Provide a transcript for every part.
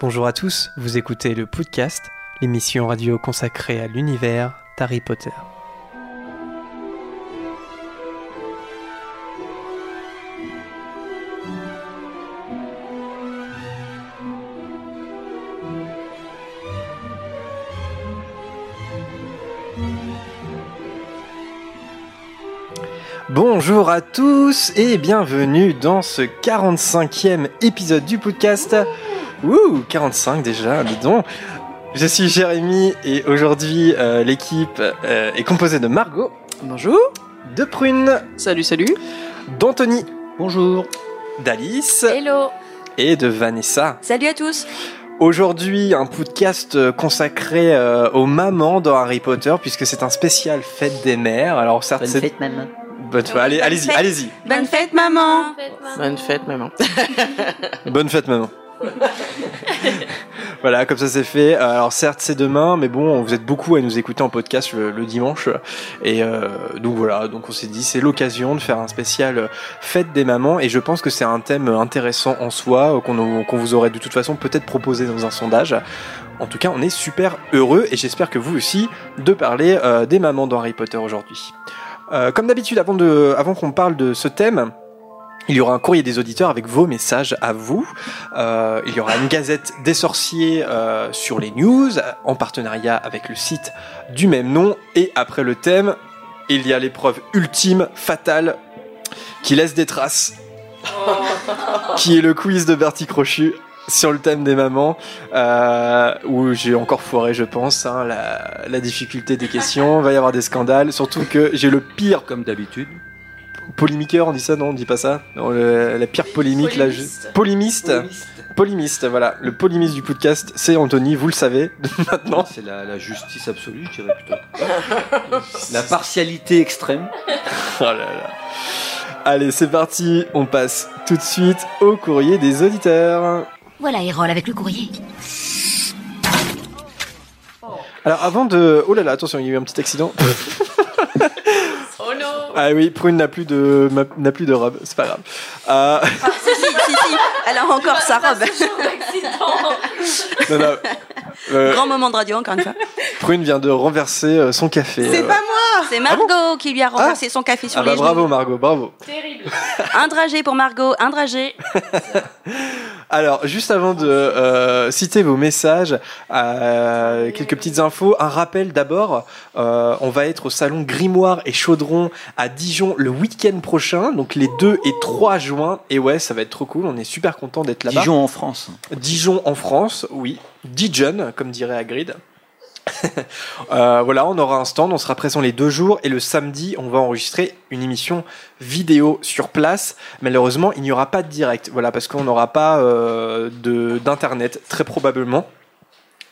Bonjour à tous, vous écoutez le podcast, l'émission radio consacrée à l'univers d'Harry Potter. Bonjour à tous et bienvenue dans ce 45e épisode du podcast. Ouh, 45 déjà, dis donc. Je suis Jérémy et aujourd'hui euh, l'équipe euh, est composée de Margot. Bonjour. De Prune. Salut, salut. D'Anthony. Bonjour. D'Alice. Hello. Et de Vanessa. Salut à tous. Aujourd'hui, un podcast consacré euh, aux mamans dans Harry Potter, puisque c'est un spécial fête des mères. Alors certes, Bonne c'est fête, maman. bonne fête. Allez, allez-y, fête. allez-y. Bonne fête, maman. Bonne fête, maman. Bonne fête, maman. voilà, comme ça c'est fait. Euh, Alors certes c'est demain, mais bon, vous êtes beaucoup à nous écouter en podcast le, dimanche, et euh, donc voilà, donc on s'est dit c'est l'occasion de faire un spécial euh, fête des mamans, et je pense que c'est un thème intéressant en soi euh, qu'on vous aurait de toute façon peut-être proposé dans un sondage. En tout cas, on est super heureux, et j'espère que vous aussi de parler des mamans dans Harry Potter aujourd'hui. Euh, comme d'habitude, avant de, avant qu'on parle de ce thème. Il y aura un courrier des auditeurs avec vos messages à vous. Euh, il y aura une gazette des sorciers euh, sur les news, en partenariat avec le site du même nom. Et après le thème, il y a l'épreuve ultime, fatale, qui laisse des traces, qui est le quiz de Bertie Crochu sur le thème des mamans, euh, où j'ai encore foiré, je pense, hein, la, la difficulté des questions. Il va y avoir des scandales, surtout que j'ai le pire Comme d'habitude. Polémiqueur, on dit ça, non On dit pas ça Non, le- La pire polémique, là. je- Polémiste. Polémiste, voilà. Le polémiste du podcast, c'est Anthony, vous le savez, maintenant. C'est la, la justice absolue, je dirais plutôt. la partialité extrême. Oh là là. Allez, c'est parti, on passe tout de suite au courrier des auditeurs. Voilà Erol avec le courrier. Alors avant de... Oh là là, attention, il y a eu un petit accident. Ah oui, Prune n'a plus de n'a plus de robe, c'est pas grave. Euh, Si, si, si, si. Elle a encore sa robe. non, non. Euh, Grand moment de radio, encore une fois. Prune vient de renverser euh, son café. C'est Euh, pas moi C'est Margot qui lui a renversé son café sur Ah bah les bravo genoux. Margot, bravo. Un dragé pour Margot, un dragé. Alors, juste avant de euh, citer vos messages, euh, quelques petites infos. Un rappel d'abord, euh, on va être au salon Grimoire et Chaudron à Dijon le week-end prochain, donc les 2 et 3 juin. Et ouais, ça va être trop cool, on est super content d'être là-bas. Dijon en France. Dijon en France, oui. Dijon, comme dirait Hagrid. Euh, voilà, on aura un stand, on sera présent les deux jours et le samedi, on va enregistrer une émission vidéo sur place. Malheureusement, il n'y aura pas de direct, voilà, parce qu'on n'aura pas euh, de- d'internet, très probablement.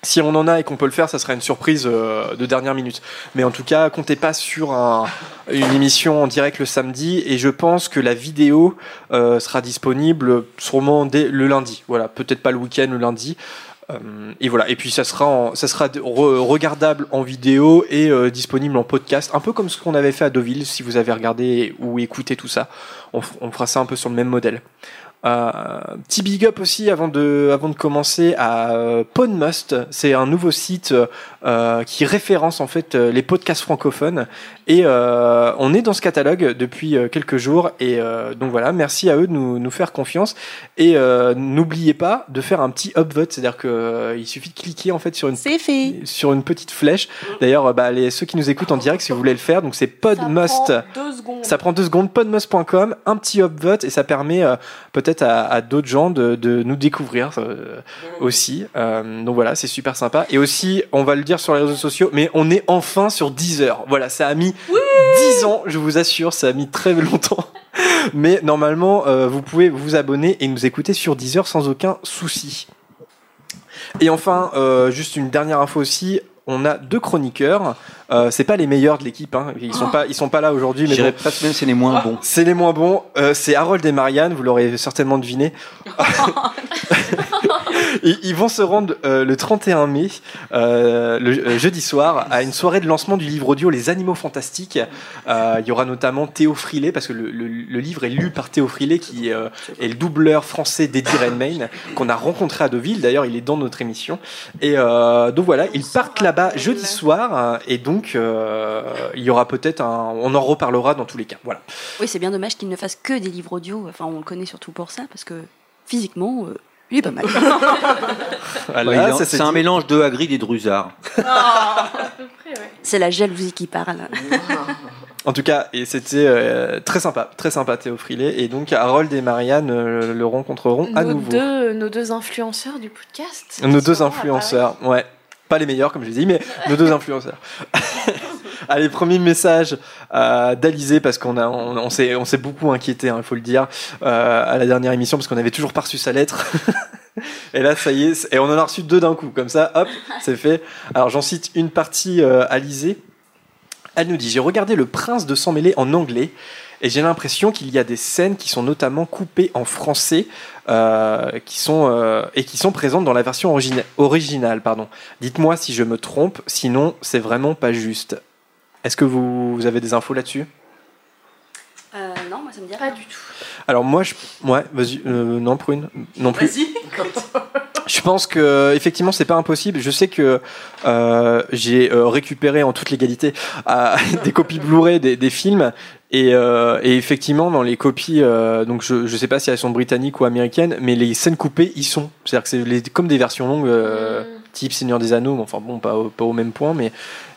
Si on en a et qu'on peut le faire, ça sera une surprise euh, de dernière minute. Mais en tout cas, comptez pas sur un- une émission en direct le samedi. Et je pense que la vidéo euh, sera disponible sûrement dès le lundi. Voilà, peut-être pas le week-end, le lundi. Euh, et voilà. Et puis ça sera, ça sera regardable en vidéo et disponible en podcast, un peu comme ce qu'on avait fait à Deauville. Si vous avez regardé ou écouté tout ça, on fera ça un peu sur le même modèle. Euh, petit big up aussi avant de, avant de commencer à euh, Podmust. C'est un nouveau site euh, qui référence en fait euh, les podcasts francophones et euh, on est dans ce catalogue depuis quelques jours et euh, donc voilà, merci à eux de nous, nous faire confiance et n'oubliez pas de faire un petit upvote, c'est-à-dire que euh, il suffit de cliquer en fait sur une fait. sur une petite flèche. D'ailleurs, bah, les, ceux qui nous écoutent en direct, si vous voulez le faire, donc c'est Podmust. Deux secondes. Ça prend deux secondes, podmust.com, un petit upvote et ça permet peut-être à, à d'autres gens de, de nous découvrir aussi. Donc voilà, c'est super sympa. Et aussi, on va le dire sur les réseaux sociaux, mais on est enfin sur Deezer. Voilà, ça a mis 10 ans, je vous assure, ça a mis très longtemps. Mais normalement, euh, vous pouvez vous abonner et nous écouter sur Deezer sans aucun souci. Et enfin, euh, juste une dernière info aussi. On a deux chroniqueurs. Euh, c'est pas les meilleurs de l'équipe. Hein. Ils sont pas, ils sont pas là aujourd'hui. Je Mais dirais bon, presque même c'est les moins bons. c'est les moins bons. Euh, c'est Harold et Marianne. Vous l'aurez certainement deviné. ils vont se rendre euh, le 31 mai, euh, le euh, jeudi soir, à une soirée de lancement du livre audio Les Animaux Fantastiques. Euh, il y aura notamment Théo Frilet, parce que le, livre est lu par Théo Frilet, qui est le doubleur français d'Eddie Redmayne, qu'on a rencontré à Deauville. D'ailleurs, il est dans notre émission. Et donc voilà, ils partent là-bas jeudi soir, et donc il y aura peut-être un. On en reparlera dans tous les cas. Voilà. Oui, c'est bien dommage qu'il ne fasse que des livres audio. Enfin, on le connaît surtout pour ça, parce que physiquement, il est pas mal. Voilà, Ouais, il est- ça, c'est un mélange de Hagrid et de Drusard. C'est la jalousie qui parle. En tout cas, et c'était euh, très sympa, très sympa Théo Frilet. Et donc Harold et Marianne euh, le rencontreront à Nos nouveau. deux, nos deux influenceurs du podcast. Nos deux influenceurs, ouais. Pas les meilleurs, comme je l'ai dit, mais nos deux influenceurs. Allez, premier message euh, d'Alizé, parce qu'on a, on, on s'est, on s'est beaucoup inquiété, hein, il faut le dire, euh, à la dernière émission, parce qu'on avait toujours pas reçu sa lettre. et là, ça y est, et on en a reçu deux d'un coup, comme ça, hop, c'est fait. Alors, j'en cite une partie, euh, Alizé. Elle nous dit J'ai regardé Le Prince de Sang Mêlé en anglais et j'ai l'impression qu'il y a des scènes qui sont notamment coupées en français euh, qui sont, euh, et qui sont présentes dans la version origina- originale. Pardon. Dites-moi si je me trompe, sinon c'est vraiment pas juste. Est-ce que vous, vous avez des infos là-dessus? Euh, non, moi ça me dit Pas du tout. Alors moi, je... ouais, vas-y, euh, non Prune, non plus. Vas-y. Je pense que effectivement c'est pas impossible. Je sais que euh, j'ai euh, récupéré en toute légalité euh, des copies Blu-ray des, des films et, euh, et effectivement dans les copies, euh, donc je, je sais pas si elles sont britanniques ou américaines, mais les scènes coupées y sont. C'est-à-dire que c'est les- comme des versions longues. euh, Mm. type Seigneur des Anneaux, mais enfin bon, pas au, pas au même point, mais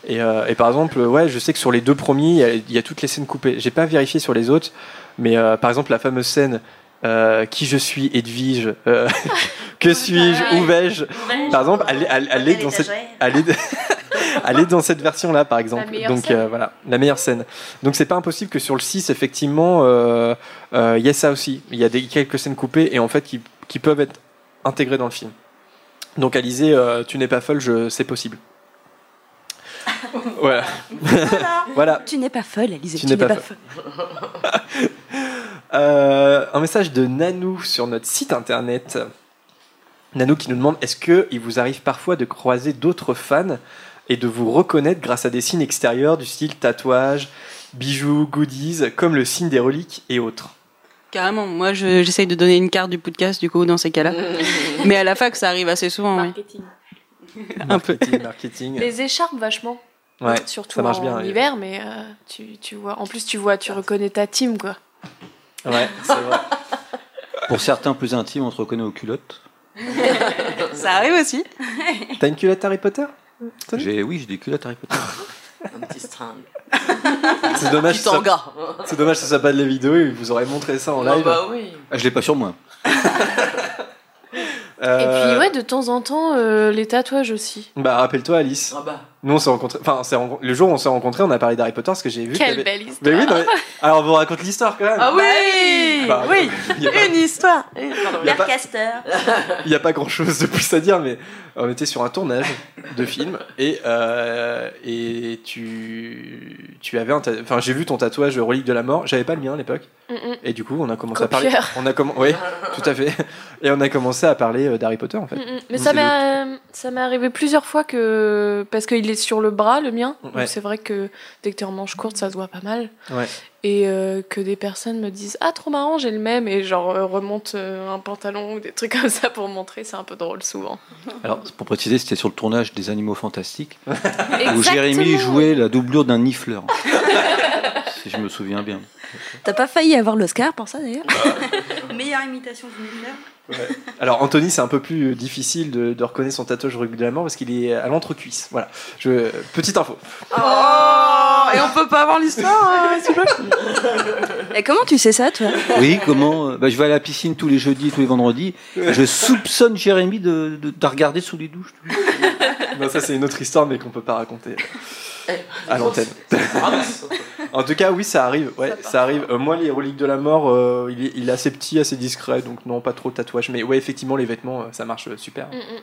et, euh, et par exemple, ouais, je sais que sur les deux premiers, il y y a toutes les scènes coupées. J'ai pas vérifié sur les autres, mais euh, par exemple la fameuse scène euh, qui je suis, Edwige, euh, que suis-je, où vais-je, par exemple, est dans cette, dans cette version-là, par exemple. La meilleure Donc scène. euh, voilà, la meilleure scène. Donc c'est pas impossible que sur le 6, effectivement, euh, euh, il y a ça aussi. Il y a des, quelques scènes coupées et en fait qui, qui peuvent être intégrées dans le film. Donc Alizé, euh, tu n'es pas folle, je, c'est possible. voilà. voilà. Tu n'es pas folle, Alizé. Tu n'es pas folle. Euh, un message de Nanou sur notre site internet. Nanou qui nous demande est-ce que il vous arrive parfois de croiser d'autres fans et de vous reconnaître grâce à des signes extérieurs du style tatouage, bijoux, goodies, comme le signe des reliques et autres? Carrément, moi je- j'essaye de donner une carte du podcast du coup dans ces cas-là. Mais à la fac ça arrive assez souvent, oui. Marketing. Un peu. Marketing, marketing. Les écharpes, vachement. Ouais, Surtout ça marche en bien. hiver, mais euh, tu, tu vois. En plus, tu vois, tu reconnais ta team, quoi. Ouais, c'est vrai. Pour certains plus intimes, on se reconnaît aux culottes. Ça arrive aussi. T'as une culotte Harry Potter Tony? J'ai, oui, j'ai des culottes Harry Potter. Un petit string. C'est dommage, Petit que ça- tanga. c'est dommage que ce soit pas de la vidéo, il vous aurait montré ça en Ah live. bah oui. Ah, je l'ai pas sur moi. Et Euh, puis, ouais, de temps en temps, euh, les tatouages aussi. Bah rappelle-toi Alice. Ah bah. Nous on s'est rencontrés, enfin rencontrés- le jour où on s'est rencontrés, on a parlé d'Harry Potter parce que j'ai vu. Quelle avait- belle histoire. Mais oui, non, mais- alors on vous raconte l'histoire quand même. Ah oui Bah, Oui n'y pas- Une histoire pas- Caster. il y a pas grand chose de plus à dire, mais on était sur un tournage de film et, euh, et tu, tu avais un. ta- Enfin, j'ai vu ton tatouage relique de la mort, j'avais pas le mien à l'époque. Mm. Et du coup, on a commencé à parler. On a comm- Oui, tout à fait. Et on a commencé à parler euh, d'Harry Potter en fait. Mm, mm. Mais ça c'est m'est ça m'est arrivé plusieurs fois que parce qu'il est sur le bras le mien. Ouais. c'est vrai que dès que t'es en manche courte, ça se voit pas mal. Ouais. Et euh, que des personnes me disent ah trop marrant j'ai le même et genre euh, remonte euh, un pantalon ou des trucs comme ça pour montrer. C'est un peu drôle souvent. Alors, pour préciser, c'était sur le tournage des Animaux Fantastiques, où. Jérémy jouait la doublure d'un nifleur. si je me souviens bien. T'as pas failli avoir l'Oscar pour ça d'ailleurs? Meilleure imitation du Alors Anthony, c'est un peu plus difficile de, de reconnaître son tatouage relique de la mort parce qu'il est à l'entrecuisse. Voilà. Je... Petite info. Oh Et on peut pas avoir l'histoire, euh, s'il vous plaît Et comment tu sais ça, toi? Oui, comment euh, bah, Je vais à la piscine tous les jeudis et tous les vendredis. Je soupçonne Jérémy de, de, de regarder sous les douches. Non, ça c'est une autre histoire, mais qu'on peut pas raconter à l'antenne. En tout cas, oui, ça arrive. Ouais, ça arrive. Euh, moi, les reliques de la mort, euh, il, est, il est assez petit, assez discret, donc non, pas trop de tatouage. Mais ouais, effectivement, les vêtements, euh, ça marche super. Mm, mm.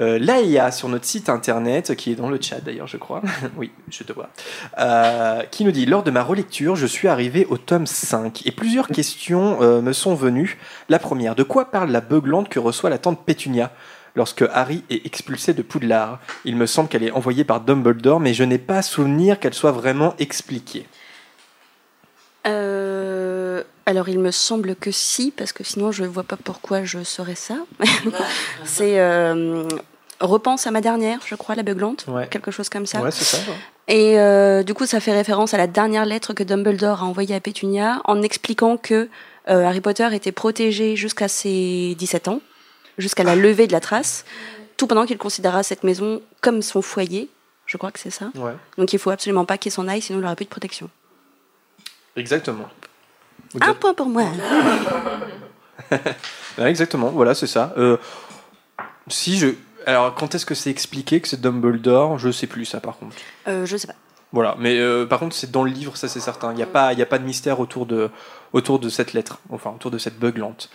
Euh, Laïa sur notre site internet, qui est dans le chat d'ailleurs, je crois. oui, je te vois. Euh, qui nous dit Lors de ma relecture, je suis arrivé au tome 5 et plusieurs questions euh, me sont venues. La première De quoi parle la beuglante que reçoit la tante Pétunia? Lorsque Harry est expulsé de Poudlard Il me semble qu'elle est envoyée par Dumbledore, mais je n'ai pas souvenir qu'elle soit vraiment expliquée. Euh, alors, il me semble que si, parce que sinon, je ne vois pas pourquoi je saurais ça. c'est euh, Repense à ma dernière, je crois, la beuglante, Ouais. quelque chose comme ça. Ouais, c'est ça. ouais. Et euh, du coup, ça fait référence à la dernière lettre que Dumbledore a envoyée à Pétunia en expliquant que Harry Potter était protégé jusqu'à ses 17 ans, jusqu'à la levée de la trace, tout pendant qu'il considéra cette maison comme son foyer. Je crois que c'est ça. Ouais. Donc il faut absolument pas qu'il s'en aille, sinon il n'aura plus de protection. Exactement. Un point pour moi. Exactement, voilà, c'est ça. Euh, si je. Alors, quand est-ce que c'est expliqué que c'est Dumbledore? Je sais plus, ça, par contre. Euh, je sais pas. Voilà, mais euh, par contre, c'est dans le livre, ça c'est certain. Il n'y a, pas- y a pas de mystère autour de, autour de cette lettre, enfin, autour de cette beuglante.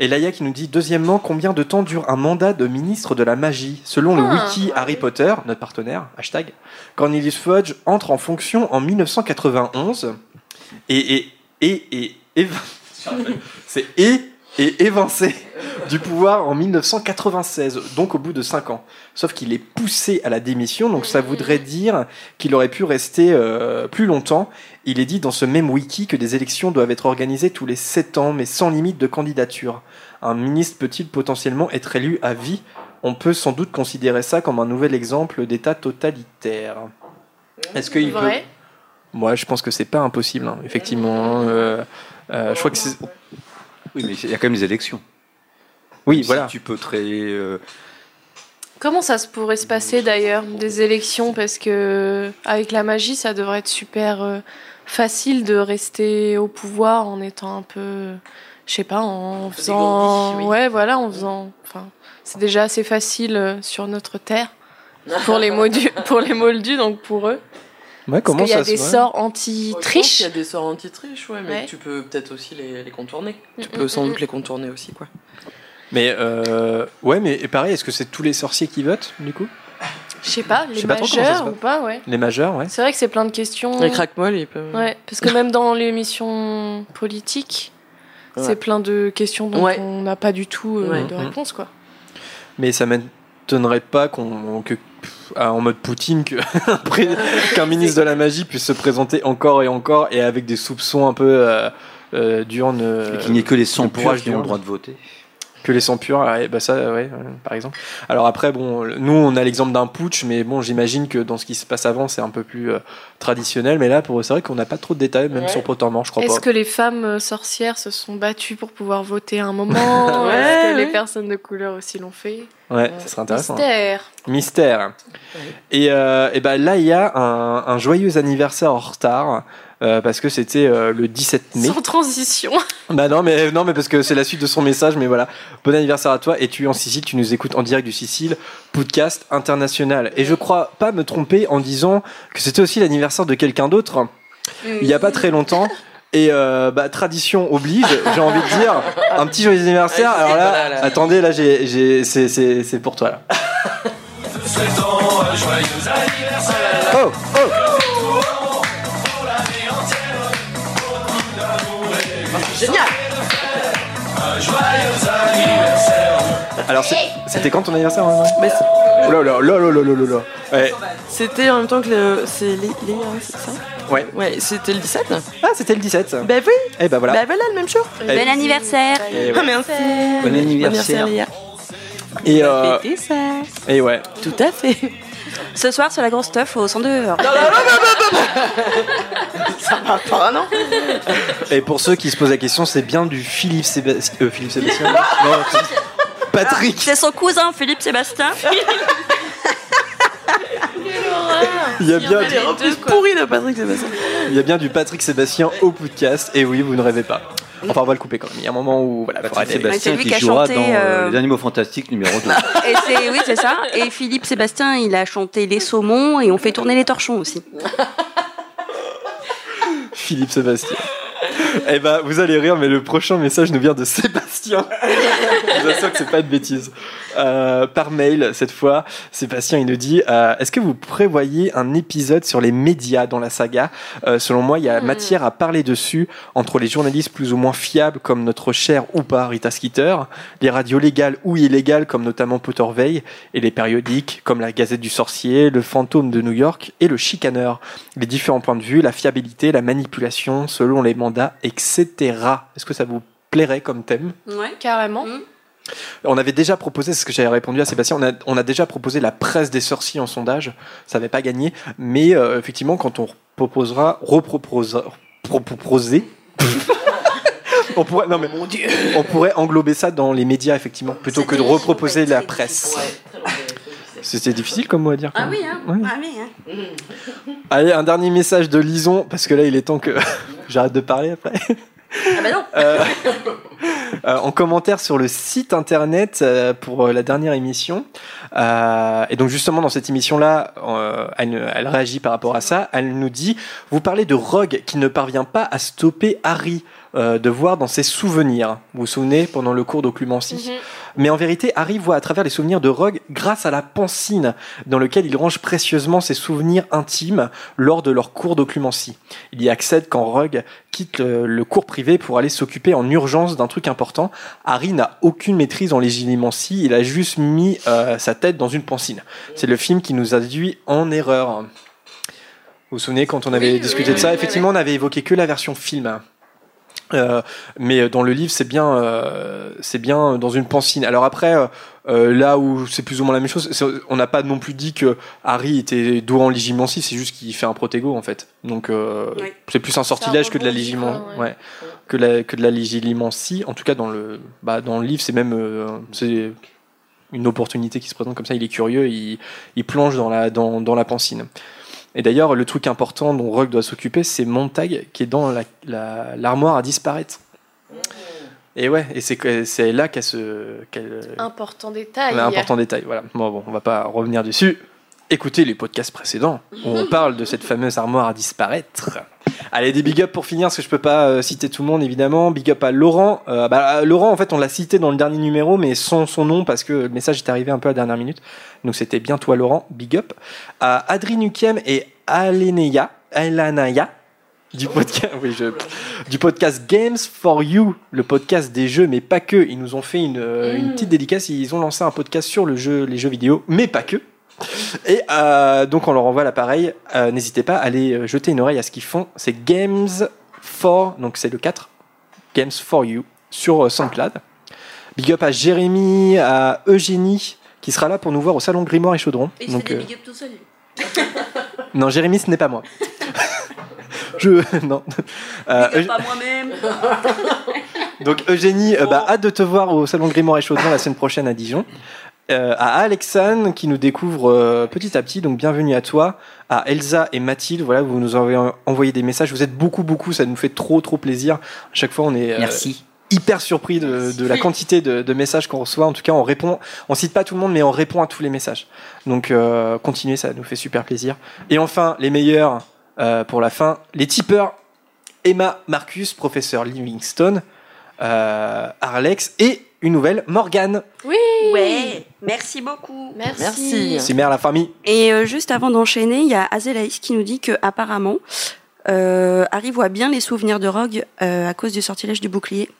Et Laïa qui nous dit Deuxièmement, combien de temps dure un mandat de ministre de la magie Selon le Ah. wiki Harry Potter, notre partenaire, hashtag, Cornelius Fudge entre en fonction en 1991 et. et, et, et, et- c'est et et évincé du pouvoir en 1996, donc au bout de 5 ans. Sauf qu'il est poussé à la démission, donc ça voudrait dire qu'il aurait pu rester euh, plus longtemps. Il est dit dans ce même wiki que des élections doivent être organisées tous les 7 ans, mais sans limite de candidature. Un ministre peut-il potentiellement être élu à vie? On peut sans doute considérer ça comme un nouvel exemple d'État totalitaire. Est-ce qu'il peut... Moi, je pense que c'est pas impossible, hein, effectivement. Euh, euh, je crois que c'est... Oui, mais il y a quand même les élections. Oui, Si voilà. Tu peux créer. euh, Comment ça se pourrait se passer d'ailleurs des élections? Parce que avec la magie, ça devrait être super euh, facile de rester au pouvoir en étant un peu, je sais pas, en faisant, oui. ouais, voilà, en faisant. Enfin, c'est déjà assez facile euh, sur notre terre pour les moldus, pour les moldus, donc pour eux. Ouais, Parce comment qu'il y a des sorts anti-triche. qu'il y a des sorts anti-triche, ouais, mais Ouais. tu peux peut-être aussi les, les contourner. Tu Mm, peux mm, sans mm. doute les contourner aussi, quoi. Mais euh, ouais, mais et pareil, est-ce que c'est tous les sorciers qui votent du coup? Je sais pas, les pas majeurs ou pas, ouais. Les majeurs, ouais. C'est vrai que c'est plein de questions. Les craque-molle, ils peuvent. Ouais, parce que même dans l'émission politique, Ouais. c'est plein de questions dont Ouais. on n'a pas du tout euh, Ouais. de réponse, quoi. Mais ça m'étonnerait pas qu'on que en mode Poutine qu'un ministre de la magie puisse se présenter encore et encore et avec des soupçons un peu euh, euh, d'urne. euh, et qu'il n'y ait que les 100 le purs bourrage qui ont le droit de voter. Que les sans purs, ouais, bah ça, ouais, ouais, par exemple. Alors après, bon, nous, on a l'exemple d'un putsch, mais bon, j'imagine que dans ce qui se passe avant, c'est un peu plus euh, traditionnel. Mais là, pour c'est vrai qu'on n'a pas trop de détails, même Ouais. sur Pottermore, je crois pas. Est-ce que les femmes euh, sorcières se sont battues pour pouvoir voter à un moment Ouais, Est-ce que les personnes de couleur aussi l'ont fait Ouais, ça serait intéressant. Mystère. Mystère. Et, euh, et ben là, il y a un, un joyeux anniversaire en retard. Euh, parce que c'était euh, le 17 mai. Sans transition. Bah non mais non mais parce que c'est la suite de son message mais voilà. Bon anniversaire à toi. Et tu es en Sicile tu nous écoutes en direct du Sicile. Podcast international. Et je crois pas me tromper en disant que c'était aussi l'anniversaire de quelqu'un d'autre. Il y a pas très longtemps. Et euh, bah, tradition oblige j'ai envie de dire. Un petit joyeux anniversaire. Alors là Voilà, là. attendez là j'ai j'ai c'est c'est c'est pour toi là. Oh oh Alors, c'était quand ton anniversaire hein, là là. Ouais. C'était en même temps que le. C'est les, c'est ça? Ouais. Ouais, c'était le 17 Ah, c'était le 17 Bah oui. Et bah voilà. Bah voilà, le même jour. Bon eh. anniversaire. Eh ouais. Ah, Merci Bon anniversaire, bon Et euh. ça. Et ouais. Tout à fait. Ce soir sur la grosse stuff au 102 Non, Ça va pas, non. Et pour ceux qui se posent la question, c'est bien du Philippe Sébastien. Euh, Philippe Sébastien. Patrick. C'est son cousin, Philippe Sébastien. Il y a bien, reprises pourries de Patrick Sébastien il y a bien du Patrick Sébastien au podcast. Et oui, vous ne rêvez pas. Enfin, on va le couper quand même. Il y a un moment où voilà, Patrick. Sébastien C'est lui qui jouera chanté, dans euh, euh, Les Animaux Fantastiques numéro 2. Et c'est oui, c'est ça. Et Philippe Sébastien, il a chanté Les Saumons et on fait tourner les torchons aussi. Philippe Sébastien. Eh ben, vous allez rire, mais le prochain message nous vient de Sébastien. Je vous assure que c'est pas de bêtises. Euh, par mail, cette fois, Sébastien, il nous dit euh, Est-ce que vous prévoyez un épisode sur les médias dans la saga? Euh, Selon moi, il y a Hmm. matière à parler dessus entre les journalistes plus ou moins fiables, comme notre cher ou pas Rita Skeeter, les radios légales ou illégales, comme notamment Potterveil, et les périodiques, comme la Gazette du Sorcier, le Fantôme de New York et le Chicaneur. Les différents points de vue, la fiabilité, la manipulation, selon les mandats, etc. Est-ce que ça vous plairait comme thème? Ouais. Carrément. On avait déjà proposé, c'est ce que j'avais répondu à Sébastien, on a, on a déjà proposé la presse des sorciers en sondage, ça n'avait pas gagné, mais euh, effectivement, quand on proposera, reproposera, proposer, on pourrait, non mais, on pourrait englober ça dans les médias, effectivement, plutôt que de reproposer la presse. C'était difficile comme mot à dire. Ah oui, hein. Ouais. Ah oui, hein. Allez, un dernier message de Lison, parce que là, il est temps que j'arrête de parler après. Ah bah. Euh, euh, en commentaire sur le site internet euh, pour la dernière émission. Et donc justement dans cette émission-là, elle réagit par rapport à ça. Elle nous dit, vous parlez de Rogue qui ne parvient pas à stopper Harry euh, de voir dans ses souvenirs. Vous vous souvenez pendant le cours d'occlumencie Mhm. mais en vérité, Harry voit à travers les souvenirs de Rogue grâce à la pancine dans lequel il range précieusement ses souvenirs intimes lors de leur cours d'occlumencie. Il y accède quand Rogue quitte le, le cours privé pour aller s'occuper en urgence d'un truc important. Harry n'a aucune maîtrise en légilimencie, il a juste mis euh, sa tête dans une pancine. C'est le film qui nous a induit en erreur. Vous vous souvenez quand on avait Oui, discuté oui, de ça? oui, Effectivement, on avait évoqué que la version film. Euh, mais dans le livre, c'est bien, euh, c'est bien dans une pancine. Alors après, euh, euh, là où c'est plus ou moins la même chose, on n'a pas non plus dit que Harry était doué en légimancie, c'est juste qu'il fait un protégo en fait. Donc euh, c'est plus un sortilège que de légiman, quoi, ouais. ouais, que la que de la légilimencie. En tout cas dans le, bah, dans le livre, c'est même euh, c'est une opportunité qui se présente comme ça. Il est curieux, il, il plonge dans la dans, dans la pancine. Et d'ailleurs, le truc important dont Rogue doit s'occuper, c'est Montag qui est dans la- la- l'armoire à disparaître. Et ouais, et c'est là qu'elle se qu'elle Important détail. important détail. Voilà. Bon, bon, on va pas revenir dessus. Écoutez les podcasts précédents où on parle de cette fameuse armoire à disparaître. Allez, des big up pour finir, parce que je peux pas euh, citer tout le monde évidemment. Big up à Laurent. Euh, bah, Laurent, en fait, on l'a cité dans le dernier numéro, mais sans son nom parce que le message est arrivé un peu à la dernière minute. Donc c'était bien toi, Laurent. Big up. À Adri Nukiem et Aleneya, Alanaya du podcast, oui, je- du podcast Games for You, le podcast des jeux, mais pas que. Ils nous ont fait une, euh, une petite dédicace. Ils ont lancé un podcast sur le jeu, les jeux vidéo, mais pas que. Et euh, donc on leur envoie l'appareil. Euh, N'hésitez pas à aller euh, jeter une oreille à ce qu'ils font. C'est Games for, donc c'est le 4, Games for You sur SoundCloud. Big up à Jérémy, à Eugénie, qui sera là pour nous voir au salon Grimoire et Chaudron. Et il Donc, fait des big up tout seul. non, Jérémy, ce n'est pas moi. Je non. Euh, à moi-même. Donc Eugénie, bah, hâte de te voir au Salon Grimoire et Chaudron la semaine prochaine à Dijon. Euh, à Alexane qui nous découvre euh, petit à petit, donc bienvenue à toi. À Elsa et Mathilde, voilà, vous nous avez envoyé des messages. Vous êtes beaucoup, beaucoup, ça nous fait trop, trop plaisir. À chaque fois, on est euh, Merci. hyper surpris de, de la quantité de, de messages qu'on reçoit. En tout cas, on répond, on cite pas tout le monde, mais on répond à tous les messages. Donc, euh, continuez, ça nous fait super plaisir. Et enfin, les meilleurs euh, pour la fin, les tipeurs Emma Marcus, professeur Livingstone, euh, Arlex et une nouvelle Morgane. Oui. Ouais, merci beaucoup. Merci. Merci. C'est mère la famille. Et euh, juste avant d'enchaîner, il y a Azelaïs qui nous dit que apparemment, euh, Harry voit bien les souvenirs de Rogue euh, à cause du sortilège du bouclier.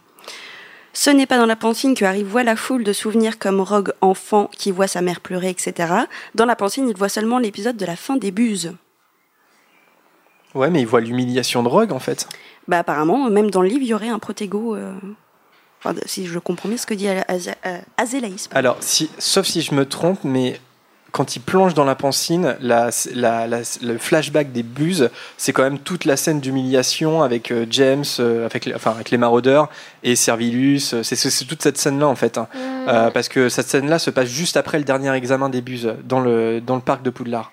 Ce n'est pas dans la pancine que Harry voit la foule de souvenirs comme Rogue enfant qui voit sa mère pleurer, etc. Dans la pancine, il voit seulement l'épisode de la fin des buses. Ouais, mais il voit l'humiliation de Rogue en fait. Bah apparemment, même dans le livre, il y aurait un protégo. Enfin, si je comprends bien ce que dit Az- euh, Azelaïs. Alors, si, sauf si je me trompe, mais quand il plonge dans la pancine, la, la- la- le flashback des buses, c'est quand même toute la scène d'humiliation avec euh, James, euh, avec, les, enfin, avec les maraudeurs et Servilus. C'est toute cette scène-là en fait. hein. Mm. Euh, parce que cette scène-là se passe juste après le dernier examen des buses dans le, dans le parc de Poudlard.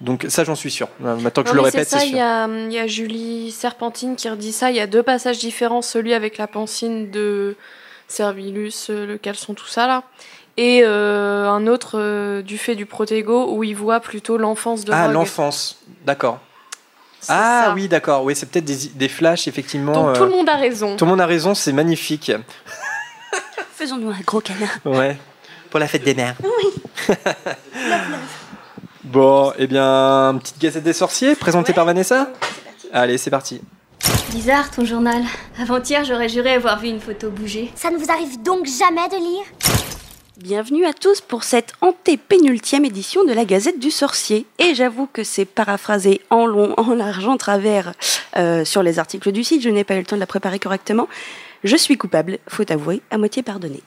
Donc ça, j'en suis sûr. Euh, Maintenant que je le répète, c'est c'est ça, il sûr. y a, il y a Julie Serpentine qui redit ça. Il y a deux passages différents, celui avec la pancine de Servilus, euh, le caleçon, tout ça là. Et euh, un autre euh, du fait du protégo où il voit plutôt l'enfance de Ah, l'enfance. D'accord. Ah ça. oui, d'accord. Oui, c'est peut-être des, des flashs, effectivement. Donc euh, tout le monde a raison. tout le monde a raison, c'est magnifique. Faisons-nous un gros câlin. Ouais. Pour la fête des mères. Oui. bon, eh bien, petite gazette des sorciers présentée par Vanessa. Allez, c'est parti. Bizarre ton journal. Avant-hier, j'aurais juré avoir vu une photo bouger. Ça ne vous arrive donc jamais de lire Bienvenue à tous pour cette antépénultième édition de la Gazette du Sorcier. Et j'avoue que c'est paraphrasé en long, en large, en travers euh, sur les articles du site. Je n'ai pas eu le temps de la préparer correctement. Je suis coupable, faut avouer, à moitié pardonné.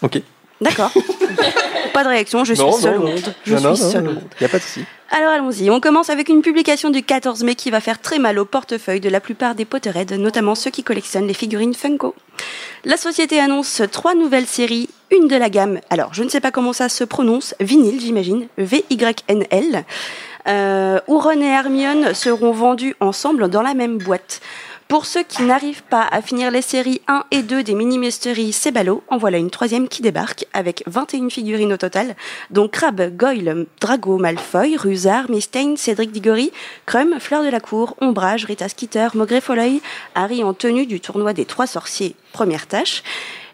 Ok. D'accord. pas de réaction, je suis Non, seul non, au monde. Je Non, suis non, seul non. au monde. Y a pas de souci. Alors allons-y, on commence avec une publication du 14 mai qui va faire très mal au portefeuille de la plupart des Potterheads, notamment ceux qui collectionnent les figurines Funko. La société annonce trois nouvelles séries, une de la gamme, alors je ne sais pas comment ça se prononce, vinyle j'imagine, V-Y-N-L, euh, où Ron et Hermione seront vendus ensemble dans la même boîte. Pour ceux qui n'arrivent pas à finir les séries 1 et 2 des mini-mysteries C'est en voilà une troisième qui débarque avec 21 figurines au total, dont Crabbe, Goyle, Drago, Malfoy, Rusard, Mystane, Cédric Diggory, Crum, Fleur de la Cour, Ombrage, Rita Skeeter, Maugrey Folloy, Harry en tenue du tournoi des trois sorciers, première tâche,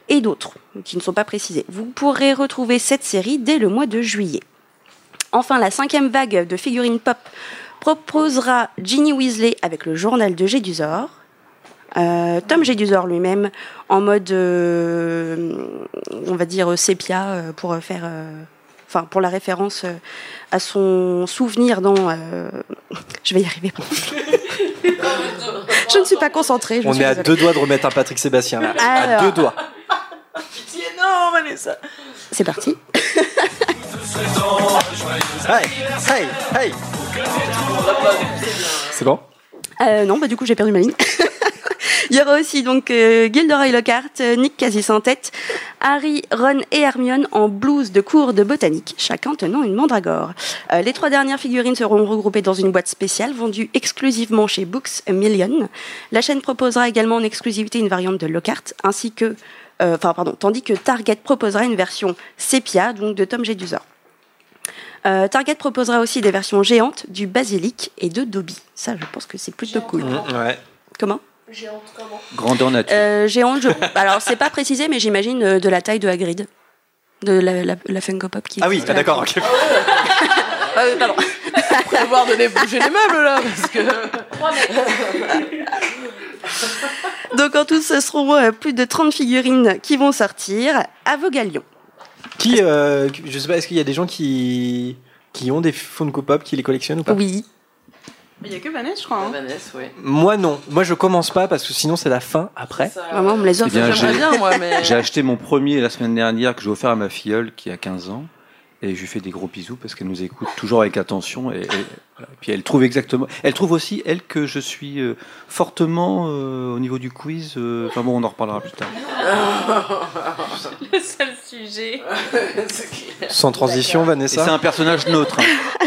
et d'autres qui ne sont pas précisés. Vous pourrez retrouver cette série dès le mois de juillet. Enfin, la cinquième vague de figurines pop proposera Ginny Weasley avec le journal de Gédusor, euh, Tom Gédusor lui-même en mode, euh, on va dire, sépia euh, pour faire, euh, enfin pour la référence euh, à son souvenir dans. euh, je vais y arriver. je ne suis pas concentrée. je On suis est à désolée. deux doigts de remettre un Patrick Sébastien là. À deux doigts. Pitié, non, Vanessa. C'est parti. Hey, hey, hey. C'est bon? Euh, non, bah du coup j'ai perdu ma ligne. Il y aura aussi donc euh, Gilderoy Lockhart, euh, Nick Cassis en tête, Harry, Ron et Hermione en blouse de cours de botanique, chacun tenant une mandragore. Euh, les trois dernières figurines seront regroupées dans une boîte spéciale vendue exclusivement chez Books A Million. La chaîne proposera également en exclusivité une variante de Lockhart, ainsi que, euh, enfin pardon, tandis que Target proposera une version sépia, donc de Tom Jedusor. Euh, Target proposera aussi des versions géantes du basilic et de Dobby. Ça, je pense que c'est plutôt cool. Mmh, Ouais. Comment? Grandeur nature. euh, Géante, je... alors c'est pas précisé, mais j'imagine euh, de la taille de Hagrid. De la, la, la Funko Pop qui Ah oui, ah, d'accord. ok. Ah oui, pardon. Prévoir de les bouger les meubles là, parce que. Donc en tout, ce seront euh, plus de 30 figurines qui vont sortir à vos galions. Qui, euh, je sais pas, est-ce qu'il y a des gens qui qui ont des Funko Pop qui les collectionnent ou pas? Oui. Il y a que Vanessa, je crois. hein. Vanessa, oui. Moi non. Moi je commence pas parce que sinon c'est la fin après. Ça- Maman, on me les offre. Eh bien, J'aimerais j'ai- bien, moi, mais. J'ai acheté mon premier la semaine dernière que j'ai offert à ma filleule qui a 15 ans. Et je lui fais des gros bisous parce qu'elle nous écoute toujours avec attention. Et, et- voilà. puis elle trouve exactement. Elle trouve aussi, elle, que je suis euh, fortement euh, au niveau du quiz. euh, Enfin bon, on en reparlera plus tard. Le seul sujet. Sans transition, Et c'est Vanessa. un personnage neutre. hein.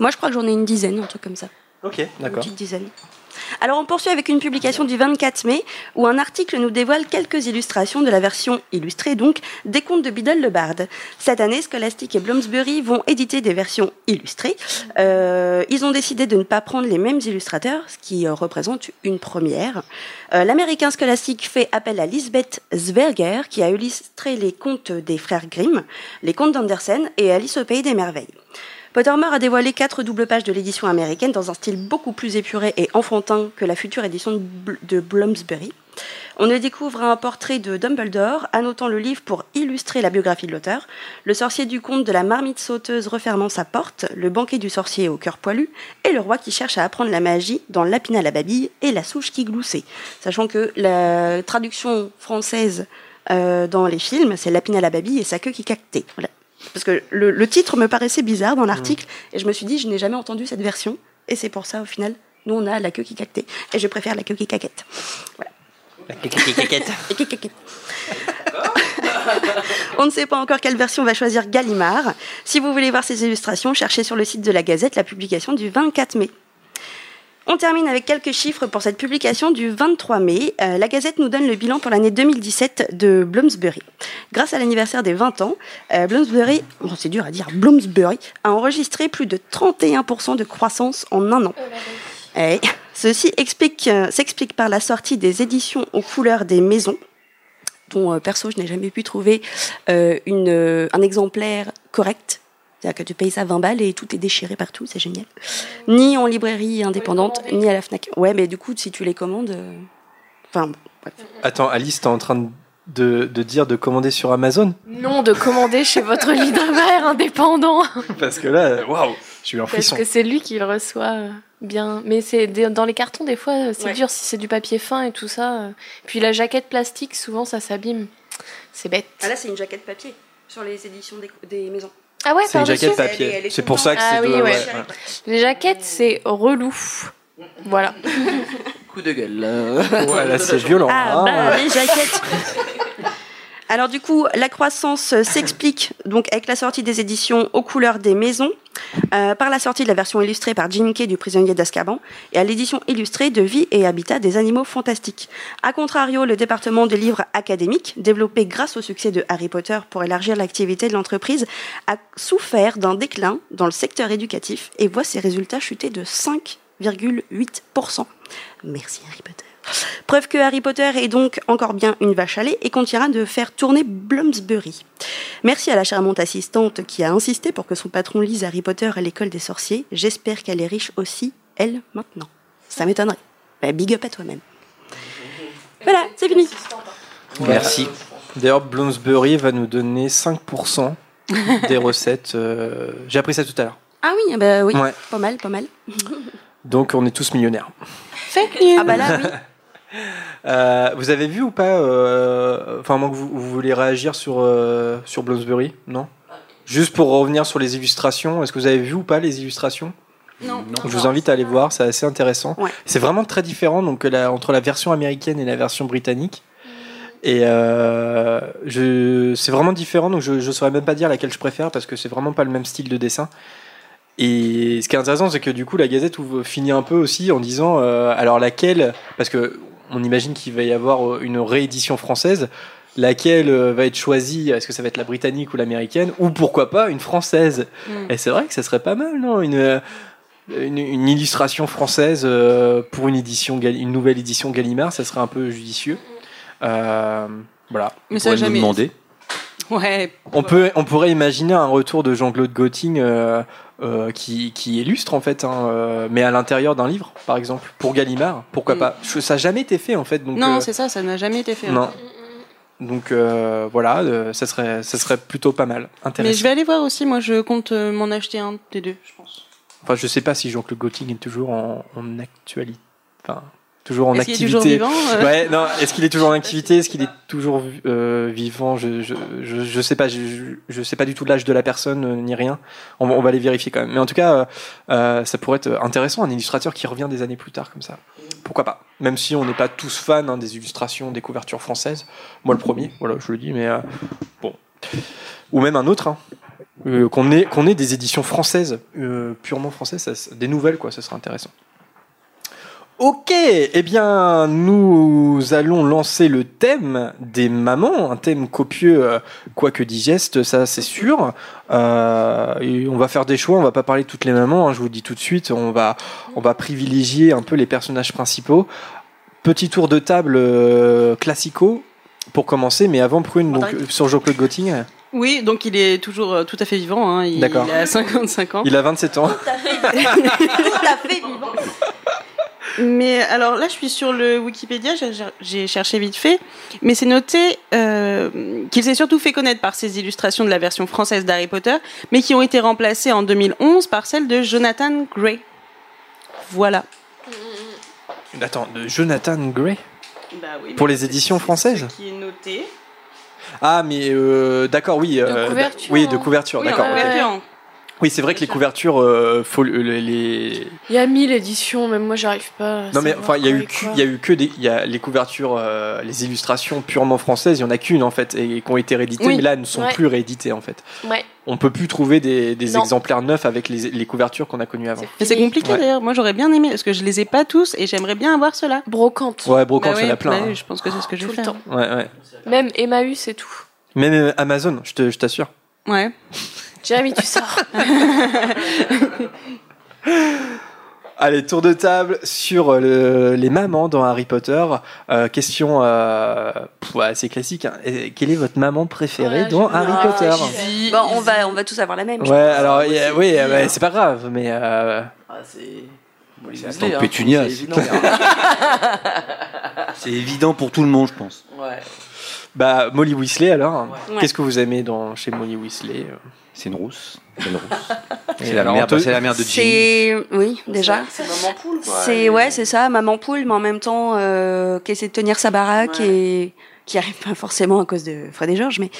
Moi, je crois que j'en ai une dizaine, un truc comme ça. Ok, Une d'accord. petite dizaine. Alors on poursuit avec une publication du 24 mai où un article nous dévoile quelques illustrations de la version illustrée donc des contes de Biddle le Bard. Cette année, Scholastic et Bloomsbury vont éditer des versions illustrées. Euh, ils ont décidé de ne pas prendre les mêmes illustrateurs, ce qui euh, représente une première. Euh, L'américain Scholastic fait appel à Lisbeth Zwerger qui a illustré les contes des frères Grimm, les contes d'Andersen et Alice au pays des merveilles. Pottermore a dévoilé quatre doubles pages de l'édition américaine dans un style beaucoup plus épuré et enfantin que la future édition de Bl- de Bloomsbury. On y découvre un portrait de Dumbledore, annotant le livre pour illustrer la biographie de l'auteur, le sorcier du conte de la marmite sauteuse refermant sa porte, le banquet du sorcier au cœur poilu, et le roi qui cherche à apprendre la magie dans Lapin à la babille et la souche qui gloussait. Sachant que la traduction française euh, dans les films, c'est Lapin à la babille et sa queue qui cactait. Parce que le, le titre me paraissait bizarre dans l'article, et je me suis dit, je n'ai jamais entendu cette version, et c'est pour ça, au final, nous on a la queue qui cactait, et je préfère la queue qui caquette. Et qui caquette. On ne sait pas encore quelle version va choisir Gallimard. Si vous voulez voir ces illustrations, cherchez sur le site de la Gazette la publication du 24 mai. On termine avec quelques chiffres pour cette publication du 23 mai. Euh, la Gazette nous donne le bilan pour l'année 2017 de Bloomsbury. Grâce à l'anniversaire des 20 ans, euh, Bloomsbury, bon, c'est dur à dire, Bloomsbury a enregistré plus de 31% de croissance en un an. Ceci euh, s'explique par la sortie des éditions aux couleurs des maisons, euh, perso, je n'ai jamais pu trouver un exemplaire correct. C'est-à-dire que tu payes ça 20 balles et tout est déchiré partout, c'est génial. Ni en librairie indépendante, ni à la FNAC. Ouais, mais du coup, si tu les commandes... euh, Enfin. Attends, Alice, t'es en train de, de dire de commander sur Amazon? Non, de commander chez votre libraire indépendant. Parce que là, waouh, j'ai eu un Parce frisson. que c'est lui qui le reçoit euh, bien. Mais c'est dans les cartons, des fois, c'est Ouais. dur si c'est du papier fin et tout ça. euh. Puis la jaquette plastique, souvent, ça s'abîme. C'est bête. Ah là, c'est une jaquette papier sur les éditions des, des maisons. Ah ouais, C'est une jaquette papier. C'est pour ça que c'est Ah oui, de- ouais. Les jaquettes, c'est relou. Voilà. Coup de gueule. là. Ouais, là, c'est violent. Ah hein. bah les jaquettes. Alors du coup, la croissance euh, s'explique donc avec la sortie des éditions aux couleurs des maisons, euh, par la sortie de la version illustrée par Jim Kay du Prisonnier d'Azkaban et à l'édition illustrée de Vie et Habitat des animaux fantastiques. A contrario, le département de livres académiques, développé grâce au succès de Harry Potter pour élargir l'activité de l'entreprise, a souffert d'un déclin dans le secteur éducatif et voit ses résultats chuter de 5,8%. Merci Harry Potter. Preuve que Harry Potter est donc encore bien une vache à lait et continuera de faire tourner Bloomsbury. Merci à la charmante assistante qui a insisté pour que son patron lise Harry Potter à l'école des sorciers. J'espère qu'elle est riche aussi, elle, maintenant. Ça m'étonnerait. Bah, big up à toi-même. Voilà, c'est fini. Merci. D'ailleurs, Bloomsbury va nous donner 5% des recettes. euh, J'ai appris ça tout à l'heure. Ah oui, bah oui, Ouais. pas mal, pas mal. Donc, on est tous millionnaires. Fake news. Ah bah là, oui. Euh, vous avez vu ou pas euh, Enfin, moi, que vous, vous voulez réagir sur, euh, sur Bloomsbury Non? Juste pour revenir sur les illustrations, est-ce que vous avez vu ou pas les illustrations? Non. Je vous invite à aller voir, c'est assez intéressant. Ouais. C'est vraiment très différent donc, la- entre la version américaine et la version britannique. Et euh, je, c'est vraiment différent, donc je ne saurais même pas dire laquelle je préfère parce que c'est vraiment pas le même style de dessin. Et ce qui est intéressant, c'est que du coup, la Gazette finit un peu aussi en disant euh, alors laquelle, parce que on imagine qu'il va y avoir euh, une réédition française, laquelle euh, va être choisie? Est-ce que ça va être la britannique ou l'américaine? Ou pourquoi pas une française? Mm. Et c'est vrai que ça serait pas mal, non? Une, euh, une, une illustration française pour une édition, une nouvelle édition Gallimard, ça serait un peu judicieux. Euh, voilà. Mais On ça a pourrait nous jamais. demander. Ouais. On, peut, on pourrait imaginer un retour de Jean-Claude Gotting euh, euh, qui, qui illustre en fait, hein, euh, mais à l'intérieur d'un livre, par exemple, pour Gallimard. Pourquoi Mm. pas? Ça n'a jamais été fait en fait. Donc, non, c'est ça, ça n'a jamais été fait. non. Donc euh, voilà, euh, ça, serait, ça serait plutôt pas mal. Intéressant. Mais je vais aller voir aussi, moi je compte euh, m'en acheter un des deux, je pense. Enfin, je sais pas si Jean-Claude Gotting est toujours en, en actualité. Enfin, toujours en Est-ce qu'il est activité. toujours vivant euh Ouais, non, est-ce qu'il est toujours en activité Est-ce qu'il est toujours euh, vivant? Je, je, je, je sais pas, je, je- sais pas du tout l'âge de la personne euh, ni rien. On, va- on va les vérifier quand même. Mais en tout cas, euh, ça pourrait être intéressant, un illustrateur qui revient des années plus tard comme ça. Pourquoi pas? Même si on n'est pas tous fans hein, des illustrations, des couvertures françaises. Moi le premier, voilà, je le dis, mais bon. Ou même un autre, hein. Qu'on ait, qu'on ait des éditions françaises, purement françaises, ça- des nouvelles, quoi, ça serait intéressant. Ok, eh bien, nous allons lancer le thème des mamans, un thème copieux, euh, quoique digeste, ça c'est sûr. Euh, et on va faire des choix, on va pas parler de toutes les mamans, hein, je vous le dis tout de suite, on va, on va privilégier un peu les personnages principaux. Petit tour de table euh, classico pour commencer, mais avant Prune, donc, euh, sur Jean-Claude Gotting, Oui, donc il est toujours tout à fait vivant, hein. il, D'accord. il a 55 ans. il a 27 ans. Tout à fait vivant. Mais alors là, je suis sur le Wikipédia, j'ai- cherché vite fait, mais c'est noté euh, qu'il s'est surtout fait connaître par ses illustrations de la version française d'Harry Potter, mais qui ont été remplacées en 2011 par celles de Jonathan Gray. Voilà. Attends, de Jonathan Gray Bah oui, Pour les éditions françaises ce qui est noté. Ah, mais euh, d'accord, oui. euh, couverture, oui, de couverture, Oui, d'accord. Oui, c'est vrai que les couvertures, euh, faut le- les, les- Il y a mille éditions, même moi j'arrive pas. à Non mais savoir enfin, il y a quoi eu, et que- quoi. il y a eu que des, il y a les couvertures, euh, les illustrations purement françaises. Il y en a qu'une en fait et qui ont été rééditées, Oui. mais là elles ne sont Ouais. plus rééditées en fait. Ouais. On peut plus trouver des, des Non. exemplaires neufs avec les, les couvertures qu'on a connues avant. Mais c'est compliqué Ouais. d'ailleurs. Moi, j'aurais bien aimé parce que je les ai pas tous et j'aimerais bien avoir ceux-là. Brocante. Ouais, brocante, Bah il y en a plein. bah hein. oui, je pense que c'est ce que je Tout vais le faire. temps. Ouais, ouais. Même Emmaüs et tout. Même euh, Amazon, je te- je t'assure. Ouais. Jérémy, tu sors. Allez, tour de table sur euh, le- les mamans dans Harry Potter. Euh, question euh, pff, ouais, assez classique. hein. Et Quelle est votre maman préférée Ouais, dans je- Harry Ah, Potter? easy, Bon, on easy. va, on va tous avoir la même. je Ouais, pense. alors moi, y a- c'est oui, euh, hein. c'est pas grave, mais euh, Ah, c'est. Molly C'est Weasley, attends, hein, Pétunia, c'est c'est évident. C'est évident pour tout le monde, je pense. Ouais. bah Molly Weasley alors. Ouais. Qu'est-ce que vous aimez dans chez Molly Weasley euh? C'est une rousse. C'est la, mère, c'est la mère de oui, déjà. C'est maman poule, quoi. C'est ouais, c'est ça, maman poule, mais en même temps euh, qui essaie de tenir sa baraque Ouais. et qui arrive pas forcément à cause de Fred et Georges, mais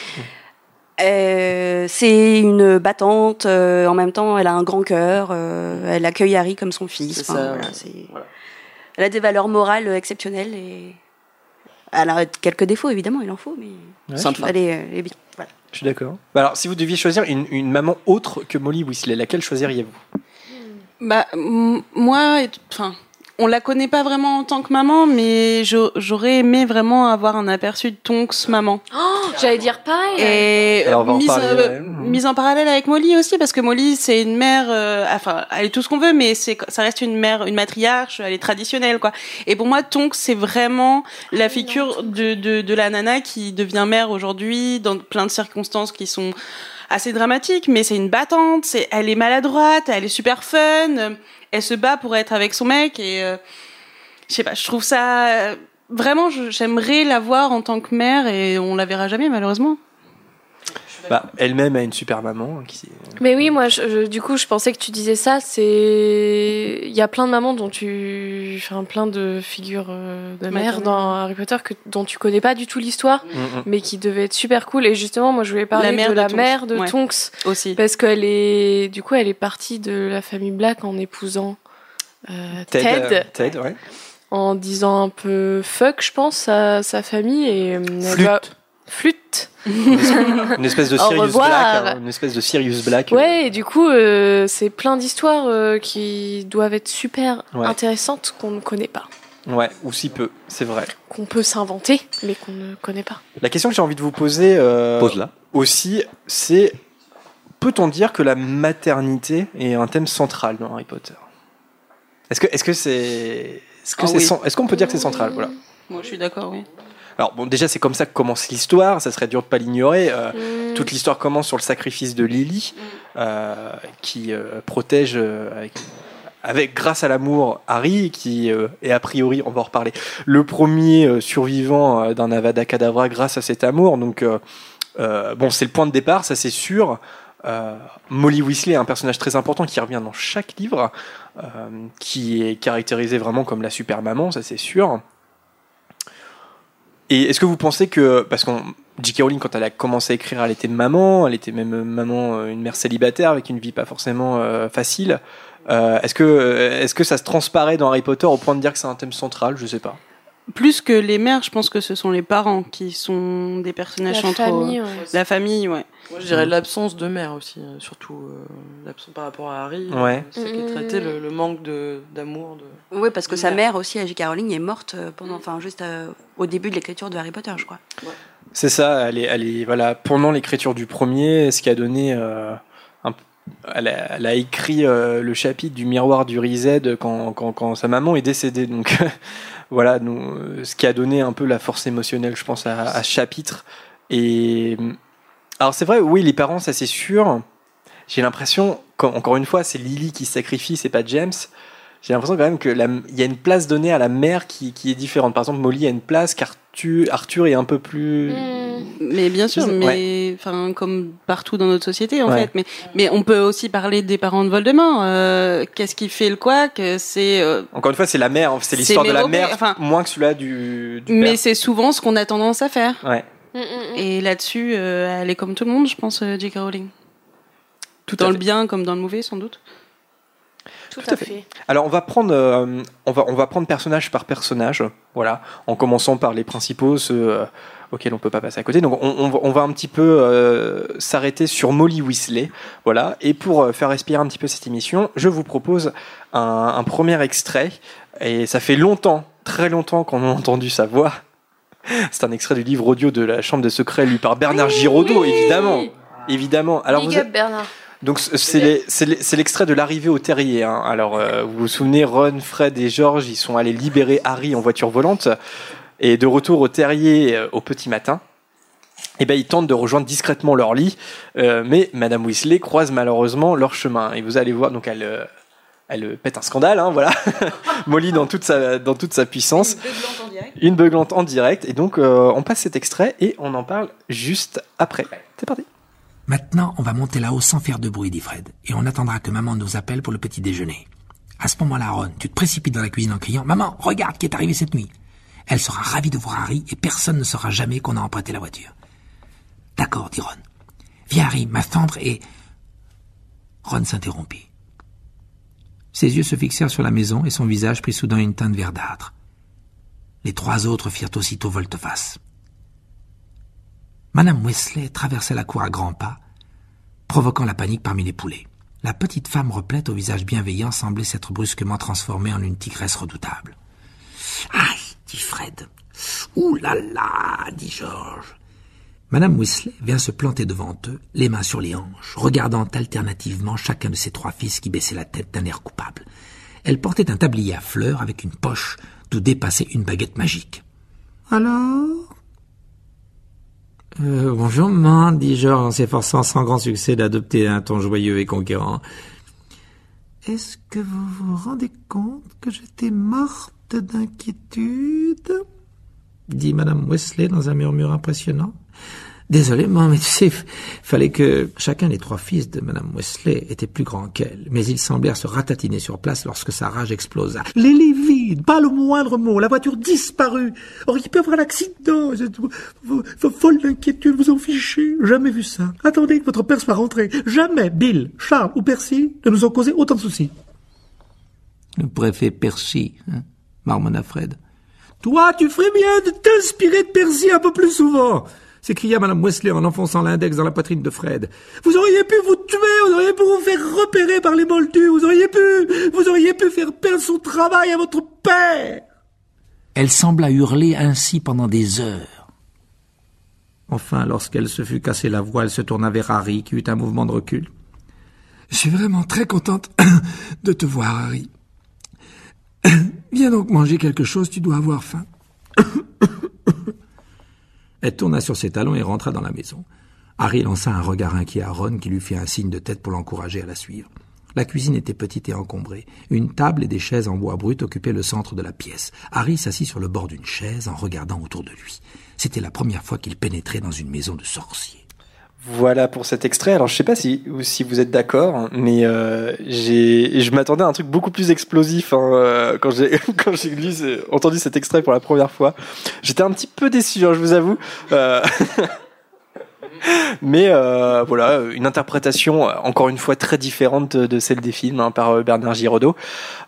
euh, c'est une battante. euh, en même temps, elle a un grand cœur. euh, elle accueille Harry comme son fils. C'est Enfin, ça, voilà, ouais. c'est- Voilà. Elle a des valeurs morales exceptionnelles et elle a quelques défauts évidemment, il en faut, mais Ouais, elle est, elle est bien. Voilà. Je suis d'accord. Bah alors, si vous deviez choisir une, une maman autre que Molly Weasley, laquelle choisiriez-vous? Bah, moi, enfin, on la connaît pas vraiment en tant que maman, mais j'a- j'aurais aimé vraiment avoir un aperçu de Tonks maman. Oh, J'allais dire pareil. Et en mise, reparler, euh, mise en parallèle avec Molly aussi, parce que Molly, c'est une mère, euh, enfin, elle est tout ce qu'on veut, mais c'est, ça reste une mère, une matriarche, elle est traditionnelle, quoi. Et pour moi, Tonks, c'est vraiment la figure de, de, de la nana qui devient mère aujourd'hui, dans plein de circonstances qui sont assez dramatiques, mais c'est une battante, c'est, elle est maladroite, elle est super fun, euh, elle se bat pour être avec son mec, et, euh, je sais pas, je trouve ça, euh, vraiment, j'aimerais la voir en tant que mère, et on la verra jamais, malheureusement. Bah, elle-même a une super maman hein, qui. Mais oui, moi, je- je- du coup, je pensais que tu disais ça. C'est, il y a plein de mamans dont tu, enfin, plein de figures euh, de mère dans Harry Potter que dont tu connais pas du tout l'histoire, Mm, mm. mais qui devaient être super cool. Et justement, moi, je voulais parler La mère de de la Tonks. mère de Ouais. Tonks Aussi. parce qu'elle est, du coup, elle est partie de la famille Black en épousant euh, Ted, euh, Ted, ouais. en disant un peu fuck, je pense, à sa famille et euh, elle Flûte. doit- flûte. Une espèce de Au Sirius revoir. Black. hein, une espèce de Sirius Black. euh, Ouais, et du coup, euh, c'est plein d'histoires euh, qui doivent être super Ouais. intéressantes qu'on ne connaît pas, Ouais, ou si peu, c'est vrai. qu'on peut s'inventer, mais qu'on ne connaît pas. La question que j'ai envie de vous poser euh, Pose-la. aussi, c'est peut-on dire que la maternité est un thème central dans Harry Potter? Est-ce que est-ce que c'est est-ce que Ah c'est oui. cen- est-ce qu'on peut dire que c'est central? Voilà. Moi, je suis d'accord, oui. Alors bon, déjà c'est comme ça que commence l'histoire. Ça serait dur de pas l'ignorer. euh, Mm. Toute l'histoire commence sur le sacrifice de Lily, euh, qui euh, protège avec, avec- grâce à l'amour Harry, qui est a priori, on va en reparler, le premier survivant d'un Avada Kedavra grâce à cet amour. Donc bon, c'est le point de départ, ça c'est sûr. Euh, Molly Weasley est un personnage très important qui revient dans chaque livre, euh, qui est caractérisé vraiment comme la super maman, ça c'est sûr. Et est-ce que vous pensez que, parce qu'on J.K. Rowling, quand elle a commencé à écrire, elle était maman, elle était même maman, euh, une mère célibataire avec une vie pas forcément euh, facile. Euh, est-ce que, euh, est-ce que ça se transparaît dans Harry Potter au point de dire que c'est un thème central? Je sais pas. Plus que les mères, je pense que ce sont les parents qui sont des personnages La centraux. famille, ouais. La famille, ouais. Moi, je dirais l'absence de mère aussi, euh, surtout euh, l'absence par rapport à Harry. Ouais. euh, C'est ça qui est traité, le, le manque de- d'amour. De... Oui, parce que sa Mère. mère aussi, J.K. Rowling, est morte euh, pendant, enfin, juste euh, au début de l'écriture de Harry Potter, je crois. C'est ça, elle est, elle est, voilà, pendant l'écriture du premier, ce qui a donné. euh, un- elle, a, elle a écrit euh, le chapitre du miroir du Rized quand, quand, quand sa maman est décédée. Donc voilà, nous, ce qui a donné un peu la force émotionnelle, je pense, à, à ce chapitre. Et alors c'est vrai, oui, les parents, ça c'est sûr. J'ai l'impression, encore une fois, c'est Lily qui se sacrifie, c'est pas James. J'ai l'impression quand même que la- il y a une place donnée à la mère qui, qui est différente. Par exemple, Molly a une place qu'Arthur Arthur est un peu plus. Mm. Mais bien sûr, mais enfin comme partout dans notre société en Ouais. fait. Mais mais on peut aussi parler des parents de Voldemort. Euh, Qu'est-ce qui fait le quoi Que c'est euh, Encore une fois, c'est la mère, c'est l'histoire de la mère, enfin- moins que celui-là du, du mais c'est souvent ce qu'on a tendance à faire. Ouais, Mm, mm, mm. Et là-dessus, euh, elle est comme tout le monde, je pense, euh, J.K. Rowling. tout Dans le fait. bien comme dans le mauvais, sans doute. Tout, à à fait. fait. Alors on va prendre, euh, on va, on va prendre personnage par personnage, voilà, en commençant par les principaux, ceux euh, auxquels on peut pas passer à côté. Donc on, on va- on va un petit peu euh, s'arrêter sur Molly Weasley, voilà. Et pour euh, faire respirer un petit peu cette émission, je vous propose un, un premier extrait. Et ça fait longtemps, très longtemps qu'on a entendu sa voix. C'est un extrait du livre audio de la Chambre des Secrets lu par Bernard Giraudot, évidemment. Évidemment. Alors Big vous up, Bernard. Donc c'est l'extrait de l'arrivée au terrier. hein. Alors euh, vous vous souvenez, Ron, Fred et George, ils sont allés libérer Harry en voiture volante. Et de retour au terrier euh, au petit matin, eh ben, ils tentent de rejoindre discrètement leur lit, euh, mais Madame Weasley croise malheureusement leur chemin. Et vous allez voir, donc elle, euh, elle euh, pète un scandale, hein, voilà. Molly dans toute sa, dans toute sa puissance. Une beuglante en direct. Et donc euh, on passe cet extrait et on en parle juste après. C'est parti. Maintenant, on va monter là-haut sans faire de bruit, dit Fred, et on attendra que maman nous appelle pour le petit déjeuner. À ce moment-là, Ron, tu te précipites dans la cuisine en criant Maman, regarde qui est arrivé cette nuit. Elle sera ravie de voir Harry et personne ne saura jamais qu'on a emprunté la voiture. D'accord, dit Ron. Viens, Harry, m'attendre et. Ron s'interrompit. Ses yeux se fixèrent sur la maison et son visage prit soudain une teinte verdâtre. Les trois autres firent aussitôt volte-face. Madame Wesley traversait la cour à grands pas, provoquant la panique parmi les poulets. La petite femme replète au visage bienveillant semblait s'être brusquement transformée en une tigresse redoutable. Aïe, dit Fred. Ouh là là, dit George. Madame Wesley vient se planter devant eux, les mains sur les hanches, regardant alternativement chacun de ses trois fils qui baissaient la tête d'un air coupable. Elle portait un tablier à fleurs avec une poche d'où dépassait une baguette magique. Alors? Euh, bonjour, maman, dit Georges en s'efforçant sans grand succès d'adopter un ton joyeux et conquérant. Est-ce que vous vous rendez compte que j'étais morte d'inquiétude? Dit Madame Wesley dans un murmure impressionnant. Désolé, maman, mais tu sais, fallait que chacun des trois fils de Madame Wesley était plus grand qu'elle, mais ils semblèrent se ratatiner sur place lorsque sa rage explosa. Les lits vides, pas le moindre mot, la voiture disparue. Or, il peut y avoir un accident. Vous- vous- vous- Folle d'inquiétude, vous en fichez. Jamais vu ça. Attendez que votre père soit rentré. Jamais Bill, Charles ou Percy ne nous ont causé autant de soucis. Le préfet Percy, hein, marmonna Fred. Toi, tu ferais bien de t'inspirer de Percy un peu plus souvent s'écria Madame Wesley en enfonçant l'index dans la poitrine de Fred. Vous auriez pu vous tuer, vous auriez pu vous faire repérer par les moldus, vous auriez pu, vous auriez pu faire perdre son travail à votre père. Elle sembla hurler ainsi pendant des heures. Enfin, lorsqu'elle se fut cassé la voix, elle se tourna vers Harry, qui eut un mouvement de recul. Je suis vraiment très contente de te voir, Harry. Viens donc manger quelque chose, tu dois avoir faim. Elle tourna sur ses talons et rentra dans la maison. Harry lança un regard inquiet à Ron qui lui fit un signe de tête pour l'encourager à la suivre. La cuisine était petite et encombrée. Une table et des chaises en bois brut occupaient le centre de la pièce. Harry s'assit sur le bord d'une chaise en regardant autour de lui. C'était la première fois qu'il pénétrait dans une maison de sorcier. Voilà pour cet extrait. Alors je sais pas si, si vous êtes d'accord, mais euh, je m'attendais à un truc beaucoup plus explosif hein, euh, quand j'ai entendu cet extrait pour la première fois. J'étais un petit peu déçu, hein, je vous avoue. Euh, mais euh, voilà, une interprétation euh, encore une fois très différente de celle des films hein, par euh, Bernard Giraudot.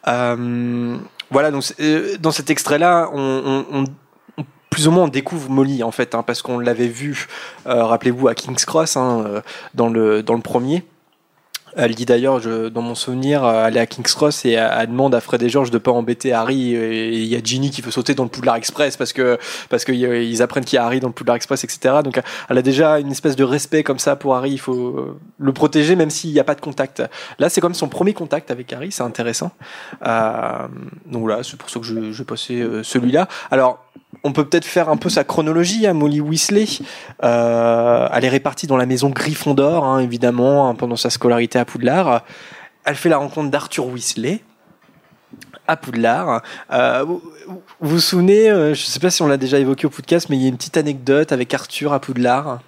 Voilà, donc dans cet extrait-là, on- on- plus ou moins on découvre Molly en fait, hein, parce qu'on l'avait vu, euh, rappelez-vous, à King's Cross hein, euh, dans le dans le premier. Elle dit d'ailleurs, dans mon souvenir, euh, elle est à King's Cross et elle, demande à Fred et George de pas embêter Harry. Et il y a Ginny qui veut sauter dans le Poudlard Express parce que parce qu'ils apprennent qu'il y a Harry dans le Poudlard Express, etc. Donc elle a déjà une espèce de respect comme ça pour Harry. Il faut euh, le protéger même s'il n'y a pas de contact. Là, c'est comme son premier contact avec Harry. C'est intéressant. Euh, donc voilà, c'est pour ça que je, je passais euh, celui-là. Alors. On peut peut-être faire un peu sa chronologie à Molly Weasley. Euh, elle est répartie dans la maison Gryffondor, hein, évidemment, hein, pendant sa scolarité à Poudlard. Elle fait la rencontre d'Arthur Weasley à Poudlard. Euh, vous, vous souvenez, euh, je ne sais pas si on l'a déjà évoqué au podcast, mais il y a une petite anecdote avec Arthur à Poudlard.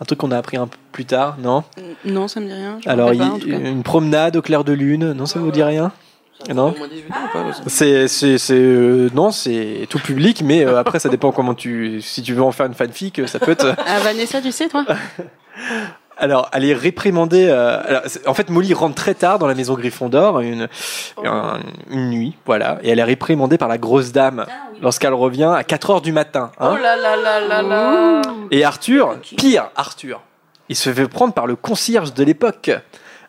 Un truc qu'on a appris un peu plus tard, non? Non, ça me dit rien. Alors, rappelle il- pas, en tout cas. une promenade au clair de lune, non, ça vous dit rien? Non Au moins 18 ans ou pas ça c'est, c'est, c'est, euh, non, c'est tout public, mais euh, après, ça dépend comment tu, si tu veux en faire une fanfic, ça peut être. Ah, Vanessa, tu sais, toi? Alors, elle est réprimandée. euh, alors, en fait, Molly rentre très tard dans la maison Gryffondor, une, un- une nuit, voilà, et elle est réprimandée par la grosse dame lorsqu'elle revient à 4 heures du matin. hein. Oh là là là là là Et Arthur, pire, Arthur, il se fait prendre par le concierge de l'époque,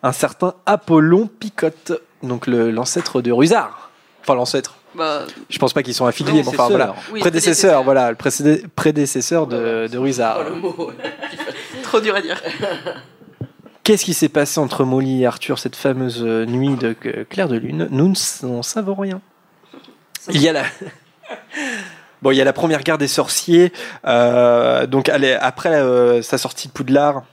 un certain Apollon Picotte, donc le- l'ancêtre de Rusard. Enfin, l'ancêtre. Bah, Je pense pas qu'ils sont affiliés, mais enfin Prédécesseur. voilà. oui, prédécesseur, voilà, le précédé- prédécesseur de, de. Pas le mot. Trop dur à dire. Qu'est-ce qui s'est passé entre Molly et Arthur cette fameuse euh, nuit de euh, clair de lune? Nous n'en savons rien. Il y a la. Bon, il y a la première guerre des sorciers. euh, donc, elle est- après euh, sa sortie de Poudlard,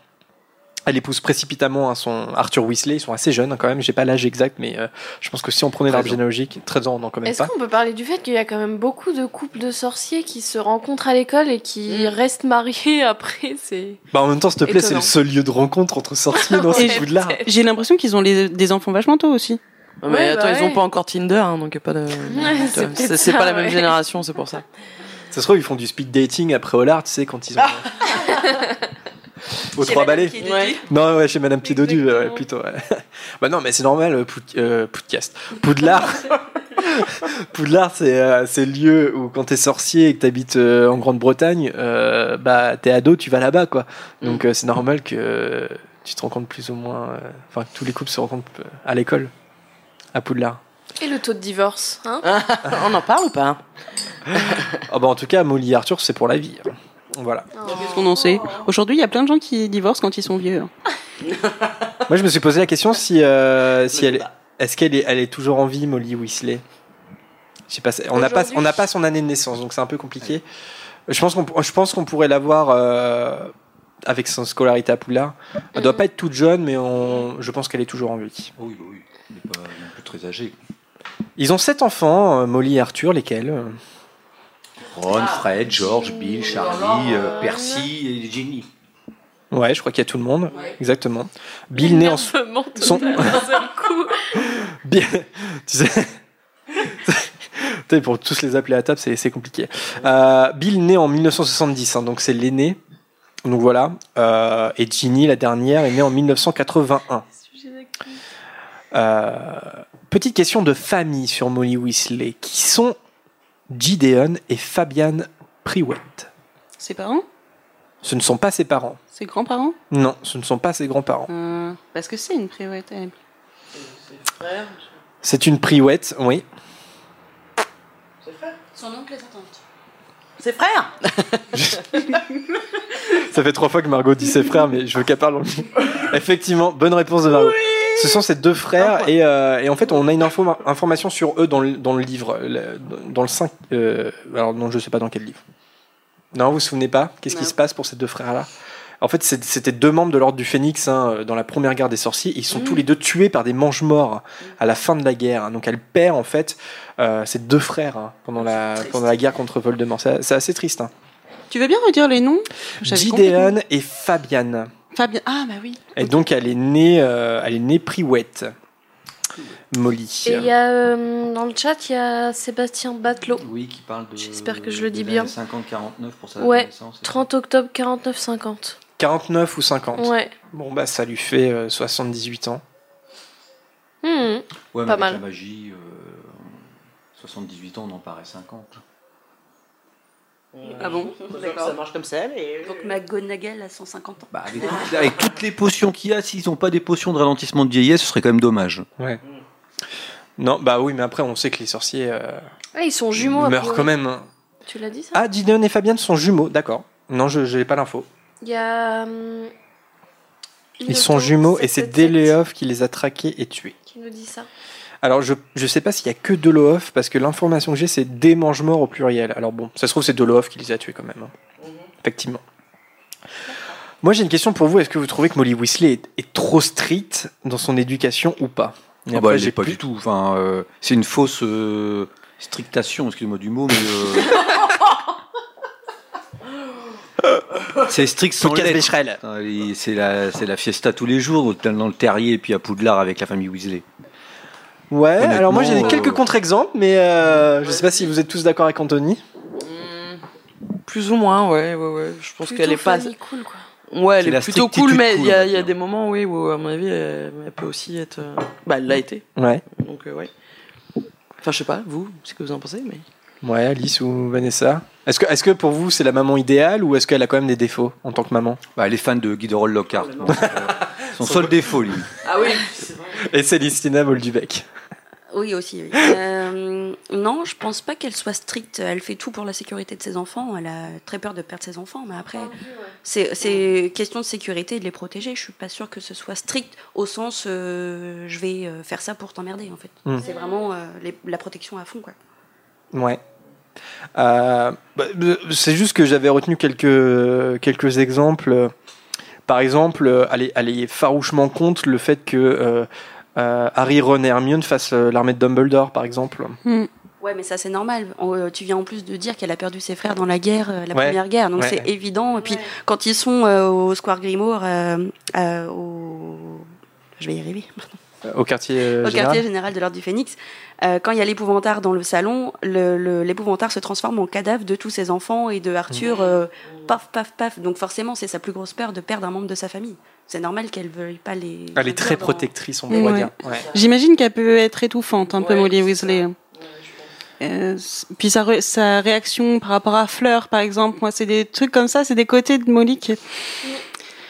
elle épouse précipitamment hein, son Arthur Weasley. Ils sont assez jeunes hein, quand même. J'ai pas l'âge exact, mais euh, je pense que si on prenait 13 l'arbre généalogique, 13 ans, non, quand même Est-ce pas. qu'on peut parler du fait qu'il y a quand même beaucoup de couples de sorciers qui se rencontrent à l'école et qui Mm. restent mariés après C'est Bah, en même temps, s'il te plaît, c'est le seul lieu de rencontre entre sorciers dans Ouais, ce Poudlard. peut-être. J'ai l'impression qu'ils ont les- des enfants vachement tôt aussi. Mais Ouais, attends, bah ils ont ouais. pas encore Tinder, hein, donc y a pas de. c'est c'est peut-être c'est ça, pas la même génération, c'est pour ça. Ça se trouve, ils font du speed dating après Hollard, tu sais, quand ils ont. Aux trois balais. Ouais. Non, ouais, chez Madame Pidodu, ouais, plutôt. ouais. bah non, mais c'est normal, euh, Poud- euh, podcast. Poudlard. Poudlard, c'est euh, c'est le lieu où quand t'es sorcier et que t'habites euh, en Grande-Bretagne, euh, bah t'es ado, tu vas là-bas, quoi. Donc euh, c'est normal que tu te rencontres plus ou moins. euh, Enfin, que tous les couples se rencontrent à l'école, à Poudlard. Et le taux de divorce hein? On en parle ou pas? Bah en tout cas, Molly et Arthur, c'est pour la vie. hein. Voilà. Qu'est-ce qu'on en sait? Aujourd'hui, il y a plein de gens qui divorcent quand ils sont vieux. hein. Moi, je me suis posé la question si, euh, si elle, est-ce qu'elle est, elle est toujours en vie, Molly Weasley? Je sais pas. c'est- On n'a pas, on n'a pas son année de naissance, donc c'est un peu compliqué. Je pense qu'on, je pense qu'on pourrait l'avoir euh, avec son scolarité à Poudlard. Elle doit pas être toute jeune, mais on, je pense qu'elle est toujours en vie. Oh oui, oui. Il n'est pas non plus très âgé. Ils ont sept enfants, euh, Molly et Arthur, lesquels? Euh, Ron, Fred, George, Bill, Charlie, euh, Percy et Ginny. Ouais, je crois qu'il y a tout le monde. Exactement. Bill né en. Son- d'un seul coup. Bien, tu sais. Tu sais, pour tous les appeler à table, c'est c'est compliqué. Euh, Bill né en 1970, hein, donc c'est l'aîné. Donc voilà. Euh, et Ginny, la dernière, est née en 1981. Euh, petite question de famille sur Molly Weasley. Qui sont Gideon et Fabian Priwett Ses parents? Ce ne sont pas ses parents. Ses grands-parents? Non, ce ne sont pas ses grands-parents. Euh, Parce que c'est une prévette. elle. C'est une Priwett, oui. Son oncle et sa tante. C'est frère Ça fait trois fois que Margot dit ses frères, mais je veux qu'elle parle. en- Effectivement, bonne réponse de Margot. Ce sont ses deux frères, et, euh, et en fait, on a une info- information sur eux dans le, dans le livre, le- dans le 5. euh, alors, non, je sais pas dans quel livre. Non, vous vous souvenez pas? Qu'est-ce qui se passe pour ces deux frères-là? En fait, c'était deux membres de l'ordre du Phénix hein, dans la première guerre des sorciers. Ils sont tous les deux tués par des mange-morts à la fin de la guerre. Donc, elle perd en fait euh, ses deux frères hein, pendant, la, pendant la guerre contre Voldemort. C'est c'est assez triste. Hein. Tu veux bien redire les noms? Gideon et Fabian. Fabien. Ah, bah oui. Et donc elle est née, euh, elle est née Priwett. Molly. Et il y a euh, dans le chat, il y a Sébastien Batelot. Oui, qui parle de. J'espère que je le dis bien. 50-49 pour sa Ouais, naissance. 30 octobre 49-50. 49 ou 50. Ouais. Bon bah ça lui fait euh, 78 ans. Hmm. Ouais, mais Pas avec mal. la magie, euh, 78 ans, on en paraît 50. Ah bon Ça marche comme ça, mais. Donc McGonagall a 150 ans. Bah, avec, toutes- avec toutes les potions qu'il y a, s'ils n'ont pas des potions de ralentissement de vieillesse, ce serait quand même dommage. Ouais. Non bah oui mais après on sait que les sorciers euh, Ah, ils sont jumeaux. meurent quand même. hein. Tu l'as dit ça Ah Gideon et Fabian sont jumeaux, d'accord. Non je n'ai pas l'info. Il y a. hum, Ils sont jumeaux et c'est 777 Deléof qui les a traqués et tués. Qui nous dit ça Alors je je sais pas s'il y a que Deléof parce que l'information que j'ai c'est des mange-morts au pluriel. Alors bon ça se trouve c'est Deléof qui les a tués quand même. hein. Effectivement. Moi j'ai une question pour vous. Est-ce que vous trouvez que Molly Weasley est, est trop stricte dans son éducation ou pas? Et Ah après, bah, elle j'ai pas plus- du tout. Enfin, euh, c'est une fausse euh, strictation, excusez-moi du mot, mais. euh, c'est strict sans et C'est la, c'est la fiesta tous les jours, dans dans le terrier et puis à Poudlard avec la famille Weasley. Ouais, alors moi j'ai quelques euh, contre-exemples, mais euh, je sais pas si vous êtes tous d'accord avec Anthony. Plus ou moins, ouais, ouais, ouais. Je pense qu'elle est pas. cool, quoi. Ouais, elle est plutôt cool, mais il y a, y des moments, oui, où à mon avis, elle, elle peut aussi être. euh, Bah, elle l'a été. Ouais. Donc, euh, ouais. Enfin, je sais pas, vous, ce que vous en pensez, mais. Ouais, Alice ou Vanessa. Est-ce que, est que pour vous c'est la maman idéale ou est-ce qu'elle a quand même des défauts en tant que maman? Bah, elle est fan de Guy Roll Lockhart. son seul défaut, lui. Ah oui, c'est vrai. Et Célestina Moldubec. Oui, aussi. oui. Euh, non, je pense pas qu'elle soit stricte. Elle fait tout pour la sécurité de ses enfants. Elle a très peur de perdre ses enfants, mais après, C'est c'est question de sécurité et de les protéger. Je suis pas sûre que ce soit strict au sens euh, je vais euh, faire ça pour t'emmerder en fait. Mm. C'est vraiment euh, les- la protection à fond quoi. Ouais. Euh, bah, c'est juste que j'avais retenu quelques, quelques exemples. Par exemple, elle est, elle est farouchement contre le fait que Harry, Ron et Hermione fassent euh, l'armée de Dumbledore, par exemple. Ouais, mais ça c'est normal. On- euh, tu viens en plus de dire qu'elle a perdu ses frères dans la guerre, euh, la Ouais. première guerre, donc Ouais. c'est évident. Et puis quand ils sont euh, au Square Grimoire, euh, euh, au... je vais y arriver. Au quartier euh, au général. quartier général de l'ordre du Phénix, euh, quand il y a l'épouvantard dans le salon, le- le- l'épouvantard se transforme en cadavre de tous ses enfants et de Arthur, euh, paf, paf, paf. Donc forcément, c'est sa plus grosse peur de perdre un membre de sa famille. C'est normal qu'elle veuille pas les. Elle est très protectrice, on Ouais. pourrait dire. Ouais. J'imagine qu'elle peut être étouffante, un peu Molly Weasley. Euh, puis sa, sa réaction par rapport à Fleur, par exemple, moi, c'est des trucs comme ça, c'est des côtés de Molly qui.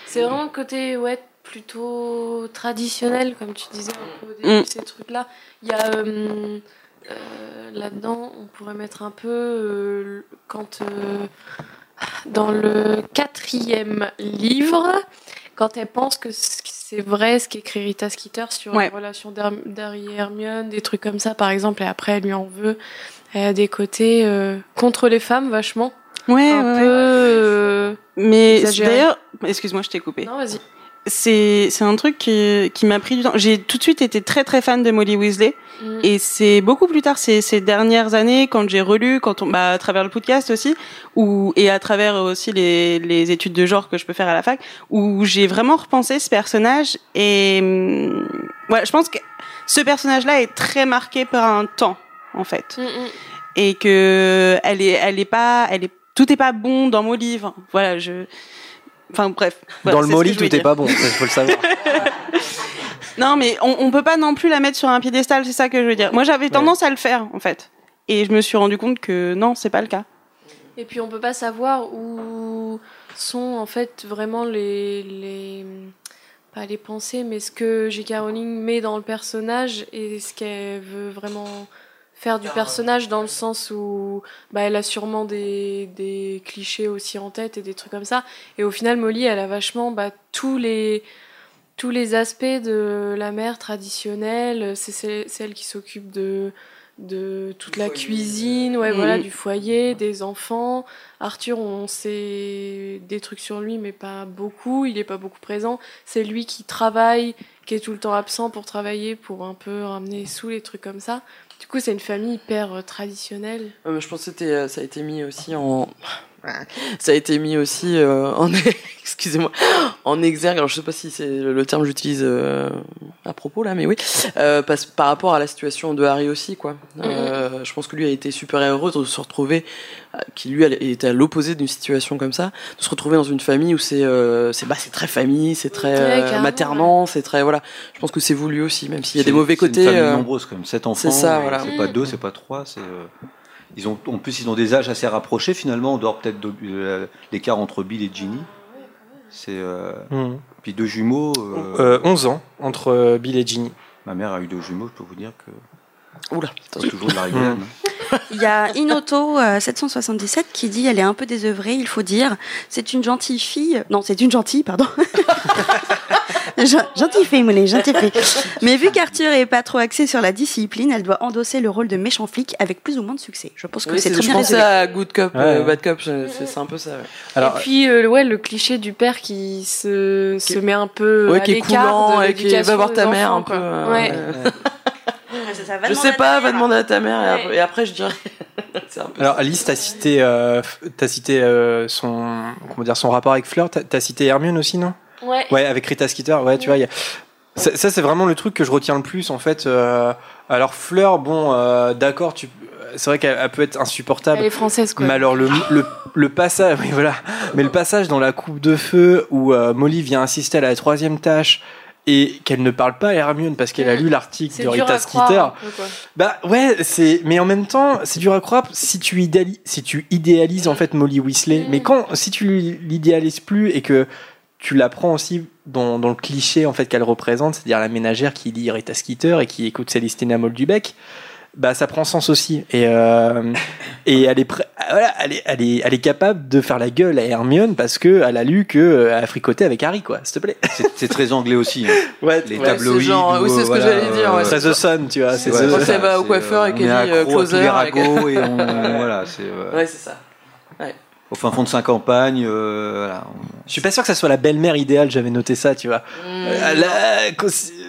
C'est vraiment le côté ouais, plutôt traditionnel, comme tu disais un peu au début, Mm. ces trucs-là. Il y a euh, euh, là-dedans, on pourrait mettre un peu euh, quand euh, dans le quatrième livre, quand elle pense que c'est vrai ce qu'écrit Rita Skeeter sur Ouais. la relation d'Her- d'Harry et Hermione, des trucs comme ça par exemple, et après elle lui en veut. Elle a des côtés euh, contre les femmes vachement. Ouais, un ouais, peu. euh, Mais d'ailleurs, excuse-moi, je t'ai coupé. Non, vas-y. C'est c'est un truc qui, qui m'a pris du temps. J'ai tout de suite été très très fan de Molly Weasley. Mm. Et c'est beaucoup plus tard, ces, ces dernières années, quand j'ai relu, quand on, bah, à travers le podcast aussi, ou et à travers aussi les, les études de genre que je peux faire à la fac, où j'ai vraiment repensé ce personnage. Et hum, ouais, je pense que ce personnage-là est très marqué par un temps, en fait, Mm, mm. et que elle est, elle est pas, elle est, tout est pas bon dans mon livre. Voilà, je. Enfin bref. Voilà, Dans le Molly, tout est pas bon, il faut le savoir. Non, mais on, on peut pas non plus la mettre sur un piédestal, c'est ça que je veux dire. Moi, j'avais tendance à le faire, en fait. Et je me suis rendu compte que non, c'est pas le cas. Et puis on peut pas savoir où sont en fait vraiment les, les pas les pensées, mais ce que J.K. Rowling met dans le personnage et ce qu'elle veut vraiment faire du personnage dans le sens où bah, elle a sûrement des, des clichés aussi en tête et des trucs comme ça. Et au final, Molly, elle a vachement bah, tous les tous les aspects de la mère traditionnelle. C'est c'est- celle qui s'occupe de de toute la cuisine, ouais, voilà, du foyer, des enfants. Arthur, on sait des trucs sur lui, mais pas beaucoup. Il est pas beaucoup présent. C'est lui qui travaille, qui est tout le temps absent pour travailler, pour un peu ramener sous les trucs comme ça. Du coup, c'est une famille hyper euh, traditionnelle. Euh, je pense que c'était, euh, ça a été mis aussi en. Ça a été mis aussi euh, en. Excusez-moi. En exergue. Alors, je sais pas si c'est le terme que j'utilise euh, à propos là, mais oui. Parce, par rapport à la situation de Harry aussi, quoi. Euh, Je pense que lui a été super heureux de se retrouver, qui lui était à l'opposé d'une situation comme ça, de se retrouver dans une famille où c'est euh, c'est bah, c'est très famille, c'est très euh, maternant, c'est très. Voilà. Je pense que c'est voulu aussi, même s'il y a C'est- des mauvais c'est côtés. Une famille euh, nombreuse, comme sept enfants. c'est ça, voilà. C'est pas deux, c'est pas trois. C'est euh, ils ont en plus ils ont des âges assez rapprochés finalement. On dehors peut-être de l'écart entre Bill et Ginny. C'est euh, Mhm. puis deux jumeaux. euh, Euh, 11 ans entre Bill et Ginny. Ma mère a eu deux jumeaux. Je peux vous dire que Oula. c'est toujours de la rigolade. Mhm. hein. Il y a Inoto euh, 777 qui dit elle est un peu désœuvrée, il faut dire. C'est une gentille fille. Non, c'est une gentille, pardon. Gen- gentille fille, Moulay, gentille fille. Mais vu qu'Arthur est pas trop axé sur la discipline, elle doit endosser le rôle de méchant flic avec plus ou moins de succès. Je pense que Oui, c'est très je bien pensais résumé. à Good Cop, euh. Bad Cop, je- c'est un peu ça. ouais. Alors, et puis, euh, ouais, le cliché du père qui se, se met un peu Ouais, à qui est l'écart coulant de et qui l'éducation va voir ta mère enfants, un peu. euh, Ouais. Ça, ça va Je sais pas, va demander à ta mère et après, et après, je dirais. alors. Alice, t'as cité, euh, t'as cité euh, son, comment dire, son rapport avec Fleur. T'as t'as cité Hermione aussi, non? Ouais. Ouais, avec Rita Skeeter. Ouais, tu vois, il y a- ça, ça, c'est vraiment le truc que je retiens le plus en fait. euh, alors Fleur, bon, euh, d'accord, tu, c'est vrai qu'elle elle peut être insupportable. Elle est française, quoi. Mais alors le, le, le passage, oui voilà, mais le passage dans la coupe de feu où euh, Molly vient assister à la troisième tâche et qu'elle ne parle pas à Hermione parce qu'elle a lu l'article de Rita Skeeter. Bah ouais, c'est mais en même temps, c'est dur à croire si tu idéalises, si tu idéalises en fait Molly Weasley. Mm. Mais quand si tu l'idéalises plus et que tu la prends aussi dans, dans le cliché en fait qu'elle représente, c'est-à-dire la ménagère qui lit Rita Skeeter et qui écoute Célestina Moldubec, bah ça prend sens aussi. Et, euh, et elle, est voilà, elle, est, elle, est, elle est capable de faire la gueule à Hermione parce qu'elle a lu qu'elle a fricoté avec Harry, quoi, s'il te plaît. C'est- C'est très anglais aussi. hein. Ouais, Les Ouais, tabloïds. c'est genre- oui, c'est ce que voilà, j'allais dire, ouais. euh, C'est The Sun, tu vois. C'est Ouais, elle ça, va au c'est, coiffeur et qu'elle dit, euh, closer avec- et on, voilà, c'est euh, Ouais, c'est ça. au fin fond de sa campagne. euh, voilà. Je suis pas sûr que ça soit la belle-mère idéale, j'avais noté ça, tu vois. Euh, c'est- pff,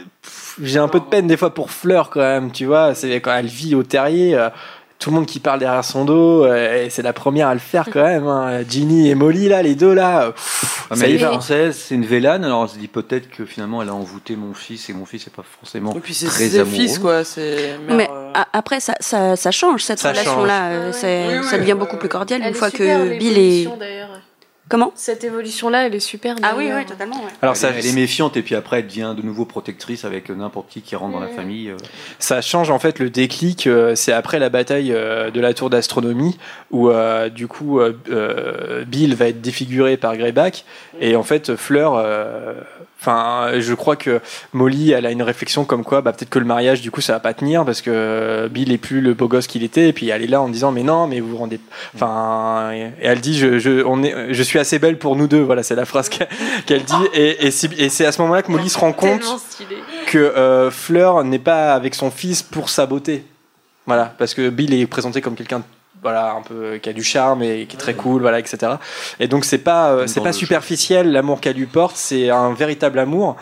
J'ai un peu de peine des fois pour Fleur quand même, tu vois. C'est quand elle vit au terrier, euh, tout le monde qui parle derrière son dos, euh, et c'est la première à le faire quand même. hein. Ginny et Molly là, les deux là. pff, Ah, ça mais y elle est française, c'est une Vélane, alors on se dit peut-être que finalement elle a envoûté mon fils et mon fils n'est pas forcément Et puis c'est très ses amoureux. fils, quoi. C'est. Mais euh, après, ça, ça, ça change cette Ça relation-là. euh, Oui, oui, ça devient beaucoup plus cordial Elle une fois que Bill est. d'ailleurs. Comment? Cette évolution-là, elle est super. Ah oui, oui, totalement. ouais. Alors elle, ça, est- elle est méfiante et puis après elle devient de nouveau protectrice avec n'importe qui qui rentre dans la famille. euh. ça change en fait le déclic. euh, c'est après la bataille euh, de la tour d'astronomie où euh, du coup euh, euh, Bill va être défiguré par Greyback et en fait Fleur. euh, Enfin, je crois que Molly, elle a une réflexion comme quoi, bah, peut-être que le mariage, du coup, ça va pas tenir parce que Bill est plus le beau gosse qu'il était. Et puis elle est là en disant, mais non, mais vous vous rendez. Enfin, et elle dit, je, je, on est, je suis assez belle pour nous deux. Voilà, c'est la phrase qu'elle dit. Et, et c'est et c'est à ce moment-là que Molly se rend compte que euh, Fleur n'est pas avec son fils pour sa beauté. Voilà, parce que Bill est présenté comme quelqu'un voilà un peu qui a du charme et qui est très cool voilà etc et donc c'est pas euh, c'est pas superficiel l'amour qu'elle lui porte c'est un véritable amour.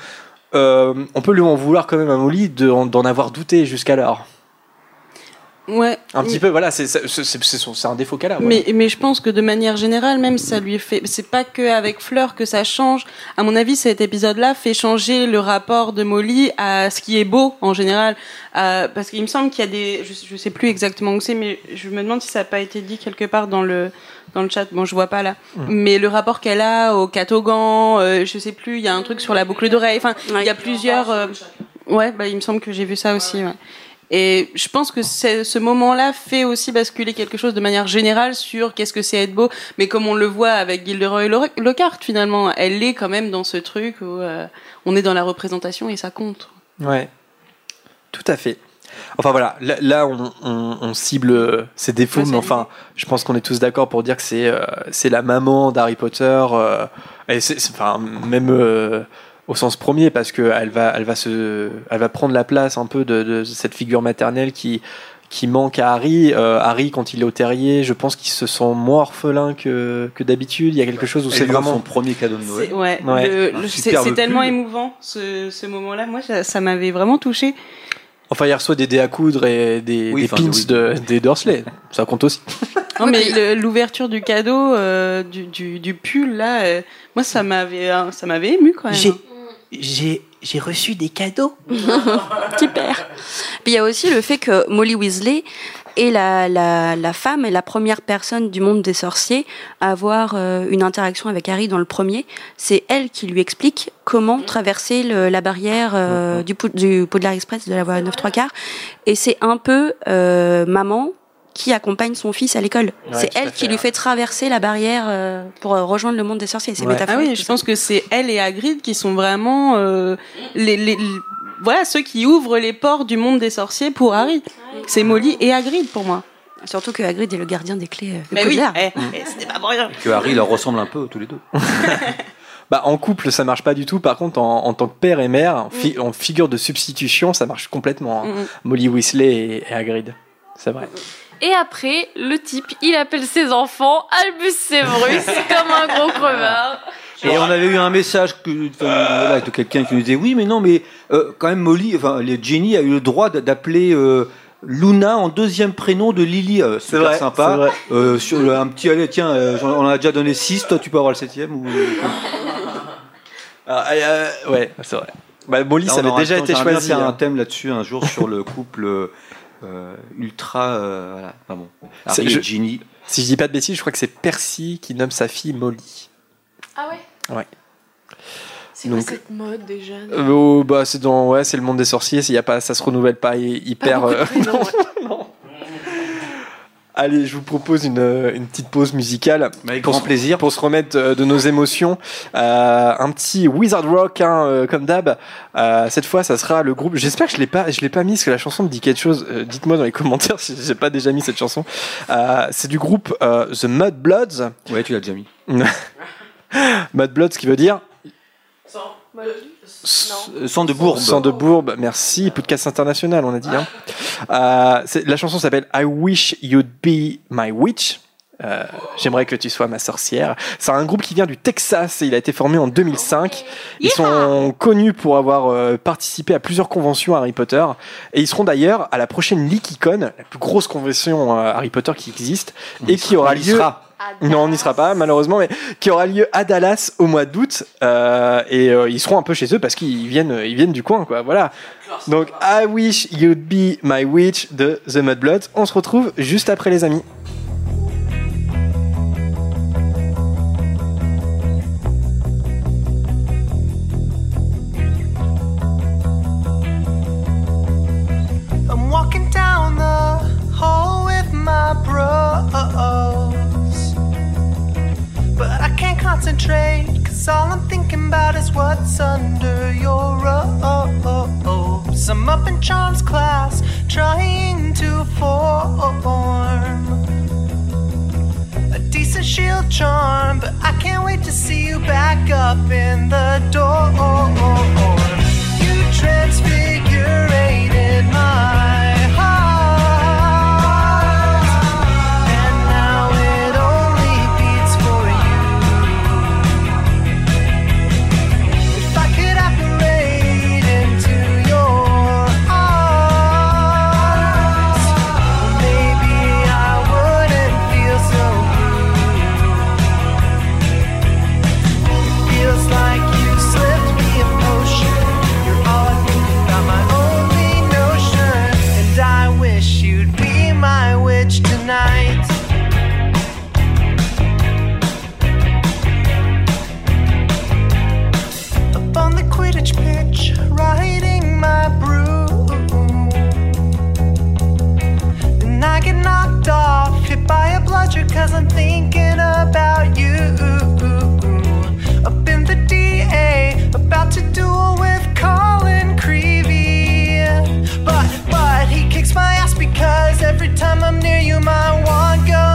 Euh, on peut lui en vouloir quand même à Molly de- d'en avoir douté jusqu'alors Ouais. un petit peu voilà c'est c'est c'est- c'est son- c'est un défaut qu'elle a voilà. Mais, mais je pense que de manière générale, même ça lui fait. C'est pas que avec Fleur que ça change. À mon avis, cet épisode-là fait changer le rapport de Molly à ce qui est beau en général. Euh, parce qu'il me semble qu'il y a des. Je, je sais plus exactement où c'est, mais je me demande si ça n'a pas été dit quelque part dans le dans le chat. Bon, je vois pas là. Mais le rapport qu'elle a au catogan, euh, je sais plus. Il y a un truc sur la boucle d'oreille. Enfin, il y a plusieurs. euh, Ouais, bah il me semble que j'ai vu ça aussi. Ouais. Et je pense que ce moment-là fait aussi basculer quelque chose de manière générale sur qu'est-ce que c'est être beau. Mais comme on le voit avec Gilderoy Lo- Lockhart, finalement, elle est quand même dans ce truc où euh, on est dans la représentation et ça compte. Ouais, tout à fait. Enfin voilà, là, on, cible euh, ses défauts, mais enfin, je pense qu'on est tous d'accord pour dire que c'est euh, la maman d'Harry Potter, et enfin même au sens premier parce que elle va elle va se elle va prendre la place un peu de, de cette figure maternelle qui qui manque à Harry. Euh, Harry, quand il est au terrier, je pense qu'il se sent moins orphelin que, que d'habitude. Il y a quelque chose où c'est vraiment son premier cadeau de Noël. C'est ouais, Ouais. tellement pull. émouvant ce, ce moment-là. Moi, ça, ça m'avait vraiment touché. Enfin, il reçoit des dés à coudre et des, Oui, des enfin, pins oui. de, des Dursley. Ça compte aussi. Non, mais l'ouverture du cadeau, euh, du, du, du pull là, euh, moi ça m'avait ça m'avait ému quand même. J'ai- J'ai reçu des cadeaux. Super. Puis il y a aussi le fait que Molly Weasley est la, la, la femme et la première personne du monde des sorciers à avoir euh, une interaction avec Harry dans le premier. C'est elle qui lui explique comment traverser le- la barrière euh, du, Pou- du Poudlard Express de la voie 9 3 quarts. Et c'est un peu euh, maman qui accompagne son fils à l'école. c'est elle qui lui fait traverser la barrière euh, pour euh, rejoindre le monde des sorciers. C'est Ouais. Ah métaphorique. oui, je pense que c'est elle et Hagrid qui sont vraiment euh, les, les, les- voilà ceux qui ouvrent les portes du monde des sorciers pour Harry. C'est Molly et Hagrid pour moi. Surtout que Hagrid est le gardien des clés. euh, Mais oui, eh, eh, c'était pas pour rien. Que Harry leur ressemble un peu tous les deux. Bah, en couple, ça marche pas du tout. Par contre, en, en tant que père et mère, en, fi- en figure de substitution, ça marche complètement. hein. Mm, mm. Molly Weasley et, et Hagrid. C'est vrai. Et après, le type, il appelle ses enfants Albus Severus comme un gros crevard. Et on avait eu un message que, enfin, voilà, de quelqu'un qui nous disait oui, mais non, mais euh, quand même Molly, enfin, les Jenny a eu le droit d'appeler euh, Luna en deuxième prénom de Lily. Euh, super vrai, sympa. c'est vrai. Euh, sur le- un petit allez, tiens, euh, on en a déjà donné 6, toi tu peux avoir le septième ou... Ah, euh, ouais, c'est vrai. Bah, Molly, ça avait déjà été j'aimerais bien choisi. faire un hein. thème là-dessus un jour sur le couple euh, ultra, euh, voilà, pas bon. C'est- Harry je- et Ginny. Si je dis pas de bêtises, je crois que c'est Percy qui nomme sa fille Molly. Ah ouais? Ouais. C'est quoi cette mode déjà? Euh, oh, bah, c'est dans, ouais, c'est le monde des sorciers. s'il Y a pas, ça se renouvelle pas hy- hyper. euh, prénoms, non, non. Allez, je vous propose une, euh, une petite pause musicale. Avec pour grand se- plaisir. Pour se remettre euh, de nos émotions. Euh, un petit Wizard Rock, hein, comme d'hab. Euh, cette fois, ça sera le groupe. J'espère que je l'ai pas, je l'ai pas mis, parce que la chanson me dit quelque chose. Euh, Dites-moi dans les commentaires si j'ai pas déjà mis cette chanson. Euh, c'est du groupe euh, The Mud Bloods. Ouais, tu l'as déjà mis. Mud Bloods, qui veut dire Sang de bourbe. Sang de bourbe, merci. Podcast international, on a dit. Hein. Euh, c'est- la chanson s'appelle I Wish You'd Be My Witch. Euh, J'aimerais que tu sois ma sorcière. C'est un groupe qui vient du Texas et il a été formé en 2005. Ils sont connus pour avoir euh, participé à plusieurs conventions Harry Potter et ils seront d'ailleurs à la prochaine LeakyCon, la plus grosse convention euh, Harry Potter qui existe et qui aura lieu. sera. Non, on n'y sera pas malheureusement, mais qui aura lieu à Dallas au mois d'août. Euh, et euh, ils seront un peu chez eux parce qu'ils viennent, ils viennent du coin, quoi. Voilà. Donc, I wish you'd be my witch de The Mudbloods. On se retrouve juste après, les amis. I'm walking down the hall with my bros. Concentrate, cause all I'm thinking about is what's under your robes. I'm up in charms class, trying to form a decent shield charm. But I can't wait to see you back up in the door. You transfigurated my get off, hit by a bludger, cause I'm thinking about you. Up in the DA, about to duel with Colin Creevy. But, but he kicks my ass because every time I'm near you, my wand goes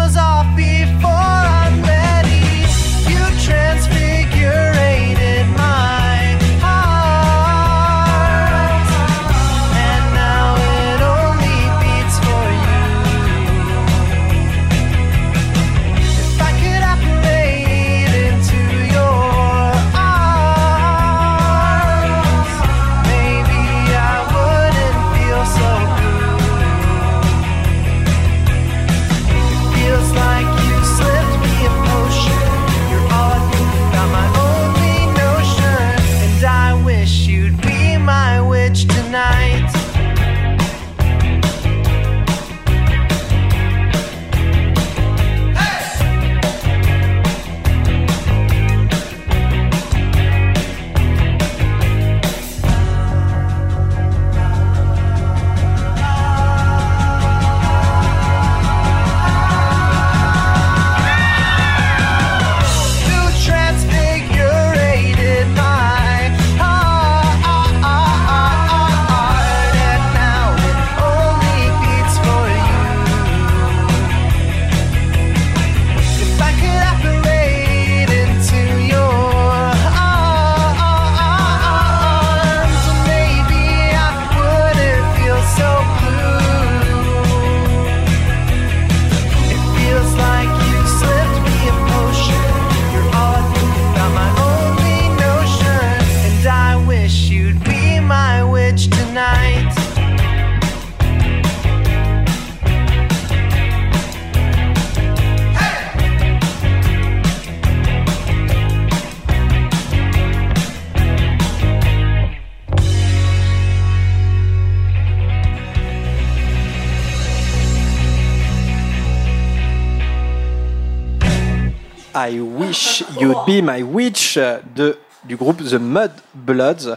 I wish you'd be my witch de du groupe The Mud Bloods.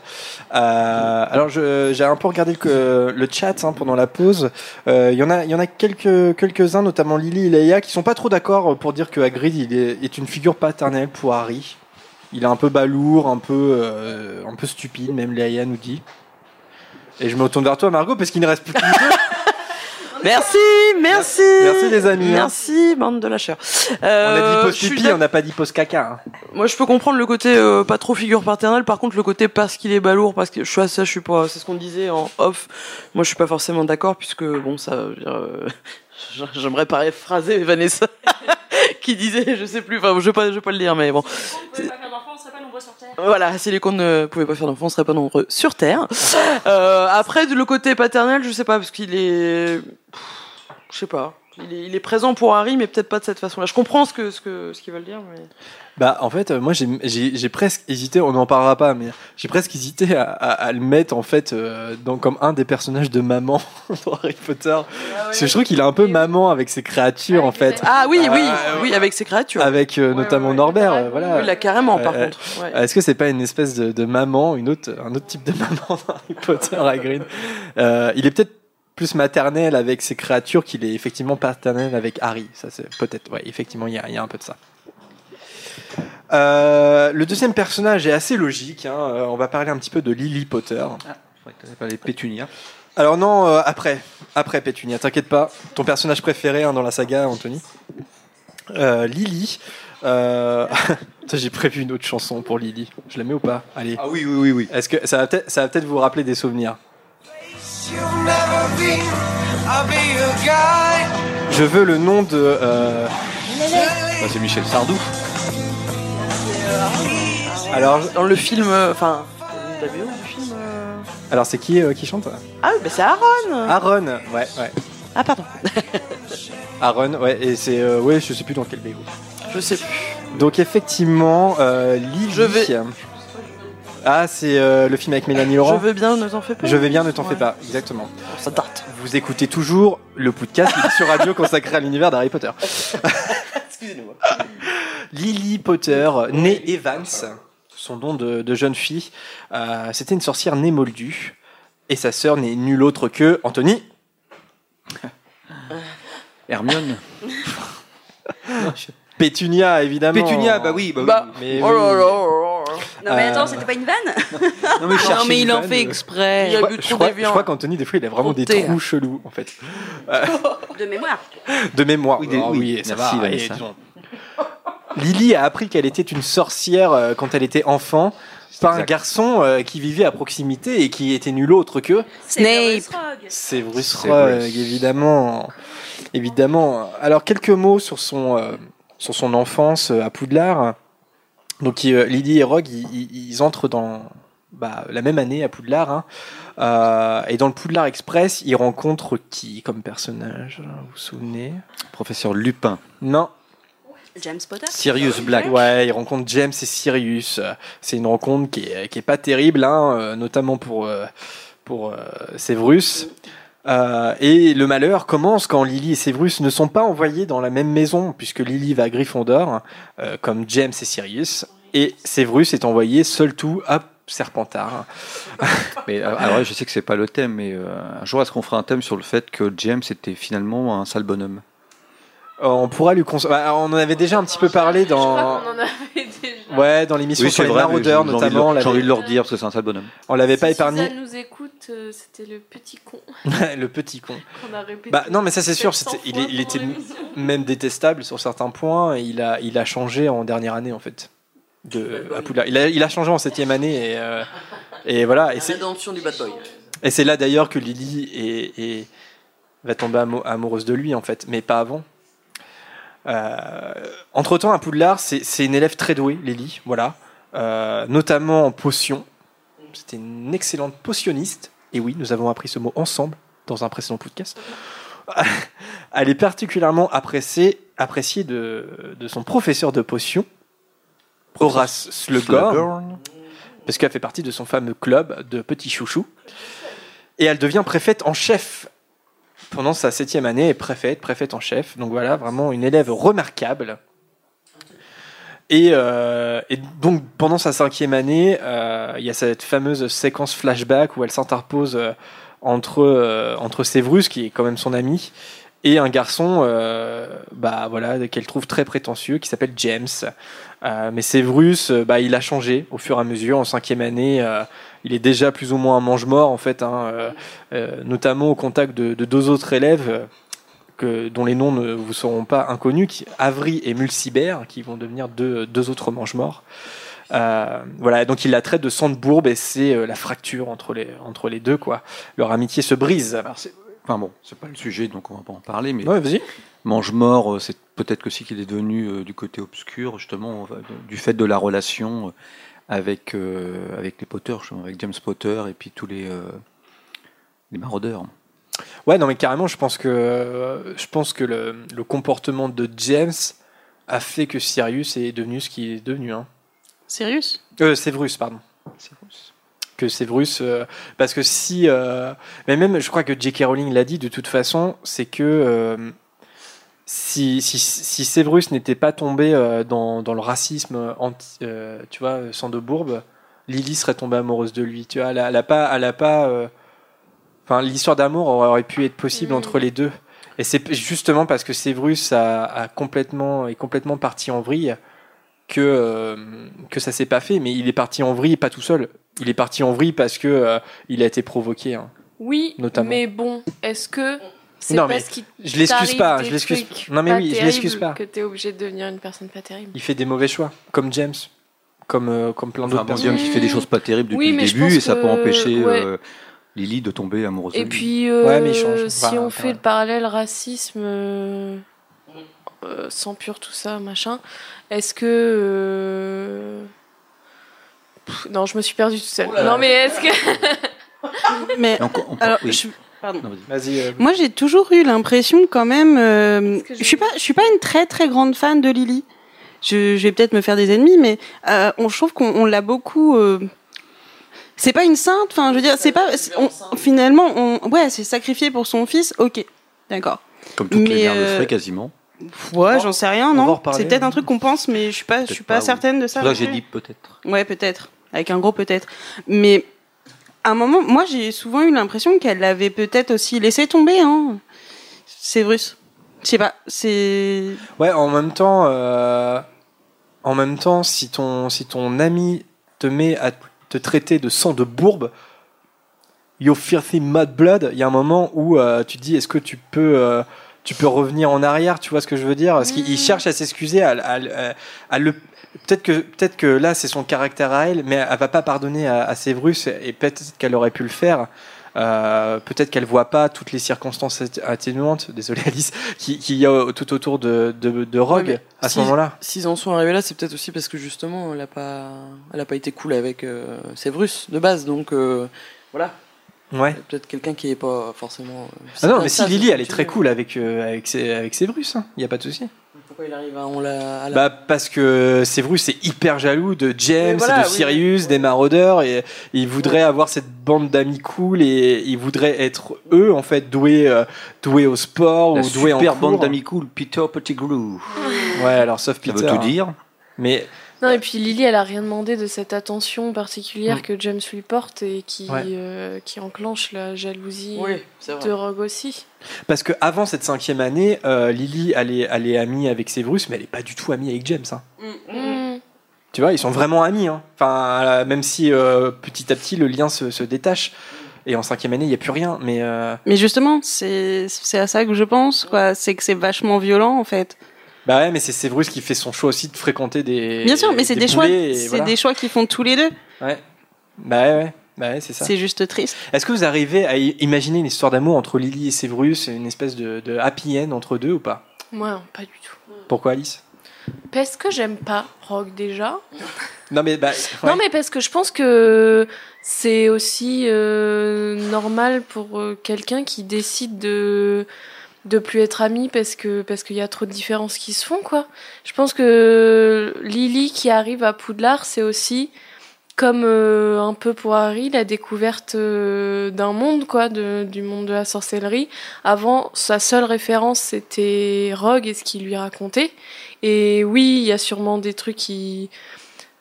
Euh, alors j'ai un peu regardé le, chat hein, pendant la pause. Euh, Il y en a, il y en a quelques quelques-uns, notamment Lily et Leia, qui sont pas trop d'accord pour dire que Hagrid il est, une figure paternelle pour Harry. Il est un peu balourd, un peu euh, un peu stupide, même Leia nous dit. Et je me retourne vers toi, Margot, parce qu'il ne reste plus que. Merci, merci. Merci, les amis, hein. Merci, bande de lâcheurs. On a Euh, dit je suis pipi, on n'a pas dit pause caca. hein. Moi, je peux comprendre le côté euh, pas trop figure paternelle. Par contre, le côté parce qu'il est balourd, parce que je suis à ça, je suis pas. C'est ce qu'on disait en off. Moi, je suis pas forcément d'accord puisque bon, ça. euh, J'aimerais paraphraser Vanessa qui disait, je sais plus. Enfin, je vais pas, je vais pas le dire, mais bon. Voilà, si les cons ne pouvaient pas faire d'enfants, on serait pas nombreux sur Terre. Euh, après, le côté paternel, je sais pas, parce qu'il est, je sais pas, il est, il est présent pour Harry, mais peut-être pas de cette façon-là. Je comprends ce que ce que ce qu'ils veulent dire, mais Bah, en fait, euh, moi, j'ai- j'ai j'ai presque hésité, on n'en parlera pas, mais j'ai presque hésité à, à- à le mettre, en fait, euh, dans, comme un des personnages de maman dans Harry Potter. Parce que je trouve qu'il est un peu maman avec ses créatures, en fait. ah oui, oui, Euh, oui, avec ses créatures. Avec euh, notamment Norbert, euh, voilà. Oui, là, carrément, par Euh, contre. ouais. Est-ce que c'est pas une espèce de, de maman, une autre, un autre type de maman dans Harry Potter, Hagrid? Euh, Il est peut-être plus maternel avec ses créatures qu'il est effectivement paternel avec Harry. Ça, c'est peut-être, ouais, effectivement, il y a, il y a un peu de ça. Euh, le deuxième personnage est assez logique. hein. Euh, on va parler un petit peu de Lily Potter. Ah, je croyais que t'allais parler de Pétunia. Alors non, euh, après, après Pétunia, t'inquiète pas. Ton personnage préféré hein, dans la saga, Anthony. Euh, Lily. euh, J'ai prévu une autre chanson pour Lily. Je la mets ou pas? Allez. Ah oui, oui, oui, oui. Est-ce que ça va peut-être ça va peut-être vous rappeler des souvenirs Je veux le nom de. euh, Bah, c'est Michel Sardou. Alors, Dans le film, euh, enfin, t'as vu du film euh alors c'est qui euh, qui chante Ah oui, bah c'est Aaron. Aaron. Ouais, ouais. Ah pardon, Aaron. Ouais. Et c'est euh, ouais, je sais plus dans quel BO. je sais plus. Donc effectivement, euh, Lily. Je vais- Ah, c'est euh, le film avec Mélanie Je Laurent. veux bien, ne t'en fais pas. Je vais bien, ne t'en fais pas. Exactement. Ça date. Vous écoutez toujours le podcast sur radio consacré à l'univers d'Harry Potter. Excusez-moi. Lily Potter, née Evans, son nom de, de jeune fille, euh, c'était une sorcière née moldue. Et sa sœur n'est nulle autre que Anthony. Hermione. Pétunia, évidemment. Pétunia, bah oui, bah oui. Bah, Mais oh oui. là là là là. Non mais Euh, attends, c'était pas une vanne Non, mais Non il en vanne, fait euh, exprès. Il Je a bu je trop crois- d'évian. je crois qu'Anthony, des fois, il a vraiment des trous chelous, en fait. de mémoire. De mémoire. Oui, des- oui, ça merci, va. Lily a appris qu'elle était une sorcière euh, quand elle était enfant par un garçon euh, qui vivait à proximité et qui était nul autre que Snape. Severus Severus. Rogue, évidemment. Évidemment. Alors, quelques mots sur son, euh, sur son enfance euh, à Poudlard. Donc, il- euh, Lily et Rogue, ils, entrent dans bah, la même année à Poudlard. hein. Euh, et dans le Poudlard Express, ils rencontrent qui comme personnage Vous vous souvenez? Professeur Lupin. Non. James Potter Sirius Black. Ouais, ils rencontrent James et Sirius. Euh, C'est une rencontre qui est, qui est pas terrible, hein, euh, notamment pour, euh, pour euh, Severus. Euh, et le malheur commence quand Lily et Severus ne sont pas envoyés dans la même maison, puisque Lily va à Gryffondor, euh, comme James et Sirius, et Severus est envoyé seul tout à Serpentard. Mais euh, alors, je sais que c'est pas le thème, mais euh, un jour, est-ce qu'on fera un thème sur le fait que James était finalement un sale bonhomme? On pourra lui cons- bah, on en avait déjà un petit peu parlé Je crois dans, qu'on en avait déjà. ouais, dans l'émission sur les maraudeurs, envie de notamment. J'ai envie de leur dire parce que c'est un sale bonhomme. On l'avait pas Si épargné. Nous écoute, euh, c'était le petit con le petit con. qu'on a répété. Bah non, mais ça c'est sûr, 700 c'était- il, était même détestable sur certains points. Et il a, il a changé en dernière année en fait. De, à Poudlard. Il, a, il a changé en septième année et, euh, et voilà. Et c'est, Rédemption du bad boy. et c'est là d'ailleurs que Lily est, est- va tomber amo- amoureuse de lui en fait, mais pas avant. entre temps, à Poudlard, c'est, c'est une élève très douée, Lily, voilà, Euh, notamment en potions. C'était une excellente potionniste. Et oui, nous avons appris ce mot ensemble dans un précédent podcast. Elle est particulièrement appréciée, appréciée de, de son professeur de potions, Horace Slughorn, parce qu'elle fait partie de son fameux club de petits chouchous. Et elle devient préfète en chef pendant sa septième année, est préfète, préfète en chef. Donc voilà, vraiment une élève remarquable. Et, euh, et donc pendant sa cinquième année, euh, il y a cette fameuse séquence flashback où elle s'interpose euh, entre entre Severus, qui est quand même son ami, et un garçon, bah voilà, qu'elle trouve très prétentieux, qui s'appelle James. Mais Severus, bah il a changé au fur et à mesure. En cinquième année, il est déjà plus ou moins un mange-mort en fait, hein, notamment au contact de deux autres élèves. Que, dont les noms ne vous seront pas inconnus, qui, Avry et Mulcibert, qui vont devenir deux, deux autres mange-morts. Euh, voilà, donc il la traite de sang de bourbe et c'est euh, la fracture entre les, entre les deux, quoi. Leur amitié se brise. Alors, Enfin bon, c'est pas le sujet, donc on va pas en parler, mais Ouais, vas-y. Mange-mort, euh, c'est peut-être que si qu'il est devenu euh, du côté obscur, justement, du fait de la relation avec, avec les Potter, avec James Potter et puis tous les, les maraudeurs. Ouais, non, mais carrément, je pense que, je pense que le, le comportement de James a fait que Sirius est devenu ce qu'il est devenu. Hein. Sirius? Euh, Severus, pardon. Severus. Que Severus, euh, parce que si, euh, mais même, je crois que J.K. Rowling l'a dit de toute façon, c'est que euh, si, si, si Severus n'était pas tombé euh, dans, dans le racisme anti, euh, tu vois, sans de bourbe, Lily serait tombée amoureuse de lui. Tu vois, elle a, elle a pas, elle a pas, euh, enfin, l'histoire d'amour aurait pu être possible entre les deux. Et c'est justement parce que Severus a, a complètement, est complètement parti en vrille que, euh, que ça s'est pas fait. Mais il est parti en vrille pas tout seul. Il est parti en vrille parce que euh, il a été provoqué. hein. Oui, Notamment. mais bon, est-ce que c'est Non, mais parce qu'il je l'excuse pas, je l'excuse- non, mais oui, je l'excuse pas. que t'es obligé de devenir une personne pas terrible Il fait des mauvais choix, comme James, comme, euh, comme plein Enfin, d'autres bon, personnes. James, il fait des choses pas terribles depuis Oui, le mais début et ça peut empêcher ouais. Lily de tomber amoureuse de Et lui. puis, euh, Ouais, mais il change. si Enfin, on fait ouais. le parallèle racisme, euh, euh, sans pur tout ça, machin, est-ce que. euh, pff, non, je me suis perdue toute seule. non, mais est-ce que. Mais alors, oui. je- pardon. Non, euh, Moi, j'ai toujours eu l'impression, quand même. euh, que je suis pas, je suis pas une très très grande fan de Lily. Je, je vais peut-être me faire des ennemis, mais euh, on je trouve qu'on on l'a beaucoup. Euh, c'est pas une sainte. Enfin, je veux dire, c'est pas. on- finalement, on, ouais, c'est sacrifié pour son fils. Ok, d'accord. Comme toutes les mais, mères le euh, feraient quasiment. Ouais, j'en sais rien, on va en non. reparler. C'est peut-être un truc qu'on pense, mais je suis pas, je Peut-être suis pas, pas, oui. certaine de ça. non que j'ai plus. dit peut-être. Ouais, peut-être. Avec un gros peut-être. Mais à un moment, moi, j'ai souvent eu l'impression qu'elle l'avait peut-être aussi laissé tomber. Hein. C'est Bruce. Je sais pas. C'est. Ouais, en même temps, euh, en même temps, si ton, si ton ami te met à te traiter de sang de bourbe, you filthy mud blood, il y a un moment où euh, tu te dis, est-ce que tu peux, euh, tu peux revenir en arrière, tu vois ce que je veux dire? Parce qu'il il cherche à s'excuser, à, à- à- à le. Peut-être que, peut-être que là, c'est son caractère à elle, mais elle va pas pardonner à, à Severus, et peut-être qu'elle aurait pu le faire. Euh, peut-être qu'elle voit pas toutes les circonstances at- atténuantes, désolé Alice, qui- qu'il y a tout autour de, de, de Rogue Ouais, à ce si- moment-là. S'ils en sont arrivés là, c'est peut-être aussi parce que justement, elle a pas, elle a pas été cool avec euh, Severus de base, donc euh, voilà. Ouais. Peut-être quelqu'un qui est pas forcément. euh, Ah non, mais si Lily, elle est très cool avec, avec, ses, avec Severus, il n'y a pas de souci. Pourquoi il arrive à, on l'a, à la- Bah, parce que Severus est hyper jaloux de James, voilà, de oui, Sirius, oui. des maraudeurs, et il voudrait avoir cette bande d'amis cool, et il voudrait être eux, en fait, doués, euh, doués au sport, La ou doués en super cours. bande d'amis cool, Peter Pettigrew. Ouais, alors sauf Ça Peter. veut tout hein. dire. Mais Non, et puis Lily, elle a rien demandé de cette attention particulière Mm. que James lui porte et qui, Ouais. euh, qui enclenche la jalousie Oui, de Rogue aussi. Parce que avant cette cinquième année, euh, Lily, elle est, elle est amie avec Severus, mais elle est pas du tout amie avec James. hein. Mm. Tu vois, ils sont vraiment amis. hein. Enfin, euh, même si euh, petit à petit le lien se, se détache. Et en cinquième année, il n'y a plus rien. Mais euh, Mais justement, c'est c'est à ça que je pense. quoi. C'est que c'est vachement violent, en fait. bah ouais, mais c'est Severus qui fait son choix aussi de fréquenter des. Bien sûr, mais c'est des, choix. C'est voilà. des choix qu'ils font tous les deux. Ouais. Bah ouais, ouais. Bah ouais, c'est ça. C'est juste triste. Est-ce que vous arrivez à imaginer une histoire d'amour entre Lily et Severus, une espèce de, de happy end entre deux ou pas? Moi, non, pas du tout. Pourquoi Alice? Parce que j'aime pas Rogue déjà. Non mais bah. ouais. Non, mais parce que je pense que c'est aussi euh, normal pour euh, quelqu'un qui décide de de plus être ami parce que parce qu'il y a trop de différences qui se font quoi. Je pense que Lily qui arrive à Poudlard, c'est aussi comme euh, un peu pour Harry, la découverte euh, d'un monde, quoi, du monde de la sorcellerie. Avant, sa seule référence, c'était Rogue et ce qu'il lui racontait. Et oui, il y a sûrement des trucs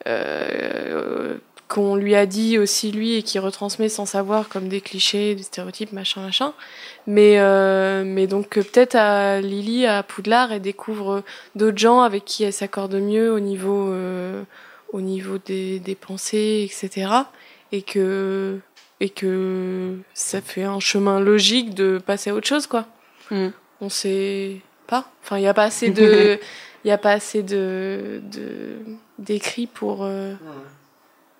euh, qu'on lui a dit aussi lui et qui retransmet sans savoir, comme des clichés, des stéréotypes, machin, machin. Mais, mais donc peut-être à Lily, à Poudlard, elle découvre d'autres gens avec qui elle s'accorde mieux au niveau, au niveau des, des pensées, etc. Et que, et que ça fait un chemin logique de passer à autre chose, quoi. Mm. On sait pas. Enfin, il n'y a pas assez de, il y a pas assez de, de d'écrits pour, euh,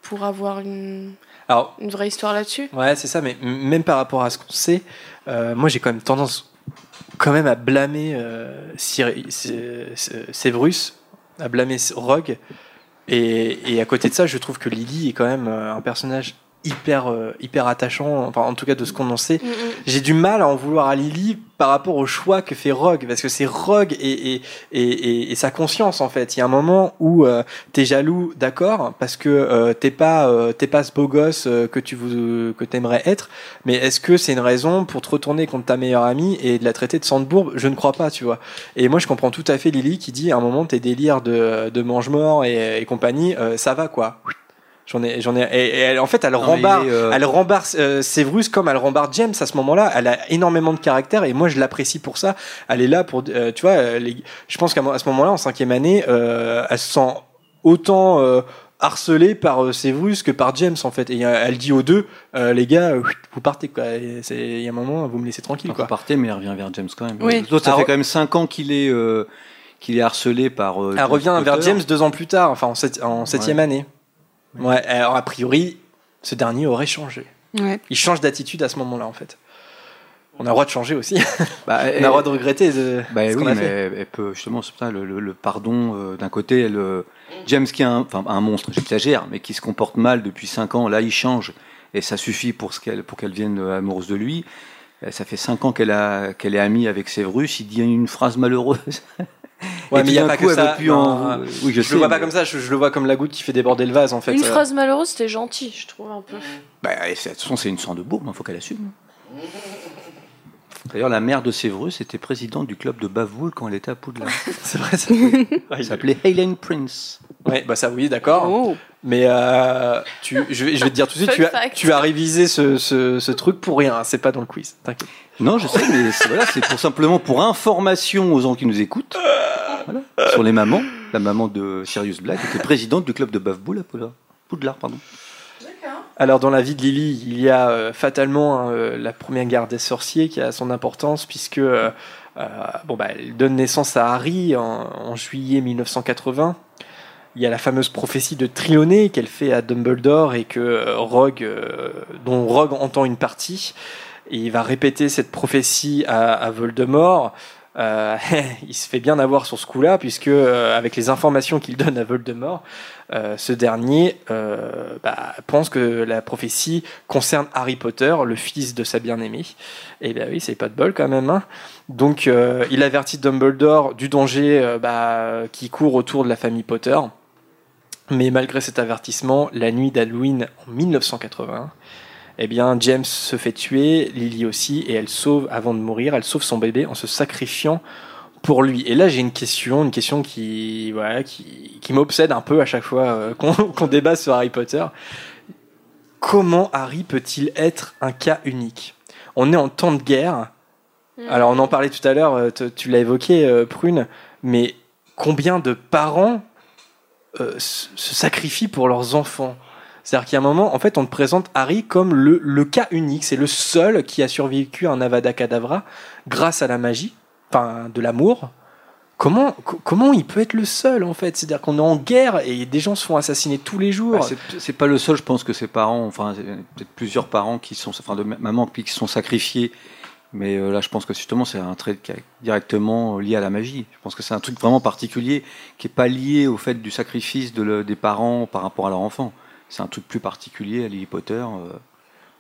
pour avoir une, Alors, une vraie histoire là-dessus. Ouais, c'est ça, mais même par rapport à ce qu'on sait, euh, moi j'ai quand même tendance quand même à blâmer euh, Cyr- Sé- Sé- Séverus, à blâmer Rogue. Et, à côté de ça, je trouve que Lily est quand même euh, un personnage hyper, euh, hyper attachant, enfin en tout cas de ce qu'on en sait. J'ai du mal à en vouloir à Lily par rapport au choix que fait Rogue, parce que c'est Rogue et, et, et, et- et sa conscience en fait. Il y a un moment où euh, t'es jaloux, d'accord, parce que euh, t'es pas euh, t'es pas ce beau gosse euh, que tu vou- que t'aimerais être, mais est-ce que c'est une raison pour te retourner contre ta meilleure amie et de la traiter de Sandbourg Je ne crois pas, tu vois. Et moi je comprends tout à fait Lily qui dit à un moment tes délires de, de mange-mort et, et compagnie, euh, ça va quoi. J'en ai, j'en ai, et, et elle, en fait, elle rembarre, euh, elle rembarre euh, comme elle rembarre James à ce moment-là. Elle a énormément de caractère et moi je l'apprécie pour ça. Elle est là pour, euh, tu vois, les- je pense qu'à ce moment-là, en cinquième année, euh, elle se sent autant euh, harcelée par euh, Séverus que par James en fait. Et euh, elle dit aux deux, euh, les gars, vous partez quoi. Il y a un moment, vous me laissez tranquille quoi. vous partez, mais elle revient vers James quand même. Oui. L'autre, ça Ah, fait quand même 5 ans qu'il est, euh, qu'il est harcelé par. euh, Elle James revient vers. James deux ans plus tard, enfin en, sept- en septième Ouais. année. Ouais. Alors a priori, ce dernier aurait changé. Ouais. Il change d'attitude à ce moment-là en fait. On a le droit de changer aussi. Bah, On a le droit de regretter de Bah ce oui, a mais fait. elle, elle peut justement, le, le- le pardon euh, d'un côté, elle, euh, James qui est un, enfin, un monstre, j'exagère, mais qui se comporte mal depuis 5 ans, là il change et ça suffit pour qu'elle, pour qu'elle vienne euh, amoureuse de lui. Ça fait 5 ans qu'elle est amie avec Séverus. Il dit une phrase malheureuse. Ouais, Et mais il y a pas coup, que ça. Non, en- euh, Oui, je je sais, le vois pas comme ça. Je, je le vois comme la goutte qui fait déborder le vase en fait. Une Euh, phrase malheureuse, c'était gentil, je trouve un peu. Bah, et c'est- de toute façon, c'est une sang de bourbe, il faut qu'elle assume. D'ailleurs, la mère de Séverus était présidente du club de Bavoul quand elle était à Poudlard. c'est vrai ça. Elle s'appelait Helen Prince. Ouais, bah ça oui, d'accord. Oh. Mais euh, tu, je, vais, je vais te dire tout de suite, tu as, tu as révisé ce, ce, ce truc pour rien. hein, C'est pas dans le quiz. T'inquiète. Non, je sais, mais c'est pour simplement pour information aux gens qui nous écoutent. Sur les mamans, la maman de Sirius Black était présidente du club de Bavoul à Poudlard. Poudlard, pardon. Alors dans la vie de Lily, il y a euh, fatalement hein, euh, la première guerre des sorciers qui a son importance puisque euh, bon bah elle donne naissance à Harry en, en juillet 1980. Il y a la fameuse prophétie de Trioné qu'elle fait à Dumbledore et que Rogue, dont Rogue entend une partie. Et il va répéter cette prophétie à, Voldemort. Euh, il se fait bien avoir sur ce coup-là, puisque euh, avec les informations qu'il donne à Voldemort, euh, ce dernier bah, pense que la prophétie concerne Harry Potter, le fils de sa bien-aimée. Et bien oui, c'est pas de bol quand même. hein. Donc il avertit Dumbledore du danger bah, qui court autour de la famille Potter. Mais malgré cet avertissement, la nuit d'Halloween en 1981, eh bien James se fait tuer, Lily aussi, et elle sauve, avant de mourir, elle sauve son bébé en se sacrifiant pour lui. Et là, j'ai une question, une question qui, voilà, qui, qui m'obsède un peu à chaque fois euh, qu'on débat sur Harry Potter. Comment Harry peut-il être un cas unique? On est en temps de guerre. Alors, on en parlait tout à l'heure, euh, tu l'as évoqué, euh, Prune, mais combien de parents euh, se se sacrifient pour leurs enfants? C'est-à-dire qu'il y a un moment, en fait, on te présente Harry comme le, cas unique. C'est le seul qui a survécu à un Avada Kedavra grâce à la magie, enfin, de l'amour. Comment, co- comment il peut être le seul, en fait? C'est-à-dire qu'on est en guerre et des gens se font assassiner tous les jours. Bah, c'est- pas le seul, je pense que ses parents, enfin, peut-être plusieurs parents qui sont, enfin, de maman qui sont sacrifiés. Mais euh, là, je pense que justement, c'est un trait qui est directement lié à la magie. Je pense que c'est un truc vraiment particulier qui est pas lié au fait du sacrifice des parents par rapport à leur enfant. C'est un truc plus particulier à Harry Potter. euh.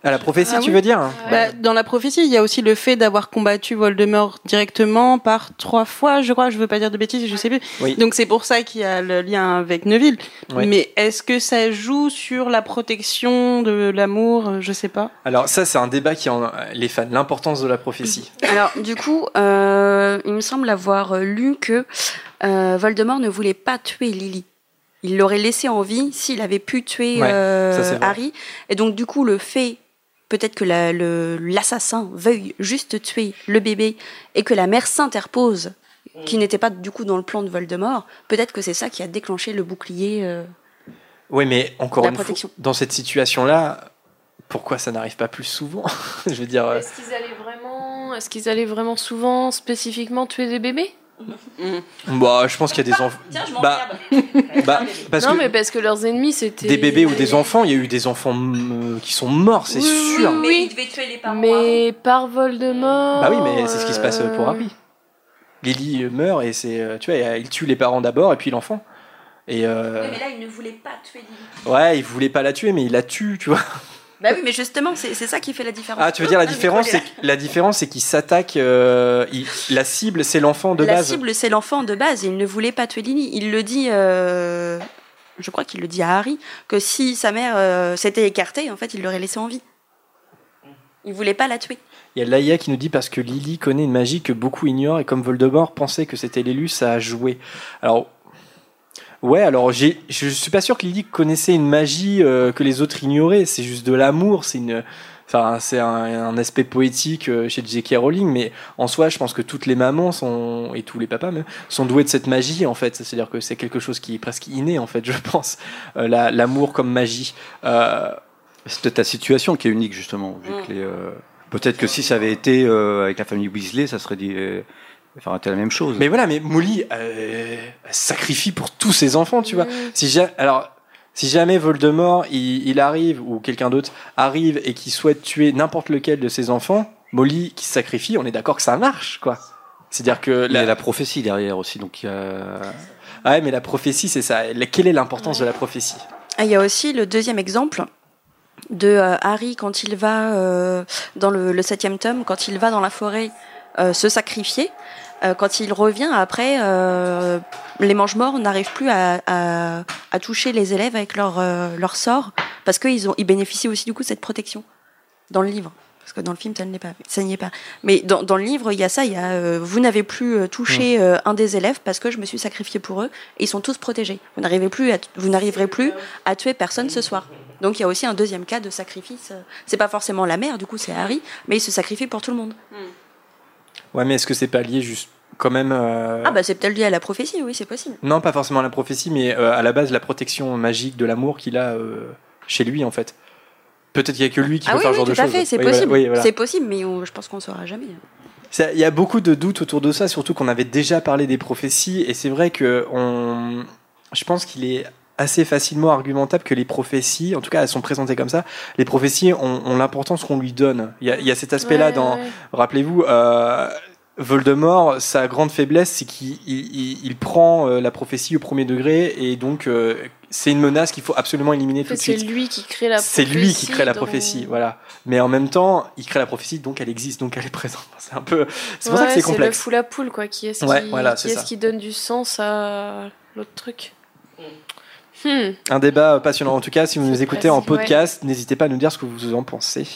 À la prophétie, Ah tu oui veux dire Bah, dans la prophétie, il y a aussi le fait d'avoir combattu Voldemort directement par trois fois, je crois. Je veux pas dire de bêtises, je sais plus. Oui. Donc c'est pour ça qu'il y a le lien avec Neville. Oui. Mais est-ce que ça joue sur la protection de l'amour Euh, Je sais pas. Alors ça, c'est un débat qui en les fans, l'importance de la prophétie. Alors, du coup, euh, il me semble avoir lu que euh, Voldemort ne voulait pas tuer Lily. Il l'aurait laissé en vie s'il avait pu tuer Ouais, euh. Harry. Et donc, du coup, le fait, peut-être que la- l'assassin veuille juste tuer le bébé et que la mère s'interpose, qui n'était pas du coup dans le plan de Voldemort, peut-être que c'est ça qui a déclenché le bouclier. euh, Oui, mais encore une protection. fois, dans cette situation-là, pourquoi ça n'arrive pas plus souvent Je veux dire, euh, Est-ce qu'ils allaient vraiment, est-ce qu'ils allaient vraiment souvent spécifiquement tuer des bébés? Bah, je pense qu'il y a des enfants. Bah, bah, parce Non, que mais parce que leurs ennemis c'était des bébés ou des enfants, il y a eu des enfants mm, qui sont morts, c'est Oui, sûr. oui, oui. devait tuer les parents. Mais par Voldemort. Bah oui, mais c'est ce qui se passe pour euh, Harry. Lily meurt et c'est, euh, tu vois, il tue les parents d'abord et puis l'enfant. Et euh, mais là, il ne voulait pas tuer Lily. ouais, il voulait pas la tuer, mais il la tue, tu vois. Bah oui, mais justement, c'est ça qui fait la différence. Ah, tu veux dire la mais différence, c'est la différence, c'est qu'il s'attaque. euh, la cible, c'est l'enfant de la base. cible, c'est l'enfant de base. Il ne voulait pas tuer Lily. Il le dit, euh, je crois qu'il le dit à Harry, que si sa mère euh, s'était écartée, en fait, il l'aurait laissée en vie. Il voulait pas la tuer. Il y a Laïa qui nous dit parce que Lily connaît une magie que beaucoup ignorent et comme Voldemort pensait que c'était l'élu, ça a joué. Alors, ouais, alors j'ai, je suis pas sûr que Lily connaissait une magie euh, que les autres ignoraient. C'est juste de l'amour, c'est une, enfin, c'est un, un aspect poétique euh, chez J.K. Rowling, mais en soi, je pense que toutes les mamans sont et tous les papas même sont doués de cette magie en fait. C'est-à-dire que c'est quelque chose qui est presque inné en fait, je pense. Euh, la- l'amour comme magie. Euh, C'est peut-être ta situation qui est unique justement. vu Mm. que les, euh, Peut-être que si ça avait été euh, avec la famille Weasley, ça serait dit, été la même chose. Mais voilà, mais Molly euh, sacrifie pour tous ses enfants, tu vois. Si alors, si jamais Voldemort il, il arrive ou quelqu'un d'autre arrive et qui souhaite tuer n'importe lequel de ses enfants, Molly qui se sacrifie, on est d'accord que ça marche, quoi. C'est-à-dire que Il y a la, la prophétie derrière aussi, donc. Ah ouais, mais la prophétie, c'est ça. La- Quelle est l'importance de la prophétie? Ah, Il y a aussi le deuxième exemple de euh, Harry quand il va euh, dans le, le septième tome, quand il va dans la forêt euh, se sacrifier. Euh, quand il revient après, euh, les mange-morts n'arrivent plus à, à- à toucher les élèves avec leur, euh, leur sort parce qu'ils ils bénéficient aussi du coup de cette protection dans le livre. Parce que dans le film, ça n'y est pas. Mais dans, dans le livre, il y a ça. Il y a euh, vous n'avez plus touché euh, un des élèves parce que je me suis sacrifié pour eux. Et ils sont tous protégés. Vous n'arrivez plus, à, vous n'arriverez plus à tuer personne ce soir. Donc il y a aussi un deuxième cas de sacrifice. C'est pas forcément la mère, du coup c'est Harry, mais il se sacrifie pour tout le monde. Ouais, mais est-ce que c'est pas lié juste quand même euh, Ah bah c'est peut-être lié à la prophétie, oui c'est possible. Non, pas forcément à la prophétie, mais euh, à la base la protection magique de l'amour qu'il a euh, chez lui, en fait. Peut-être qu'il y a que lui qui ah peut oui, faire oui, ce genre tout de à choses. fait, c'est Oui, possible. oui, voilà. C'est possible, mais on- je pense qu'on saura jamais. Il y a beaucoup de doutes autour de ça, surtout qu'on avait déjà parlé des prophéties, et c'est vrai que on, je pense qu'il est assez facilement argumentable que les prophéties, en tout cas elles sont présentées comme ça, les prophéties ont, ont l'importance qu'on lui donne. Il y a, il y a cet aspect-là Ouais, dans, ouais. rappelez-vous, euh, Voldemort, sa grande faiblesse, c'est qu'il il- il- il prend euh, la prophétie au premier degré, et donc euh, c'est une menace qu'il faut absolument éliminer En tout de c'est suite. lui qui crée la C'est lui qui crée la donc- prophétie, voilà. Mais en même temps, il crée la prophétie, donc elle existe, donc elle est présente. C'est un peu, c'est pour ça que Ouais, c'est le complexe. fou la poule, quoi. Qui est-ce Ouais, qui, voilà, c'est qui donne du sens à l'autre truc Hmm. Un débat passionnant. En tout cas, si vous nous écoutez en ouais. podcast, n'hésitez pas à nous dire ce que vous en pensez.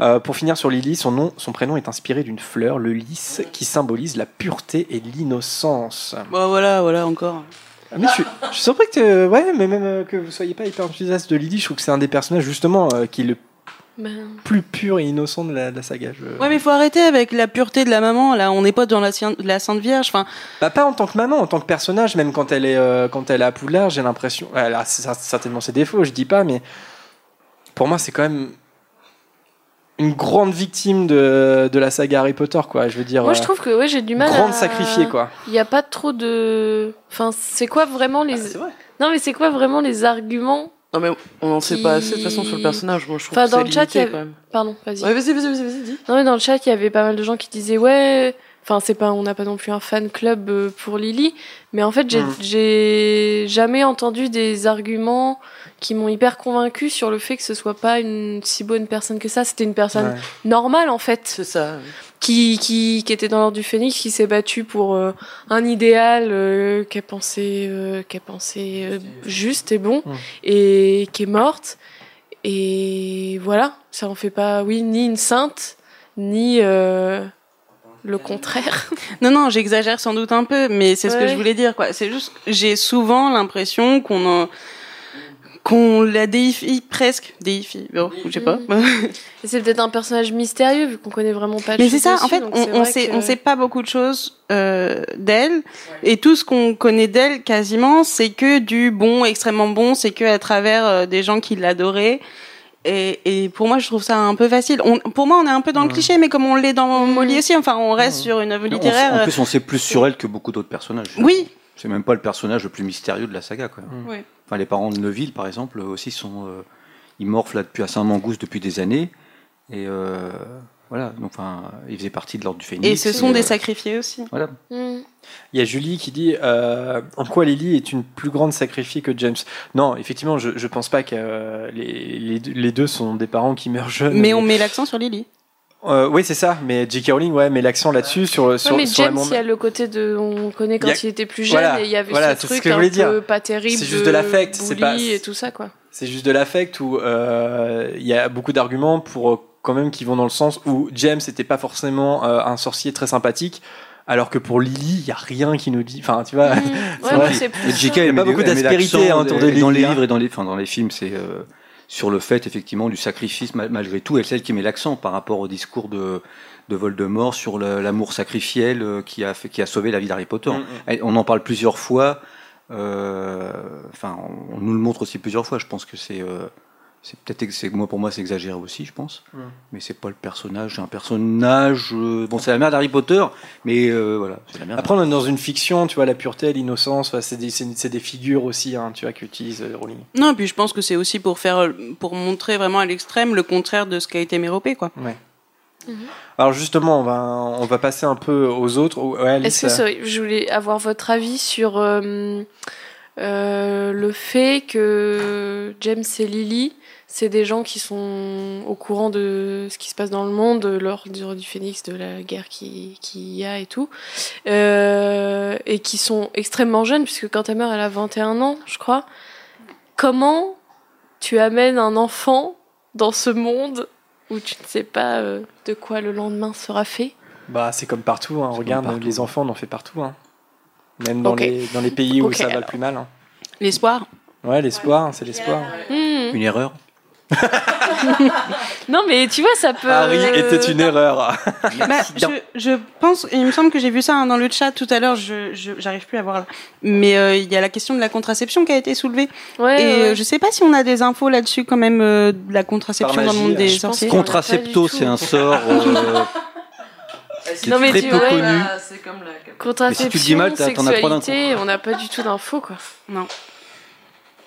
Euh, pour finir sur Lily, son nom, son prénom est inspiré d'une fleur, le lys, qui symbolise la pureté et l'innocence. Bon, voilà, voilà, encore. Ah, mais je, suis, je suis surpris que, euh, ouais, mais même euh, que vous soyez pas hyper enthousiaste de Lily, je trouve que c'est un des personnages justement euh, qui est le Ben, plus pur et innocent de la, de la saga. Je- Ouais, mais faut arrêter avec la pureté de la maman. Là, on n'est pas dans la, Sainte Vierge. Enfin, Bah, pas en tant que maman, en tant que personnage, même quand elle est, euh, quand elle est à Poudlard, j'ai l'impression. Elle a certainement ses défauts, je dis pas, mais pour moi, c'est quand même une grande victime de, de la saga Harry Potter, quoi. Je veux dire. Moi, je euh, trouve que ouais, j'ai du mal grande à. sacrifiée, quoi. Il n'y a pas trop de. Enfin, c'est quoi vraiment les. Ah, c'est vrai. Non, mais c'est quoi vraiment les arguments Non, mais on n'en sait Qui- pas assez de toute façon sur le personnage. Moi, je trouve Enfin, que dans le chat, y avait- quand même. Pardon, vas-y. Ouais, vas-y, vas-y, vas-y, vas-y, dis. Non, mais dans le chat, il y avait pas mal de gens qui disaient ouais. Enfin, c'est pas, on n'a pas non plus un fan club euh, pour Lily, mais en fait, j'ai Mm. j'ai jamais entendu des arguments qui m'ont hyper convaincu sur le fait que ce soit pas une si bonne personne que ça. C'était une personne Ouais. normale en fait, C'est ça. Qui, qui, qui était dans l'ordre du Phénix, qui s'est battue pour euh, un idéal euh, qu'elle pensait, euh, qu'elle pensait euh, juste et bon, et qui est morte. Et voilà, ça en fait pas, oui, ni une sainte, ni euh, le contraire. Non, non, j'exagère sans doute un peu, mais c'est ce que je voulais dire, quoi. C'est juste, j'ai souvent l'impression qu'on en- qu'on la déifie presque, déifie, bon, je sais pas. Et c'est peut-être un personnage mystérieux vu qu'on connaît vraiment pas. de Mais c'est ça, en fait, on, sait, que- on sait pas beaucoup de choses euh, d'elle, et tout ce qu'on connaît d'elle quasiment, c'est que du bon, extrêmement bon, c'est que à travers euh, des gens qui l'adoraient. Et, et pour moi, je trouve ça un peu facile. On, pour moi, on est un peu dans le cliché, mais comme on l'est dans Molly aussi, enfin, on reste sur une œuvre on- littéraire. en euh, plus, on sait plus sur elle que beaucoup d'autres personnages. Oui. C'est même pas le personnage le plus mystérieux de la saga. Quoi. Ouais. Enfin, les parents de Neville, par exemple, eux aussi sont. euh, ils morflent là depuis à Saint-Mangousse depuis des années. Et euh, voilà, donc enfin, ils faisaient partie de l'ordre du Phénix. Et ce sont euh, des sacrifiés aussi. Voilà. Mm. Il y a Julie qui dit euh, en quoi Lily est une plus grande sacrifiée que James? Non, effectivement, je, je pense pas que euh, les, les deux sont des parents qui meurent jeunes. Mais on met l'accent sur Lily. Euh, oui, c'est ça. Mais J.K. Rowling, ouais, met l'accent là-dessus sur sur, Ouais, mais sur la James, il y a le côté de. On connaît quand Il y a- il, était plus jeune Voilà, et il y avait voilà, ce ce truc que je un peu dire. pas terrible. C'est juste de l'affect, c'est pas- et tout ça, quoi. C'est juste de l'affect où euh, il y a beaucoup d'arguments pour euh, quand même qui vont dans le sens où James n'était pas forcément euh, un sorcier très sympathique, alors que pour Lily, il y a rien qui nous dit. Enfin, tu vois. Mm. c'est Ouais, J.K. Il y a pas beaucoup d'aspérité, hein, autour de dans Lily, les hein. livres et dans les, enfin, dans les films, c'est euh, sur le fait effectivement du sacrifice ma- malgré tout. Elle celle qui met l'accent par rapport au discours de, de Voldemort sur l'amour sacrificiel euh, qui a fait, qui a sauvé la vie d'Harry Potter. Mm, mm. On en parle plusieurs fois. euh, Enfin, on, on nous le montre aussi plusieurs fois. Je pense que c'est euh, c'est peut-être moi pour moi c'est exagéré aussi, je pense. Mais c'est pas le personnage. C'est un personnage. euh, bon, c'est la mère d'Harry Potter, mais euh, voilà, c'est la mère. Après, on est dans une fiction, tu vois, la pureté, l'innocence, c'est des, c'est- c'est des figures aussi, hein, tu vois, qu'utilise euh, Rowling. Non, et puis je pense que c'est aussi pour faire, pour montrer vraiment à l'extrême le contraire de ce qu'a été Méropé, quoi. Ouais. Alors justement, on va, on va passer un peu aux autres. Ouais, Alice, Est-ce que je voulais avoir votre avis sur euh, euh, le fait que James et Lily, c'est des gens qui sont au courant de ce qui se passe dans le monde lors du, du Phénix, de la guerre qui, qui y a et tout, euh, et qui sont extrêmement jeunes, puisque quand elle meurt, elle a 21 ans, je crois. Comment tu amènes un enfant dans ce monde où tu ne sais pas euh, de quoi le lendemain sera fait? Bah, c'est comme partout. Hein. Regarde, comme partout. les enfants, on en fait partout. Hein. Même dans, les, dans les pays où ça va alors. le plus mal. hein. L'espoir. Ouais, l'espoir, c'est l'espoir. Hmm. Une erreur. Non, mais tu vois, ça peut. Harry était une erreur. Bah, je, je pense, il me semble que j'ai vu ça hein, dans le chat tout à l'heure, je, j'arrive plus à voir là. Mais euh, il y a la question de la contraception qui a été soulevée. Ouais, Et ouais. euh, je sais pas si on a des infos là-dessus quand même euh, de la contraception Par dans le magie, monde des je pense sorciers. qu'on- Contracepto, Pas c'est un sort. euh, qui est Non, mais très tu peu vois, connu. C'est comme la. Contraception, Mais si tu dis mal, t'en as d'un sexualité, on n'a pas du tout d'infos, quoi. Non.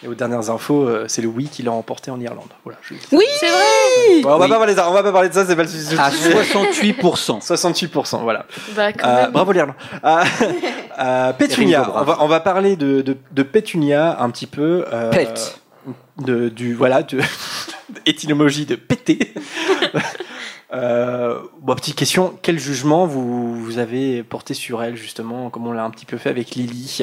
Et aux dernières infos, euh, c'est le oui qui l'a remporté en Irlande. Voilà, je... Oui, C'est vrai on, va Oui. pas parler, de ça, on va pas parler de ça, c'est pas le sujet. À 68%. 68%, voilà. Bah, quand Euh, bravo l'Irlande. Euh, euh, Pétunia, on va, on va parler de, de, de Pétunia un petit peu. euh, Pète. De, du, voilà, de, étymologie de péter. Euh, bon, petite question, quel jugement vous, vous avez porté sur elle justement, comme on l'a un petit peu fait avec Lily?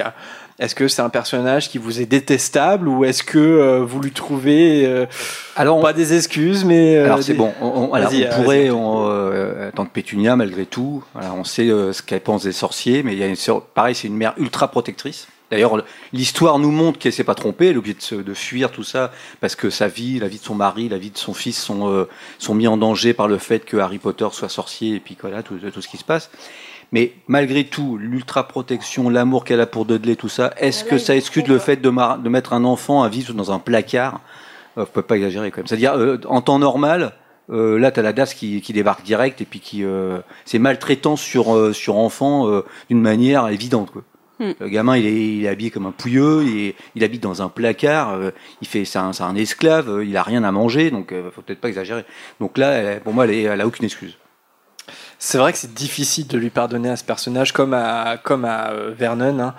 Est-ce que c'est un personnage qui vous est détestable ou est-ce que euh, vous lui trouvez euh, Alors, pas des excuses mais euh, Alors c'est des- bon, on, on- alors, on pourrait, on, en tant que Pétunia, malgré tout, voilà, on sait ce qu'elle pense des sorciers, mais il y a une sœur- pareil, c'est une mère ultra protectrice. D'ailleurs, l'histoire nous montre qu'elle s'est pas trompée, elle est obligée de, se- de fuir tout ça parce que sa vie, la vie de son mari, la vie de son fils sont sont mis en danger par le fait que Harry Potter soit sorcier et puis voilà tout, tout ce qui se passe. Mais malgré tout, l'ultra protection, l'amour qu'elle a pour Dudley, tout ça, est-ce que ça excuse le fait de, mettre un enfant à vivre dans un placard euh, Faut pas exagérer quand même. C'est-à-dire euh, en temps normal, euh, là, t'as la DAS qui, qui débarque direct et puis qui euh, c'est maltraitant sur euh, sur enfant euh, d'une manière évidente. Quoi. Hmm. Le gamin, il est, il est habillé comme un pouilleux, il, est- il habite dans un placard, euh, il fait, c'est un, c'est un esclave, euh, il a rien à manger, donc euh, faut peut-être pas exagérer. Donc là, elle- pour moi, elle, est- elle a aucune excuse. C'est vrai que c'est difficile de lui pardonner à ce personnage, comme à, comme à euh, Vernon. hein.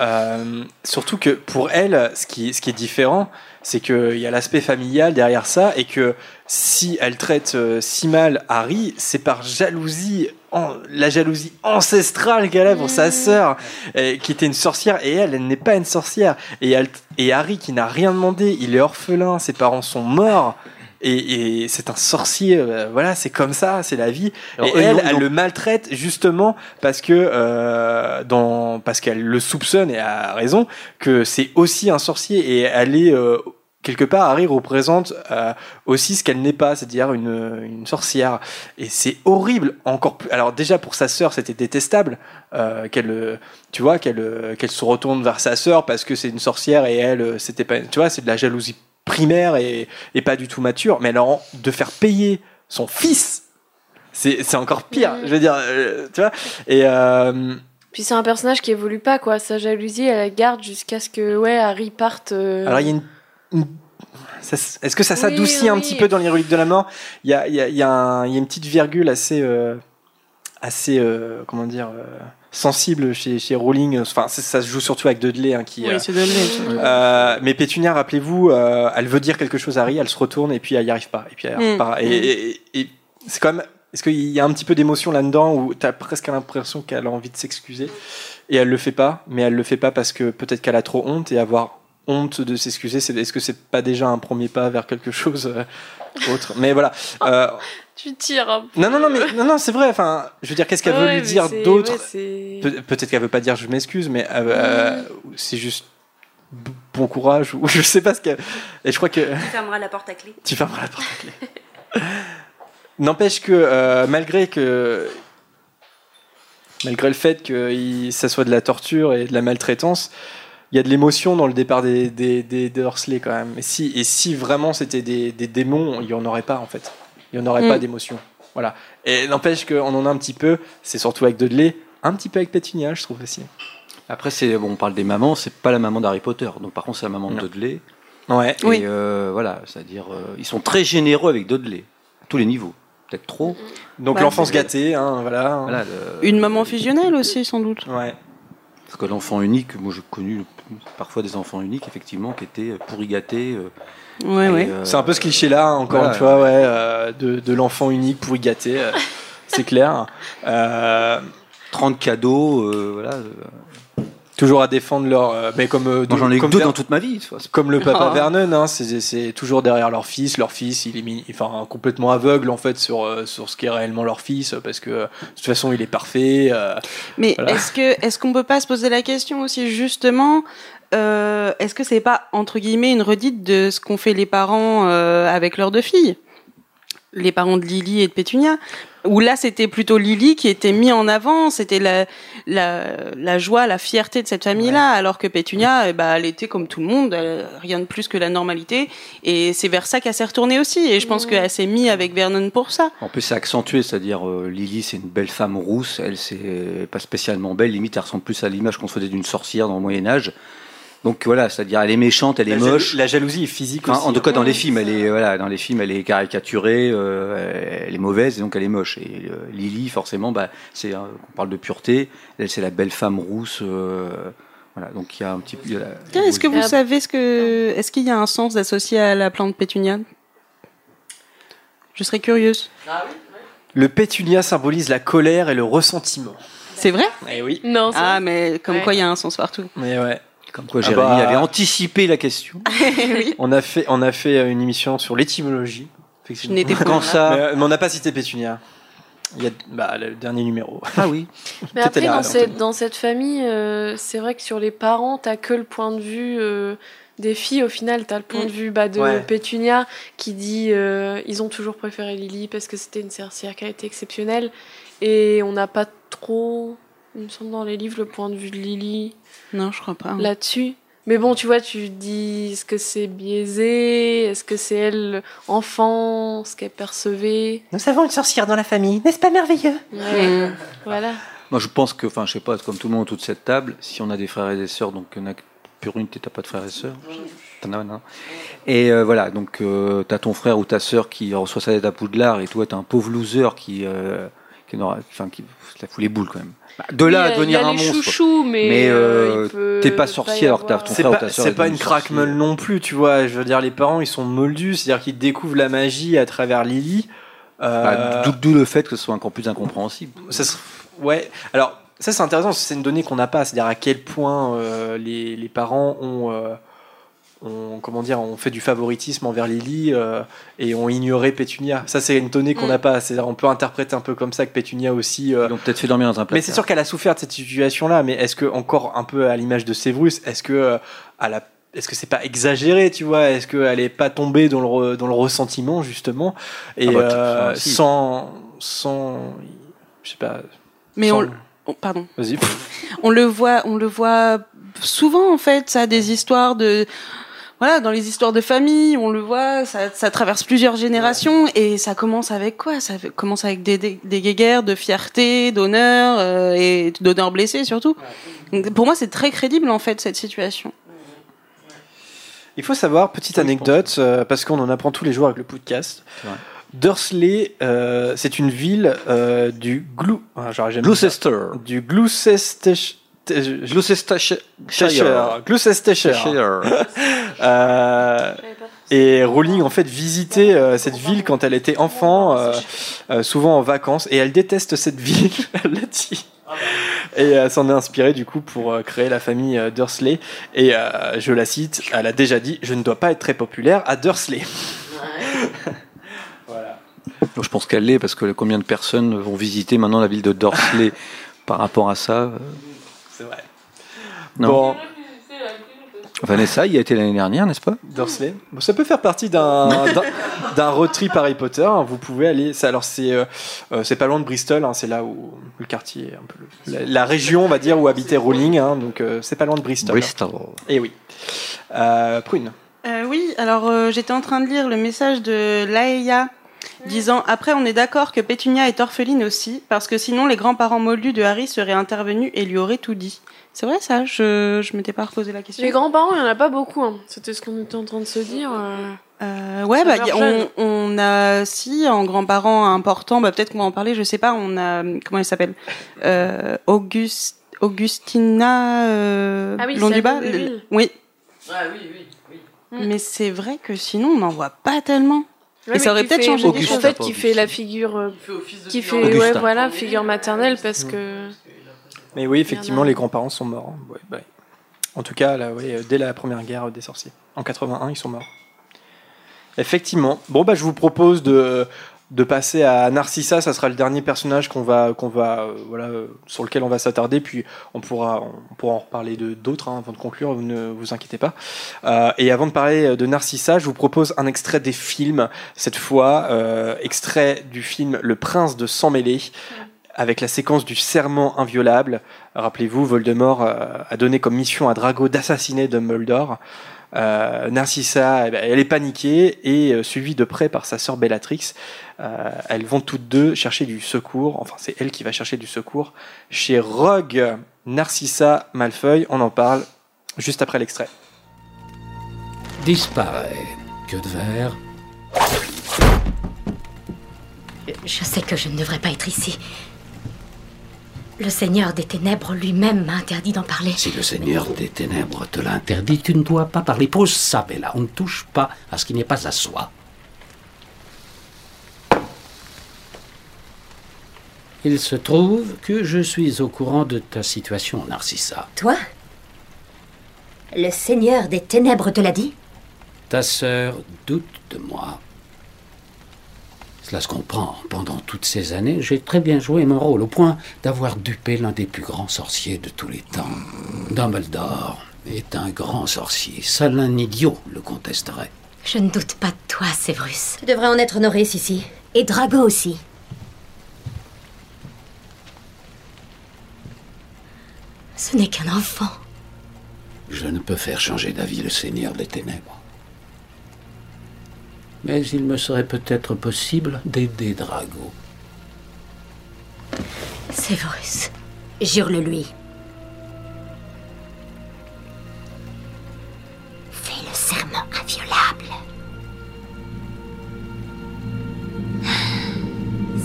Euh, surtout que pour elle, ce qui, ce qui est différent, c'est qu'il y a l'aspect familial derrière ça, et que si elle traite euh, si mal Harry, c'est par jalousie, en- la jalousie ancestrale qu'elle a pour sa sœur, euh, qui était une sorcière, et elle, elle n'est pas une sorcière. Et, elle- et Harry, qui n'a rien demandé, il est orphelin, ses parents sont morts. Et, et c'est un sorcier, euh, voilà, c'est comme ça, c'est la vie. Alors, et eux, elle, ils elle le maltraite justement parce que euh, dans parce qu'elle le soupçonne et a raison que c'est aussi un sorcier et elle est euh, quelque part Harry représente euh, aussi ce qu'elle n'est pas, c'est-à-dire une, une sorcière et c'est horrible encore plus. Alors déjà pour sa sœur c'était détestable euh, qu'elle euh, tu vois qu'elle euh, qu'elle se retourne vers sa sœur parce que c'est une sorcière et elle euh, c'était pas tu vois c'est de la jalousie primaire et, et pas du tout mature mais alors de faire payer son fils c'est encore pire je veux dire euh, tu vois et euh, Puis c'est un personnage qui évolue pas, quoi. Sa jalousie, elle la garde jusqu'à ce que ouais, Harry parte. euh, alors il y a une, est-ce que ça Oui, s'adoucit un petit peu dans les reliques de la mort? Il y a, il y, a, il y, a un- il y a une petite virgule assez euh, assez euh, comment dire sensible chez, chez Rowling enfin ça, ça se joue surtout avec Dudley hein, qui Oui, euh, c'est Dudley, surtout. Euh, mais Pétunia, rappelez-vous, euh, elle veut dire quelque chose à Harry, elle se retourne et puis elle y arrive pas. Et puis elle y arrive Mm. pas. Et, et- et c'est quand même. Est-ce qu'il y a un petit peu d'émotion là-dedans où t'as presque l'impression qu'elle a envie de s'excuser et elle le fait pas, mais elle le fait pas parce que peut-être qu'elle a trop honte et avoir honte de s'excuser, c'est est-ce que c'est pas déjà un premier pas vers quelque chose euh, autre? Mais voilà. Tu tires un peu. non, non, non, mais non, non, c'est vrai. Enfin, je veux dire, qu'est-ce qu'elle Ouais, veut lui dire d'autre ouais, c'est- Pe- Peut-être qu'elle veut pas dire je m'excuse, mais euh, euh, c'est juste bon courage ou je sais pas ce qu'elle. Et je crois que Tu fermeras la porte à clé. tu fermeras la porte à clé. N'empêche que euh, malgré que malgré le fait que ça soit de la torture et de la maltraitance, il y a de l'émotion dans le départ des, des, des, des Dursley quand même. Et si, et si vraiment c'était des, des démons, il n'y en aurait pas en fait. Il n'y en aurait Mm. pas d'émotion. Voilà. Et n'empêche qu'on en a un petit peu, c'est surtout avec Dudley, un petit peu avec Pétunia, je trouve aussi. Après, c'est bon, on parle des mamans, c'est pas la maman d'Harry Potter. Donc, par contre, c'est la maman de. Dudley. Ouais. Et Oui. euh, voilà, c'est-à-dire, euh, ils sont très généreux avec Dudley, à tous les niveaux. Peut-être trop. Donc Ouais, l'enfance gâtée, hein, voilà. Voilà, le- Une maman fusionnelle aussi, sans doute. Ouais. Parce que l'enfant unique, moi j'ai connu parfois des enfants uniques, effectivement, qui étaient pourri gâtés. euh, Ouais, ouais. euh, C'est un peu ce cliché-là, encore voilà. une fois, ouais, euh, de, de l'enfant unique pourri gâté, euh, c'est clair. Euh, 30 cadeaux, euh, voilà. toujours à défendre leur. euh, mais comme, euh, j'en ai eu comme, deux Ver- dans toute ma vie. comme le papa Oh. Vernon, hein, c'est toujours derrière leur fils. Leur fils, il est mis- enfin, complètement aveugle en fait sur, euh, sur ce qui est réellement leur fils, parce que euh, de toute façon il est parfait. euh, Mais Voilà. est-ce que est-ce qu'on peut pas se poser la question aussi justement euh, Est-ce que c'est pas entre guillemets une redite de ce qu'ont fait les parents euh, avec leurs deux filles, les parents de Lily et de Pétunia? Où là c'était plutôt Lily qui était mis en avant, c'était la, la la joie, la fierté de cette famille-là, alors que Pétunia, eh ben, elle était comme tout le monde, elle- rien de plus que la normalité, et c'est vers ça qu'elle s'est retournée aussi. Et je pense qu'elle s'est mise avec Vernon pour ça. En plus, c'est accentué, c'est-à-dire euh, Lily, c'est une belle femme rousse, elle, c'est pas spécialement belle, limite, elle ressemble plus à l'image qu'on se faisait d'une sorcière dans le Moyen-Âge. Donc voilà, c'est-à-dire elle est méchante, elle est la moche. La jalousie est physique Enfin, aussi. en tout cas, dans Ouais, les films, elle est voilà, dans les films, elle est caricaturée, euh, elle est mauvaise et donc elle est moche. Et euh, Lily, forcément, bah, c'est euh, on parle de pureté. Elle, c'est la belle femme rousse. euh, voilà, donc il y a un petit y a la- Est-ce que vous Ah. savez ce que est-ce qu'il y a un sens associé à la plante pétunia Je serais curieuse. Le pétunia symbolise la colère et le ressentiment. C'est vrai? Eh oui. Non, c'est Ah, mais comme Ouais. quoi il y a un sens partout. Mais ouais. Comme quoi, Ah Jérémy bah. avait anticipé la question. oui. On a fait, on a fait une émission sur l'étymologie. Je n'étais pas Quand Mais, ça euh, mais on n'a pas cité Pétunia. Il y a bah, le dernier numéro. Ah oui. Mais après, dans cette, dans cette famille, euh, c'est vrai que sur les parents, t'as que le point de vue euh, des filles. Au final, t'as le point Mm. de vue bah, de Ouais. Pétunia qui dit euh, ils ont toujours préféré Lily parce que c'était une sorcière qui a été exceptionnelle. Et on n'a pas trop, il me semble, dans les livres, le point de vue de Lily Non, je crois pas. là-dessus. Mais bon, tu vois, tu dis est-ce que c'est biaisé? Est-ce que c'est elle, enfant, ce qu'elle percevait? Nous avons une sorcière dans la famille, n'est-ce pas merveilleux? Ouais, Mm. Voilà. Moi, je pense que, enfin, je sais pas, comme tout le monde autour de cette table, si on a des frères et des sœurs, donc il y en a que pure une, t'as pas de frères et sœurs? T'en as un, hein. Et euh, voilà, donc euh, t'as ton frère ou ta sœur qui reçoit sa lettre à Poudlard et toi t'es un pauvre loser qui euh, qui enfin, qui la fout les boules quand même. De là à devenir un monstre. chouchous, mais, euh, euh, peut t'es pas sorcier alors que ton C'est frère ou ta c'est est pas une crackmeul sorcier. non plus, tu vois. Je veux dire, les parents, ils sont moldus, c'est-à-dire qu'ils découvrent la magie à travers Lily. Euh, Bah, d'où- le fait que ce soit encore plus incompréhensible. ça se- Ouais, alors ça c'est intéressant, c'est une donnée qu'on n'a pas, c'est-à-dire à quel point euh, les, les parents ont, ont, comment dire, ont fait du favoritisme envers Lily euh, et ont ignoré Pétunia. Ça c'est une donnée qu'on Mm. n'a pas, c'est-à-dire on peut interpréter un peu comme ça que Pétunia aussi. euh, Ils l'ont peut-être fait dormir dans un placard. mais c'est sûr qu'elle a souffert de cette situation-là, mais est-ce que, encore un peu à l'image de Sévrus, est-ce que, euh, à la- est-ce que c'est pas exagéré, tu vois? Est-ce qu'elle est pas tombée dans le, re- dans le ressentiment, justement? Et Ah bah, euh, sans, sans. Je sais pas. Mais sans- on, on- pardon. Vas-y. On le voit, on le voit souvent en fait, ça, des histoires de, voilà, dans les histoires de famille, on le voit, ça, ça traverse plusieurs générations et ça commence avec quoi? Ça commence avec des, des, des guéguerres de fierté, d'honneur euh, et d'honneur blessé surtout. Donc, pour moi, c'est très crédible en fait cette situation. Il faut savoir, petite anecdote, euh, parce qu'on en apprend tous les jours avec le podcast. Dursley, euh, c'est une ville euh, du Glou... ah, ça. Gloucester. Du Gloucestershire. Gloucestershire. Euh, et Rowling en fait visitait euh, cette ville quand elle était enfant, euh, euh, souvent en vacances, et elle déteste cette ville, elle l'a dit. Et elle s'en est inspirée du coup pour euh, créer la famille euh, Dursley. Et euh, je la cite, elle a déjà dit Je ne dois pas être très populaire à Dursley. voilà. Donc, je pense qu'elle l'est parce que combien de personnes vont visiter maintenant la ville de Dorsley par rapport à ça euh, C'est vrai. Non. Bon, Vanessa y a été l'année dernière, n'est-ce pas? Dursley. Bon, ça peut faire partie d'un d'un- d'un road trip Harry Potter. hein. Vous pouvez aller. ça- Alors c'est euh, euh, c'est pas loin de Bristol. hein. C'est là où le quartier, un peu le- la, la région, on va dire, où habitait Rowling. hein. Donc euh, c'est pas loin de Bristol. Bristol. Et oui. Euh, Prune. Euh, oui, alors euh, j'étais en train de lire le message de Laëya disant après on est d'accord que Pétunia est orpheline aussi parce que sinon les grands-parents moldus de Harry seraient intervenus et lui auraient tout dit. C'est vrai ça? Je je m'étais pas reposé la question. Les grands-parents, il n'y en a pas beaucoup. hein. C'était ce qu'on était en train de se dire. euh. Euh, ouais, bah, y a- on, on a si en grands-parents importants, bah, peut-être qu'on va en parler, je sais pas. On a comment elle s'appelle? Euh, Auguste, Augustina euh, Ah Ah oui, oui. Mm. mais c'est vrai que sinon on n'en voit pas tellement. Ouais, Et ça aurait qui peut-être fait- changé des En fait, qui fait la figure. euh, fait Qui figure. fait, ouais, voilà, figure maternelle parce que. Mais oui, effectivement, les grands-parents sont morts. hein. Ouais, ouais. En tout cas, là, ouais, euh, dès la première guerre des sorciers. En 81, ils sont morts. Effectivement. Bon, bah, je vous propose de, de passer à Narcissa. Ça sera le dernier personnage qu'on va, qu'on va, euh, voilà, euh, sur lequel on va s'attarder. Puis on pourra, on pourra en reparler de d'autres hein, avant de conclure. Vous ne vous inquiétez pas. Euh, et avant de parler de Narcissa, je vous propose un extrait des films. Cette fois, euh, extrait du film Le Prince de Sang Mêlé avec la séquence du serment inviolable. Rappelez-vous, Voldemort a donné comme mission à Drago d'assassiner Dumbledore. Euh, Narcissa, eh ben, elle est paniquée et euh, suivie de près par sa sœur Bellatrix. Euh, elles vont toutes deux chercher du secours. Enfin, c'est elle qui va chercher du secours chez Rogue Narcissa Malfeuille. On en parle juste après l'extrait. Disparaît. Que de verre. Je sais que je ne devrais pas être ici. Le Seigneur des Ténèbres lui-même m'a interdit d'en parler. Si le Seigneur des Ténèbres te l'interdit, tu ne dois pas parler. Pose ça, Bella. On ne touche pas à ce qui n'est pas à soi. Il se trouve que je suis au courant de ta situation, Narcissa. Toi? Le Seigneur des Ténèbres te l'a dit? Ta sœur doute de moi. Cela se comprend. Pendant toutes ces années, j'ai très bien joué mon rôle, au point d'avoir dupé l'un des plus grands sorciers de tous les temps. Dumbledore est un grand sorcier. Seul un idiot le contesterait. Je ne doute pas de toi, Sévrus. Tu devrais en être honoré, Sissi. Et Drago aussi. Ce n'est qu'un enfant. Je ne peux faire changer d'avis le Seigneur des Ténèbres. Mais il me serait peut-être possible d'aider Drago. Sévrus, jure-le lui. Fais le serment inviolable.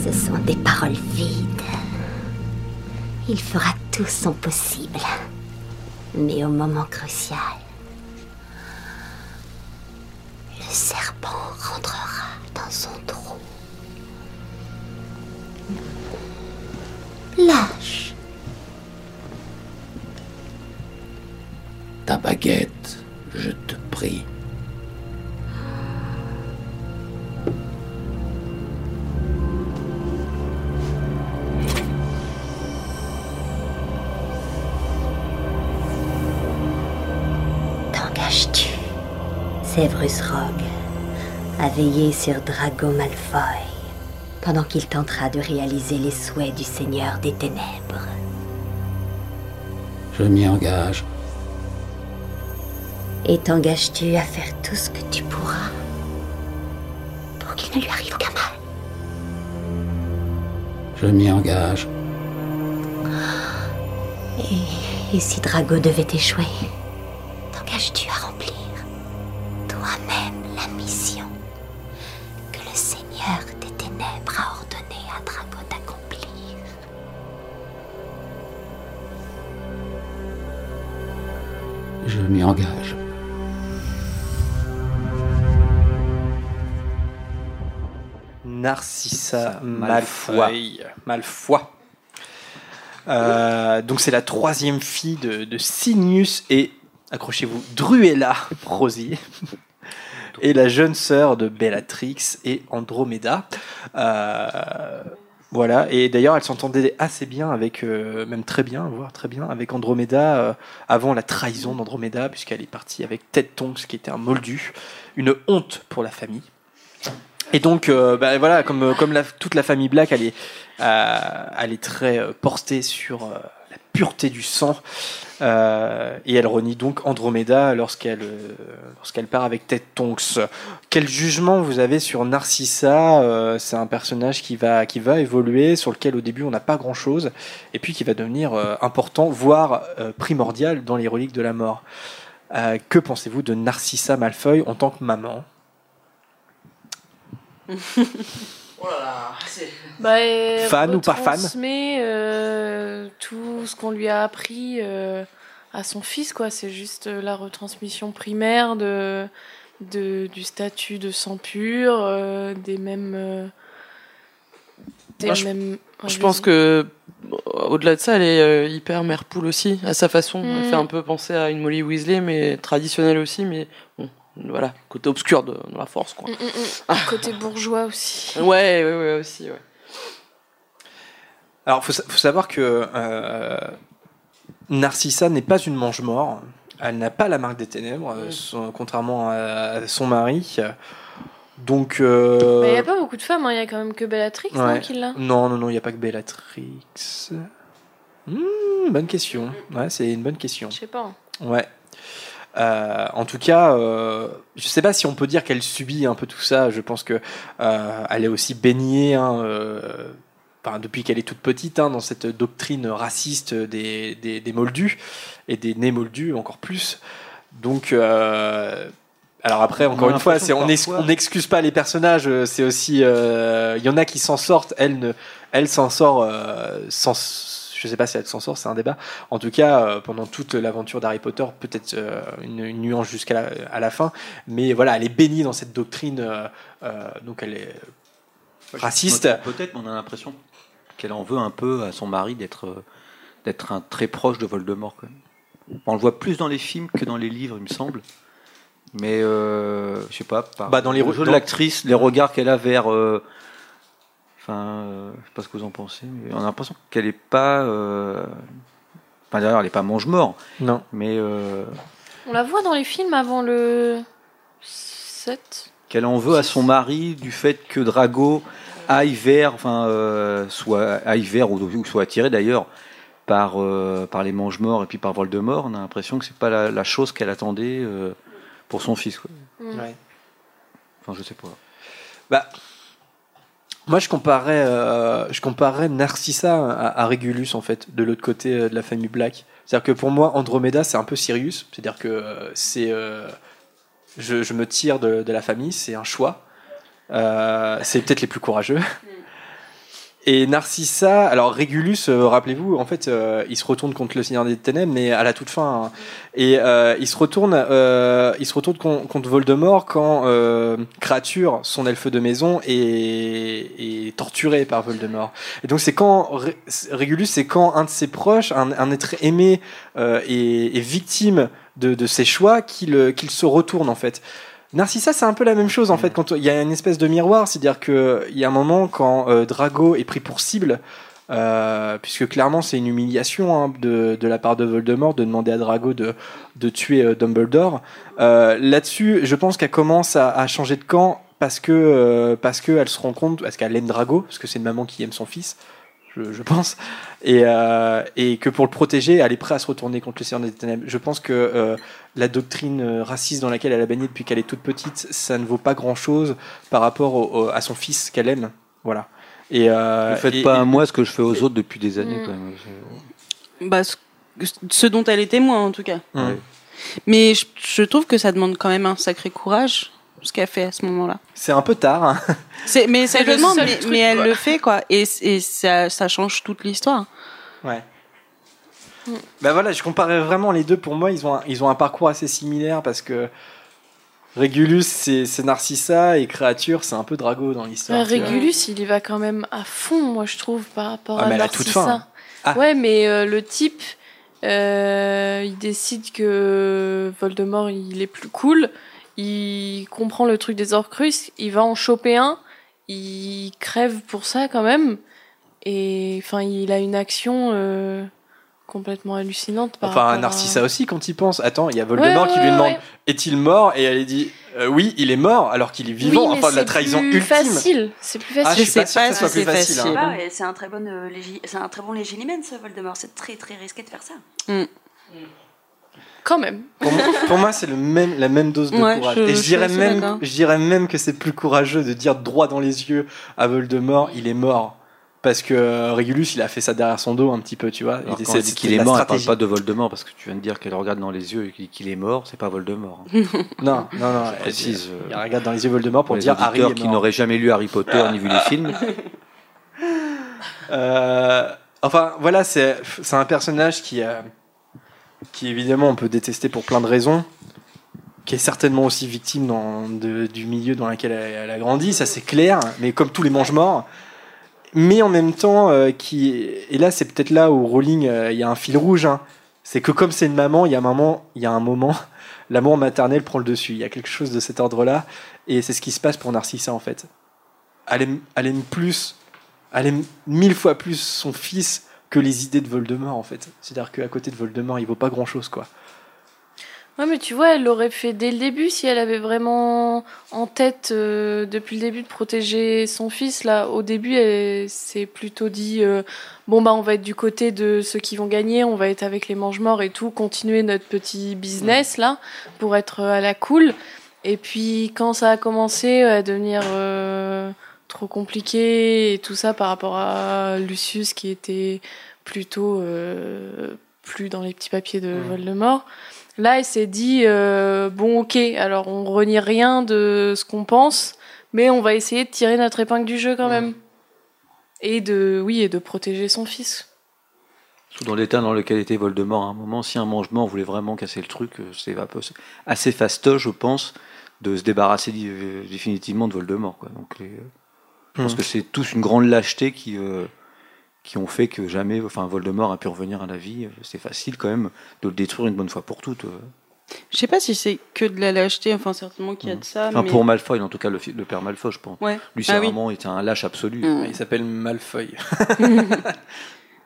Ce sont des paroles vides. Il fera tout son possible. Mais au moment crucial, serpent rentrera dans son trou. Lâche. Ta baguette, je te prie. T'engages-tu Severus Rogue? A veillé sur Drago Malfoy pendant qu'il tentera de réaliser les souhaits du Seigneur des Ténèbres. Je m'y engage. Et t'engages-tu à faire tout ce que tu pourras pour qu'il ne lui arrive aucun mal? Je m'y engage. Et, et si Drago devait échouer, Malfoy. Malfoy. Euh, donc c'est la troisième fille de, de et, accrochez-vous, Druella Rosier. et la jeune sœur de Bellatrix et Andromeda. Euh, voilà, et d'ailleurs elle s'entendait assez bien avec, euh, même très bien, voire très bien, avec Andromeda euh, avant la trahison d'Andromeda, puisqu'elle est partie avec Ted Tonks, qui était un moldu, une honte pour la famille. Et donc, euh, bah, voilà, comme, comme la- toute la famille Black, elle est, euh, elle est très euh, portée sur euh, la pureté du sang. Euh, et elle renie donc Andromeda lorsqu'elle euh, lorsqu'elle part avec Ted Tonks. Quel jugement vous avez sur Narcissa Euh, C'est un personnage qui va, qui va évoluer, sur lequel au début on n'a pas grand chose, et puis qui va devenir euh, important, voire euh, primordial dans les reliques de la mort. Euh, que pensez-vous de Narcissa Malfoy en tant que maman? Oh là là, c'est. Bah, Fan ou pas fan retransmet, euh, tout ce qu'on lui a appris euh, à son fils, quoi. C'est juste euh, la retransmission primaire de, de, du statut de sang pur, euh, des mêmes. euh, des Moi, mêmes. Je pense que au-delà de ça, elle est hyper mère poule aussi, à sa façon. Elle Mm. fait un peu penser à une Molly Weasley, mais traditionnelle aussi, mais bon, voilà, côté obscur de, de la force, quoi. Mm, mm, mm. Côté bourgeois aussi. Ouais, ouais, ouais, aussi, ouais. Alors, faut, sa- faut savoir que euh, Narcissa n'est pas une mange-mort. Elle n'a pas la marque des ténèbres, euh, son- contrairement à, à son mari. Donc. euh, Mais il n'y a pas beaucoup de femmes, hein. il y a quand même que Bellatrix non, ouais. qui l'a. Non, non, non, il n'y a pas que Bellatrix. Hmm, bonne question. Ouais, c'est une bonne question. Je sais pas. hein. Ouais. Euh, en tout cas, euh, je sais pas si on peut dire qu'elle subit un peu tout ça. Je pense que euh, elle est aussi baignée, hein, euh, enfin, depuis qu'elle est toute petite, hein, dans cette doctrine raciste des, des, des moldus et des nés moldus encore plus. Donc, alors après, encore une fois, c'est on n'excuse pas les personnages. C'est aussi, il y en a qui s'en sortent. Elle ne, elle s'en sort sans. Je sais pas si elle s'en sort, c'est un débat. En tout cas, euh, pendant toute l'aventure d'Harry Potter, peut-être euh, une, une nuance jusqu'à la, à la fin, mais voilà, elle est bénie dans cette doctrine, euh, donc elle est raciste. Peut-être, mais on a l'impression qu'elle en veut un peu à son mari d'être d'être un très proche de Voldemort. Quand même. On le voit plus dans les films que dans les livres, il me semble. Mais euh, je sais pas, par Bah, dans les le re- jeu de l'actrice, les regards qu'elle a vers. euh, Enfin, euh, je sais pas ce que vous en pensez, mais on a l'impression qu'elle est pas. euh, Enfin, d'ailleurs, elle est pas mange-mort. Non. Mais euh, On la voit dans les films avant le 7. qu'elle en veut à son mari du fait que Drago aille vers, enfin, euh, soit aille vers ou, ou soit attiré d'ailleurs par, euh, par les mange-morts et puis par Voldemort. On a l'impression que c'est pas la, la chose qu'elle attendait euh, pour son fils. quoi. Mm. Ouais. Enfin, je sais pas. Bah, moi, je comparais, euh, je comparais Narcissa à, à Régulus, en fait, de l'autre côté euh, de la famille Black. C'est-à-dire que pour moi, Andromeda, c'est un peu Sirius. C'est-à-dire que euh, c'est. euh, je, je me tire de, de la famille, c'est un choix. Euh, c'est peut-être les plus courageux. Et Narcissa, alors Régulus, euh, rappelez-vous, en fait, euh, il se retourne contre le Seigneur des Ténèbres, mais à la toute fin. hein. Et euh, il se retourne, euh, il se retourne con- contre Voldemort quand euh, Créature, son elfe de maison, est, est torturé par Voldemort. Et donc c'est quand Ré- Régulus, c'est quand un de ses proches, un, un être aimé, euh, est, est victime de, de ses choix, qu'il euh, qu'il se retourne en fait. Narcissa, c'est un peu la même chose en fait. Quand il y a une espèce de miroir, c'est-à-dire que il y a un moment quand euh, Drago est pris pour cible, euh, puisque clairement c'est une humiliation hein, de, de la part de Voldemort de demander à Drago de, de tuer euh, Dumbledore. Là-dessus, je pense qu'elle commence à, à changer de camp parce que parce que elle se rend compte, parce qu'elle aime Drago, parce que c'est une maman qui aime son fils. Je, je pense, et, euh, et que pour le protéger, elle est prête à se retourner contre le Seigneur des Ténèbres. Je pense que euh, la doctrine euh, raciste dans laquelle elle a baigné depuis qu'elle est toute petite, ça ne vaut pas grand-chose par rapport au- au- à son fils qu'elle aime. Voilà. Et, euh, Ne faites et- pas et- à moi ce que je fais aux autres depuis des années. Mm. Quand même. Bah, ce, ce dont elle est témoin, en tout cas. Ouais. Mais je, je trouve que ça demande quand même un sacré courage, ce qu'elle fait à ce moment-là. C'est un peu tard. hein. Mais C'est ça le demande, mais, truc, mais elle quoi. le fait, quoi. Et, et ça, ça change toute l'histoire. Ouais. Ben voilà, je comparais vraiment les deux. Pour moi, ils ont un, ils ont un parcours assez similaire parce que Régulus, c'est Narcissa et Créature, c'est un peu Drago dans l'histoire. Ouais, tu vois. Régulus, il y va quand même à fond, moi, je trouve, par rapport Ah, à mais à la toute Narcissa. fin, hein. Ah. Ouais, mais euh, le type, euh, il décide que Voldemort, il est plus cool. Il comprend le truc des Horcruxes. Il va en choper un. Il crève pour ça, quand même. Et enfin, il a une action euh, complètement hallucinante. Par Enfin, à- Narcissa aussi, quand il pense. Attends, il y a Voldemort Ouais, qui lui demande ouais. est-il mort? Et elle dit euh, oui, il est mort, alors qu'il est vivant. Oui, enfin, de la c'est trahison plus ultime. facile. C'est plus facile. Ah, je Je pas sais pas ce soit si plus c'est facile. hein. facile. Ah, c'est un très bon, euh, légi- c'est un très bon légilimène, ce Voldemort. C'est très très risqué de faire ça. Quand même. Pour moi, pour moi, c'est le même, la même dose de Ouais, courage. je- Et je je suis dirais, même, je dirais même que c'est plus courageux de dire droit dans les yeux à Voldemort, il est mort. Parce que euh, Régulus, il a fait ça derrière son dos un petit peu, tu vois. Alors, Il quand elle dit qu'il est mort, elle parle stratégie. pas de Voldemort parce que tu viens de dire qu'elle le regarde dans les yeux et qu'il- est mort. C'est pas Voldemort. hein. Non, non, non. Je précise, euh, Il regarde dans les yeux Voldemort pour dire Harry qui mort. n'auraient jamais lu Harry Potter ni vu les films. Euh, enfin, voilà, c'est un personnage qui, euh, qui évidemment on peut détester pour plein de raisons, qui est certainement aussi victime dans, de- du milieu dans lequel elle, elle a grandi, ça c'est clair, mais comme tous les mange-morts. Mais en même temps, euh, qui et là c'est peut-être là où Rowling, euh, il y a un fil rouge, hein. c'est que comme c'est une maman, il y a moment, il y a un moment, l'amour maternel prend le dessus. Il y a quelque chose de cet ordre-là, et c'est ce qui se passe pour Narcissa en fait. Elle aime, elle aime plus elle aime mille fois plus son fils que les idées de Voldemort en fait. C'est-à-dire qu'à côté de Voldemort, il vaut pas grand-chose quoi. Ouais, mais tu vois, elle l'aurait fait dès le début si elle avait vraiment en tête euh, depuis le début de protéger son fils. Là, au début, elle s'est plutôt dit euh, bon bah on va être du côté de ceux qui vont gagner, on va être avec les mange-morts et tout, continuer notre petit business là pour être à la cool. Et puis quand ça a commencé à devenir euh, trop compliqué et tout ça par rapport à Lucius qui était plutôt euh, plus dans les petits papiers de Voldemort. Là, elle s'est dit euh, bon, ok, alors on renie rien de ce qu'on pense, mais on va essayer de tirer notre épingle du jeu quand même. Et de, oui, et de protéger son fils. Surtout dans l'état dans lequel était Voldemort à un moment, si un mangement voulait vraiment casser le truc, euh, c'est assez fastoche, je pense, de se débarrasser euh, définitivement de Voldemort. Quoi. Donc, les- je pense Mhm. que c'est tous une grande lâcheté qui, euh, qui ont fait que jamais enfin, Voldemort a pu revenir à la vie. C'est facile quand même de le détruire une bonne fois pour toutes. euh. Je sais pas si c'est que de la lâcheté, enfin certainement qu'il y a de ça. Enfin, mais... pour Malfoy, en tout cas, le, père Malfoy, je pense. Ouais. Lui, c'est Ah oui. vraiment était un lâche absolu. Mm. Il s'appelle Malfoy.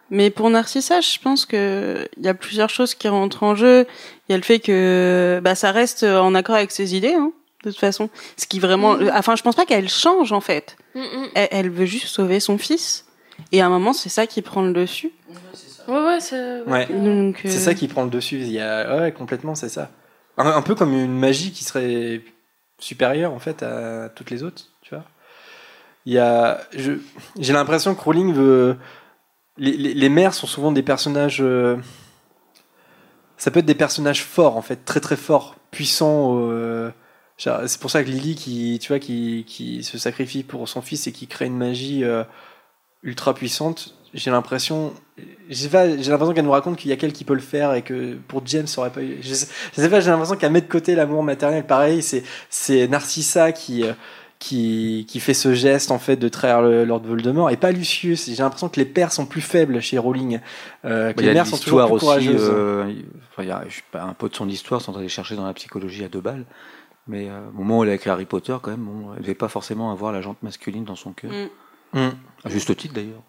Mais pour Narcissa, je pense que il y a plusieurs choses qui rentrent en jeu. Il y a le fait que bah, ça reste en accord avec ses idées, hein, de toute façon. Ce qui vraiment, Mhm. enfin, je pense pas qu'elle change en fait. Elle, elle veut juste sauver son fils. Et à un moment, c'est ça qui prend le dessus. Ouais, ouais, c'est. Ouais. Donc, euh, C'est ça qui prend le dessus. Il y a... Ouais, complètement, c'est ça. Un, un peu comme une magie qui serait supérieure en fait à toutes les autres, tu vois. Il y a, je- j'ai l'impression que Rowling veut. Les, les, les mères sont souvent des personnages. euh, Ça peut être des personnages forts en fait, très très forts, puissants. euh, C'est pour ça que Lily, qui, tu vois, qui, qui se sacrifie pour son fils et qui crée une magie. Ultra puissante, j'ai l'impression, j'ai l'impression qu'elle nous raconte qu'il y a qu'elle qui peut le faire et que pour James ça aurait pas eu. Je sais, je sais pas, j'ai l'impression qu'elle met de côté l'amour maternel. Pareil, c'est c'est Narcissa qui euh, qui qui fait ce geste en fait de trahir le Lord Voldemort et pas Lucius. J'ai l'impression que les pères sont plus faibles chez Rowling, euh, que Bah, Il y les a mères sont toujours plus aussi. courageuses. euh, enfin, y a, je suis pas un peu de son histoire sans aller chercher dans la psychologie à deux balles. Mais euh, au moment où elle a écrit Harry Potter, quand même, bon, elle devait pas forcément avoir la jante masculine dans son cœur. Mm. Mm. À juste titre d'ailleurs.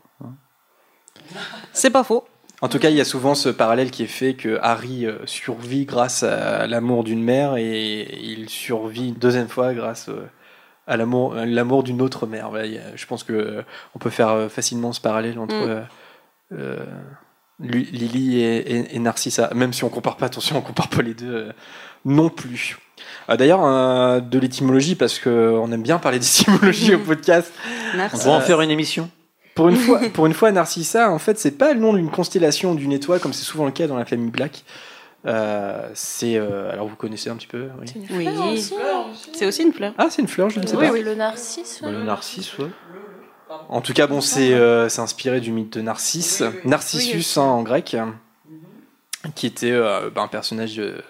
C'est pas faux. En tout cas, il y a souvent ce parallèle qui est fait que Harry euh, survit grâce à l'amour d'une mère et il survit une deuxième fois grâce euh, à l'amour à l'amour d'une autre mère. Voilà, a- je pense que euh, on peut faire euh, facilement ce parallèle entre Mm. euh, euh, Lu- Lily et, et- et Narcissa, même si on compare pas. Attention, on compare pas les deux euh, non plus. Ah, D'ailleurs, euh, de l'étymologie, parce qu'on aime bien parler d'étymologie au podcast. On va en faire une émission. Pour une fois, pour une fois, Narcissa, en fait, c'est pas le nom d'une constellation ou d'une étoile comme c'est souvent le cas dans la famille Black. Euh, c'est euh, alors vous connaissez un petit peu. Oui. Oui. aussi, C'est aussi une fleur. Ah, c'est une fleur, je ne sais Oui, pas. oui, le narcisse. Bah, le narcisse, ouais. En tout cas, bon, c'est euh, c'est inspiré du mythe de Narcisse, Narcissus hein, en grec, qui était euh, bah, un personnage euh,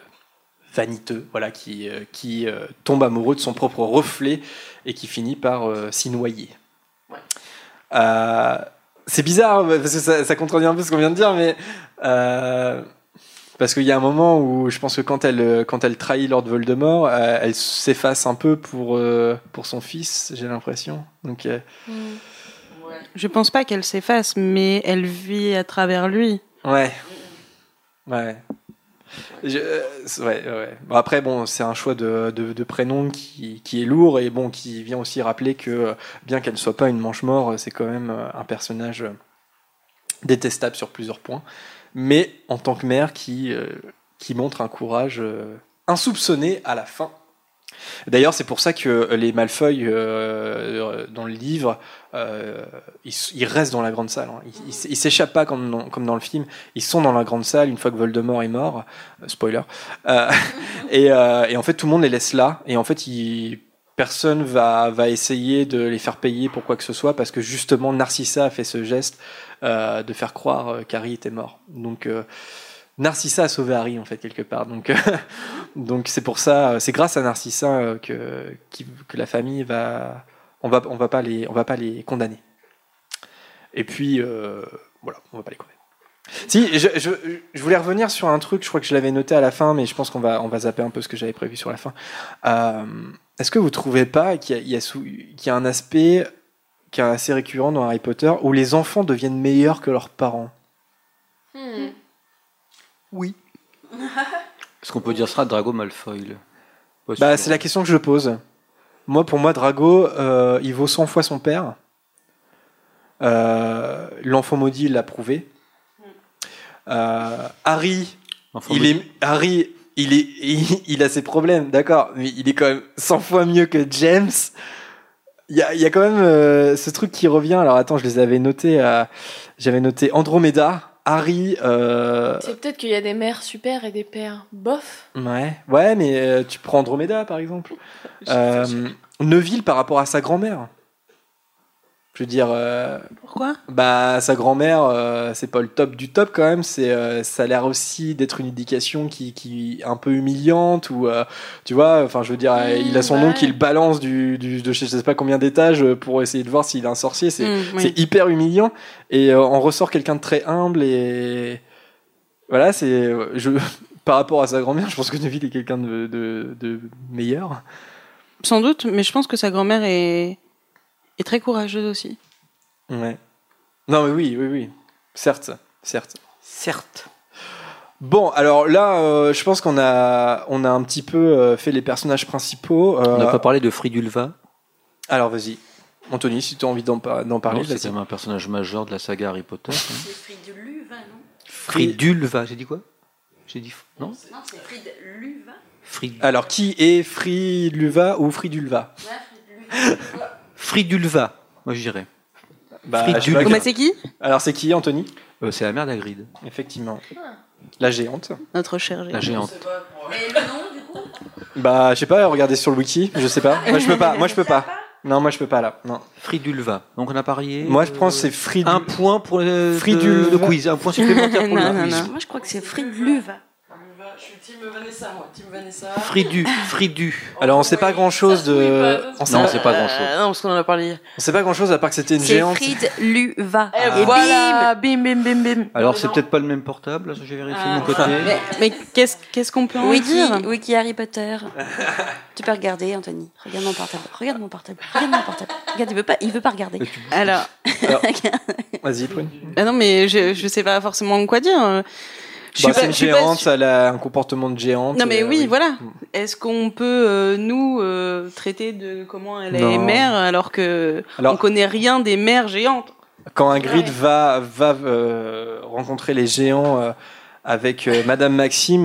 vaniteux, voilà, qui euh, qui euh, tombe amoureux de son propre reflet et qui finit par euh, s'y noyer. Euh, c'est bizarre parce que ça, ça contredit un peu ce qu'on vient de dire, mais euh, parce qu'il y a un moment où je pense que quand elle quand elle trahit Lord Voldemort, euh, elle s'efface un peu pour euh, pour son fils, j'ai l'impression. Donc euh, Je pense pas qu'elle s'efface, mais elle vit à travers lui. Ouais. Ouais. Euh, après, c'est un choix de, prénom qui, est lourd et bon, qui vient aussi rappeler que bien qu'elle ne soit pas une manche-mort, c'est quand même euh, un personnage euh, détestable sur plusieurs points. Mais en tant que mère qui, montre un courage insoupçonné à la fin. D'ailleurs, c'est pour ça que les Malfoy, euh, dans le livre, euh, ils, restent dans la grande salle. hein. Ils, s'échappent pas comme dans, le film. Ils sont dans la grande salle une fois que Voldemort est mort. Euh, spoiler. Et, en fait, tout le monde les laisse là. Et en fait, personne va, va essayer de les faire payer pour quoi que ce soit parce que justement, Narcissa a fait ce geste de faire croire qu'Harry était mort. Donc, Narcissa a sauvé Harry en fait quelque part. Donc, donc c'est pour ça, euh, c'est grâce à Narcissa euh, que, que la famille va, on va, on va pas les, on va pas les condamner. Et puis euh, voilà, on va pas les condamner. Si, je, je, voulais revenir sur un truc, je crois que je l'avais noté à la fin, mais je pense qu'on va, on va zapper un peu ce que j'avais prévu sur la fin. Euh, Est-ce que vous trouvez pas qu'il y y a un aspect qui est assez récurrent dans Harry Potter où les enfants deviennent meilleurs que leurs parents? Hmm. Oui. Est-ce qu'on peut dire ça Drago Malfoy Bah, c'est la question que je pose. Moi, pour moi, Drago, euh, il vaut 100 fois son père. Euh, L'enfant maudit il l'a prouvé. Euh, Harry, il est, Harry, il, est, il, il a ses problèmes, d'accord, mais il est quand même 100 fois mieux que James. Il y a, il y a quand même euh, ce truc qui revient. Alors attends, je les avais notés. euh, J'avais noté Andromeda, Harry. euh, C'est peut-être qu'il y a des mères super et des pères bof. Ouais, ouais, mais euh, tu prends Andromeda par exemple. Euh, Neville par rapport à sa grand-mère. Je veux dire, euh, Pourquoi? bah sa grand-mère, euh, c'est pas le top du top quand même. C'est, euh, ça a l'air aussi d'être une éducation qui, qui est un peu humiliante ou, tu vois, enfin je veux dire, euh, il a son nom ouais. qu'il balance du, du, de je sais pas combien d'étages pour essayer de voir s'il est un sorcier. C'est, Mm, oui. c'est hyper humiliant et on ressort quelqu'un de très humble et voilà, c'est je par rapport à sa grand-mère, je pense que Neville est quelqu'un de, de, de meilleur. Sans doute, mais je pense que sa grand-mère est... est très courageuse aussi. Ouais. Non mais oui, oui, oui. Certes, certes. Certes. Bon, alors là, euh, je pense qu'on a, on a un petit peu euh, fait les personnages principaux. euh, On n'a pas parlé de Fridulva. Alors vas-y, Anthony, si tu as envie d'en, par- d'en parler, Non, C'est quand même un personnage majeur de la saga Harry Potter. hein. C'est Friduluva, non? Fridulva, j'ai dit quoi? J'ai dit. Non? Non, c'est Friduluva. Frid... Alors qui est Fridulva ou Fridulva? Fridulva, moi je dirais. Bah, Fridulva. Bah, c'est qui Alors c'est qui, Anthony Euh, c'est la mère d'Agrid, Effectivement. La géante. Notre cher la géante. Et le nom, du coup Bah, je sais pas, regardez sur le wiki, je sais pas. Moi, je peux pas. Moi, je peux pas. Non, moi je peux pas là. Non. Fridulva. Donc on a parié. Moi je pense que c'est Fridul. Un point pour le, Fridulva. le quiz. Un point supplémentaire pour Non, le non, quiz. non. Moi, je crois que c'est Fridluva. Je suis team Vanessa, moi. Team Vanessa. Fridu. Fridu. Alors on sait pas grand chose de. On sait, Non, pas- c'est pas grand chose. Euh, non, parce qu'on en a parlé hier. on sait pas grand chose à part que c'était une C'est géante. Fridluva. Et voilà, bim, bim, bim, bim. Alors c'est peut-être pas le même portable. Là, j'ai vérifié de mon côté. Mais, mais qu'est-ce qu'est-ce qu'on peut en Wiki, dire Wiki Harry Potter. tu peux regarder, Anthony. Regarde mon portable. Regarde mon portable. Regarde mon portable. Regarde, il veut pas, il veut pas regarder. Alors, Vas-y, Prune. ah non, mais je, je sais pas forcément quoi dire. Bah, c'est une pas géante, elle a un comportement de géante. Non mais euh, oui, voilà. Est-ce qu'on peut euh, nous euh, traiter de comment elle est mère alors que Alors- on connaît rien des mères géantes? Quand Ingrid va, va euh, rencontrer les géants avec Madame Maxime,